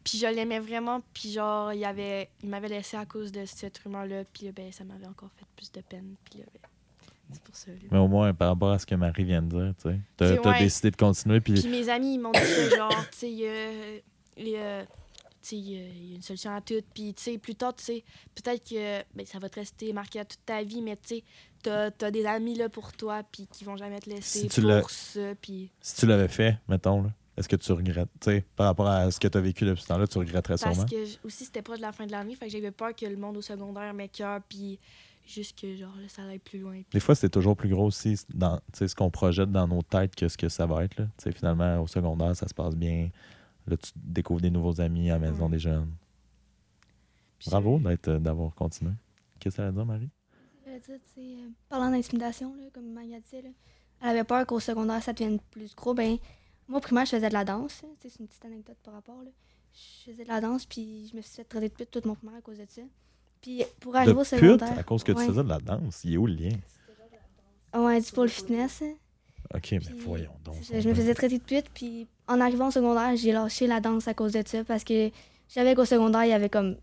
Puis je l'aimais vraiment. Puis genre, il, avait, il m'avait laissé à cause de cette rumeur-là. Puis là, ben, ça m'avait encore fait plus de peine. Puis là, ben, c'est pour ça. là. Mais au moins, par rapport à ce que Marie vient de dire, tu sais, t'as ouais. décidé de continuer. Puis Puis mes amis, ils m'ont dit ça, genre, tu sais, euh, euh, il y a- une solution à tout. Puis, tu sais, plus tard, tu sais, peut-être que ben, ça va te rester marqué à toute ta vie, mais tu sais, t'as as des amis là pour toi, puis qui vont jamais te laisser Si tu l'as- pour ça. Puis, si tu l'avais fait, mettons, là, est-ce que tu regrettes? Tu sais, par rapport à ce que tu as vécu depuis ce temps-là, tu regretterais parce sûrement? que j- aussi, c'était proche de la fin de l'année, fait que j'avais peur que le monde au secondaire m'écœure, puis juste que, genre, ça aille plus loin. Des fois, c'est toujours plus gros aussi dans tu sais, ce qu'on projette dans nos têtes que ce que ça va être. Là. Tu sais, Finalement, au secondaire, ça se passe bien. Là, tu découvres des nouveaux amis à la maison Ouais. des jeunes. Bravo euh, d'avoir continué. Qu'est-ce que ça veut dire, Marie? Je veux dire, euh, parlant d'intimidation, comme Maya disait, là, elle avait peur qu'au secondaire, ça devienne plus gros. Ben, moi, au primaire, je faisais de la danse. hein, C'est une petite anecdote par rapport. Là. Je faisais de la danse, puis je me suis fait traiter de pute toute mon primaire à cause de ça. Puis pour arriver de au pute secondaire. à cause que ouais. tu faisais de la danse. Il est où le lien? Ouais, du pôle fitness. hein. OK, mais voyons donc. Je me faisais traiter de pute, puis en arrivant au secondaire, j'ai lâché la danse à cause de ça parce que je savais qu'au secondaire, il y avait comme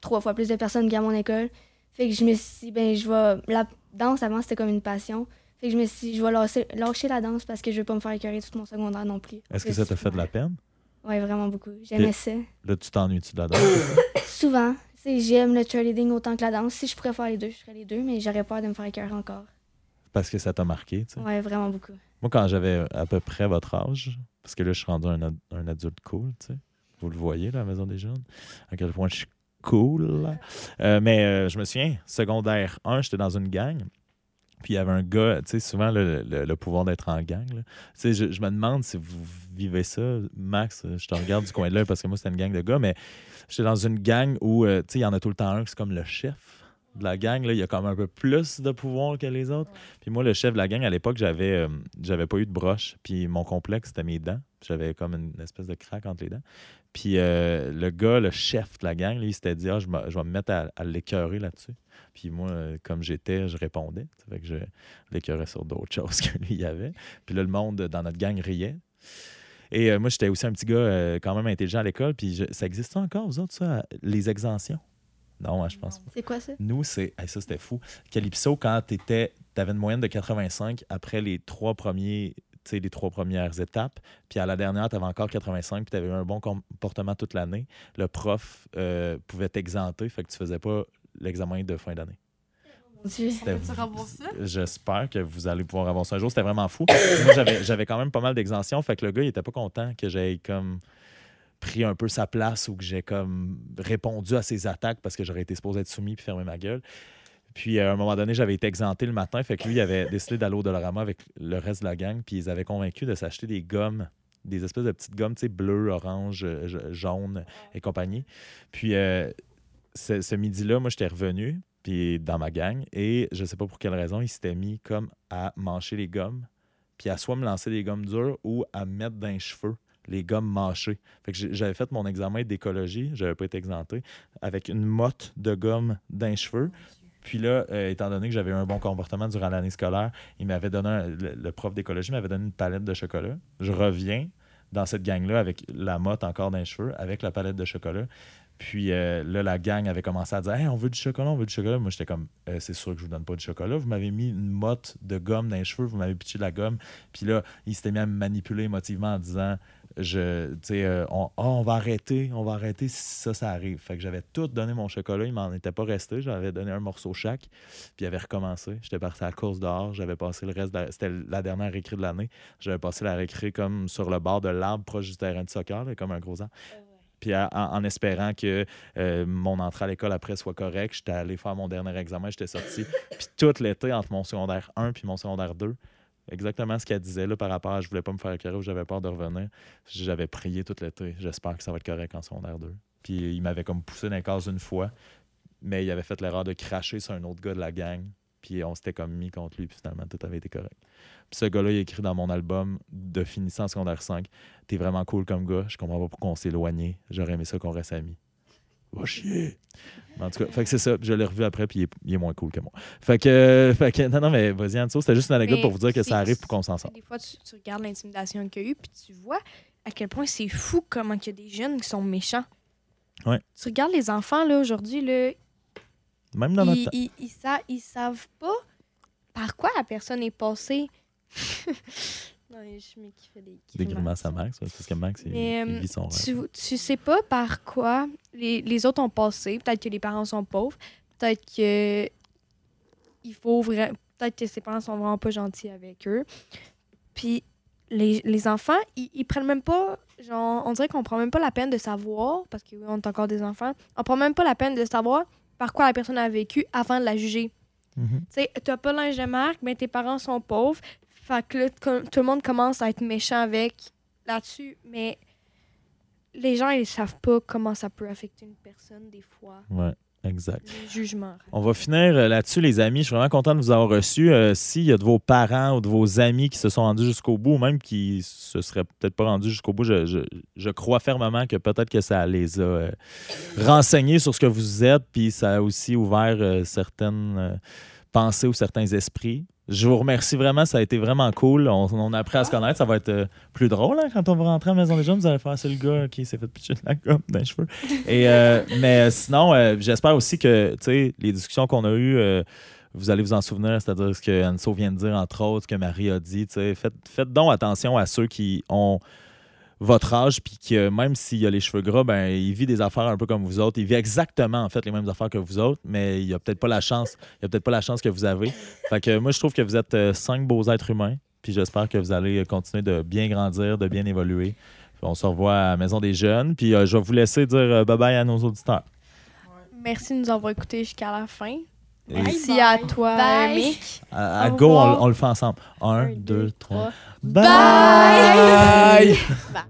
trois fois plus de personnes qu'à mon école. Fait que je me suis dit, ben, je vais. La danse avant, c'était comme une passion. Fait que je me suis dit, je vais lâcher, lâcher la danse parce que je veux pas me faire écœurer tout mon secondaire non plus. Est-ce que ça t'a fait de la peine? Ouais, vraiment beaucoup. J'aimais ça. Là, tu t'ennuies-tu de la danse? Souvent, j'aime le cheerleading autant que la danse. Si je pourrais faire les deux, je ferais les deux, mais j'aurais peur de me faire écœurer encore. Parce que ça t'a marqué, tu sais. Ouais, vraiment beaucoup. Moi, quand j'avais à peu près votre âge, parce que là, je suis rendu un, ad- un adulte cool, tu sais. Vous le voyez, là, à la Maison des Jeunes, à quel point je suis cool. Euh, mais euh, je me souviens, secondaire 1, j'étais dans une gang. Puis il y avait un gars, tu sais, souvent le, le- le pouvoir d'être en gang. Tu sais, je, je me demande si vous vivez ça. Max, je te regarde du coin de l'œil parce que moi, c'était une gang de gars, mais j'étais dans une gang où, euh, tu sais, il y en a tout le temps un qui c'est comme le chef de la gang. Là. Il y a comme un peu plus de pouvoir que les autres. Puis moi, le chef de la gang, à l'époque, j'avais euh, j'avais pas eu de broche. Puis mon complexe, c'était mes dents. J'avais comme une espèce de craque entre les dents. Puis euh, le gars, le chef de la gang, lui, il s'était dit, ah, je, me- je vais me mettre à, à l'écœurer là-dessus. Puis moi, euh, comme j'étais, je répondais. Ça fait que je l'écœurais sur d'autres choses que lui, il y avait. Puis là, le monde dans notre gang riait. Et euh, moi, j'étais aussi un petit gars euh, quand même intelligent à l'école. Puis je- ça existe encore, vous autres, ça, les exemptions? Non, hein, je pense pas. C'est quoi ça? Nous, c'est. hey, ça, c'était fou. Calypso, quand tu avais une moyenne de 85 après les trois premiers. les trois premières étapes. Puis à la dernière, tu avais encore 85, puis tu avais eu un bon comportement toute l'année. Le prof euh, pouvait t'exenter, fait que tu faisais pas l'examen de fin d'année. J'espère que vous allez pouvoir avancer un jour. C'était vraiment fou. Moi, j'avais- j'avais quand même pas mal d'exemptions. Fait que le gars, il était pas content que j'aie comme pris un peu sa place ou que j'ai comme répondu à ses attaques parce que j'aurais été supposé être soumis puis fermer ma gueule. Puis à un moment donné, j'avais été exempté le matin. Fait que lui, il avait décidé d'aller au Dollarama avec le reste de la gang. Puis ils avaient convaincu de s'acheter des gommes, des espèces de petites gommes, tu sais, bleues, orange, euh, jaune et compagnie. Puis euh, ce, midi-là, moi, j'étais revenu dans ma gang et je sais pas pour quelle raison, il s'était mis comme à mâcher les gommes, puis à soit me lancer des gommes dures ou à me mettre dans les cheveux les gommes mâchées. Fait j'avais fait mon examen d'écologie, j'avais pas été exempté, avec une motte de gomme dans les cheveux. Puis là, euh, étant donné que j'avais un bon comportement durant l'année scolaire, il m'avait donné le, prof d'écologie m'avait donné une palette de chocolat. Je reviens dans cette gang-là avec la motte encore dans les cheveux, avec la palette de chocolat. Puis euh, là, la gang avait commencé à dire Hey, on veut du chocolat, on veut du chocolat. Moi, j'étais comme Euh, C'est sûr que je vous donne pas du chocolat. Vous m'avez mis une motte de gomme dans les cheveux, vous m'avez pitché de la gomme. Puis là, il s'était mis à me manipuler émotivement en disant je, euh, on, Ah, on va arrêter, on va arrêter si ça, ça arrive. Fait que j'avais tout donné mon chocolat, il m'en était pas resté. J'avais donné un morceau chaque, puis il avait recommencé. J'étais parti à la course dehors, j'avais passé le reste, de la- c'était la dernière récré de l'année. J'avais passé la récré comme sur le bord de l'arbre proche du terrain de soccer, comme un gros arbre. Puis à- en, en espérant que euh, mon entrée à l'école après soit correcte, j'étais allé faire mon dernier examen, j'étais sorti. Puis tout l'été, entre mon secondaire 1 puis mon secondaire 2, exactement ce qu'elle disait là, par rapport à je voulais pas me faire écœurer ou j'avais peur de revenir, j'avais prié tout l'été. J'espère que ça va être correct en secondaire 2. Puis il m'avait comme poussé dans les cases une fois, mais il avait fait l'erreur de cracher sur un autre gars de la gang. Puis on s'était comme mis contre lui, puis finalement, tout avait été correct. Puis ce gars-là, il écrit dans mon album de finissant en secondaire 5 T'es vraiment cool comme gars, je comprends pas pourquoi on s'est éloigné. J'aurais aimé ça qu'on reste amis. Va chier. Mais en tout cas, fait que c'est ça. Je l'ai revu après, puis il est, il est moins cool que moi. Fait que, fait que non, non, mais vas-y, Anso, c'était juste une anecdote Mais pour vous dire que ça arrive pour qu'on s'en sorte. Des fois, tu, tu regardes l'intimidation qu'il y a eu, puis tu vois à quel point c'est fou comment il y a des jeunes qui sont méchants. Ouais. Tu regardes les enfants, là, aujourd'hui, là, Même dans notre ils, temps. ils, ils sa- ils savent pas par quoi la personne est passée. non, je qui fait des Des grimaces. à Max, ouais, parce que Max, il, Mais, il euh, vit son rêve. Tu, tu sais pas par quoi les, les autres ont passé. Peut-être que les parents sont pauvres. Peut-être que il faut vra- Peut-être que ses parents sont vraiment pas gentils avec eux. Puis les, les enfants, ils, ils prennent même pas. Genre, on dirait qu'on prend même pas la peine de savoir, parce qu'on est encore des enfants, on prend même pas la peine de savoir par quoi la personne a vécu avant de la juger. Mhm. Tu sais, t'as pas linge de marque, mais tes parents sont pauvres. Fait que là, tout le monde commence à être méchant avec là-dessus. Mais les gens, ils savent pas comment ça peut affecter une personne, des fois. Ouais, exact. Les jugements. On va finir euh, là-dessus, les amis. Je suis vraiment content de vous avoir reçus. Euh, S'il y a de vos parents ou de vos amis qui se sont rendus jusqu'au bout, ou même qui se seraient peut-être pas rendus jusqu'au bout, je, je- je crois fermement que peut-être que ça les a euh, renseignés sur ce que vous êtes, puis ça a aussi ouvert euh, certaines pensées ou certains esprits. Je vous remercie vraiment, ça a été vraiment cool. On, a appris à se connaître. Ça va être euh, plus drôle hein, quand on va rentrer à la maison des jeunes. Vous allez faire, c'est le gars qui s'est fait pitcher de la gomme dans les cheveux. Euh, mais sinon, euh, j'espère aussi que les discussions qu'on a eues, vous allez vous en souvenir, c'est-à-dire ce que Anso vient de dire, entre autres, ce que Marie a dit. Faites, faites donc attention à ceux qui ont votre âge, puis que même s'il a les cheveux gras, ben, il vit des affaires un peu comme vous autres. Il vit exactement, en fait, les mêmes affaires que vous autres, mais il a peut-être pas la chance. Il a peut-être pas la chance que vous avez. Fait que moi, je trouve que vous êtes euh, cinq beaux êtres humains, puis j'espère que vous allez continuer de bien grandir, de bien évoluer. Puis on se revoit à la Maison des Jeunes, puis euh, je vais vous laisser dire euh, bye-bye à nos auditeurs. Merci de nous avoir écoutés jusqu'à la fin. Et Merci bye. à toi, Bye. Mick. à, go, on, le fait ensemble. Un, Un, deux, deux, trois. trois. Bye! Bye! Bye.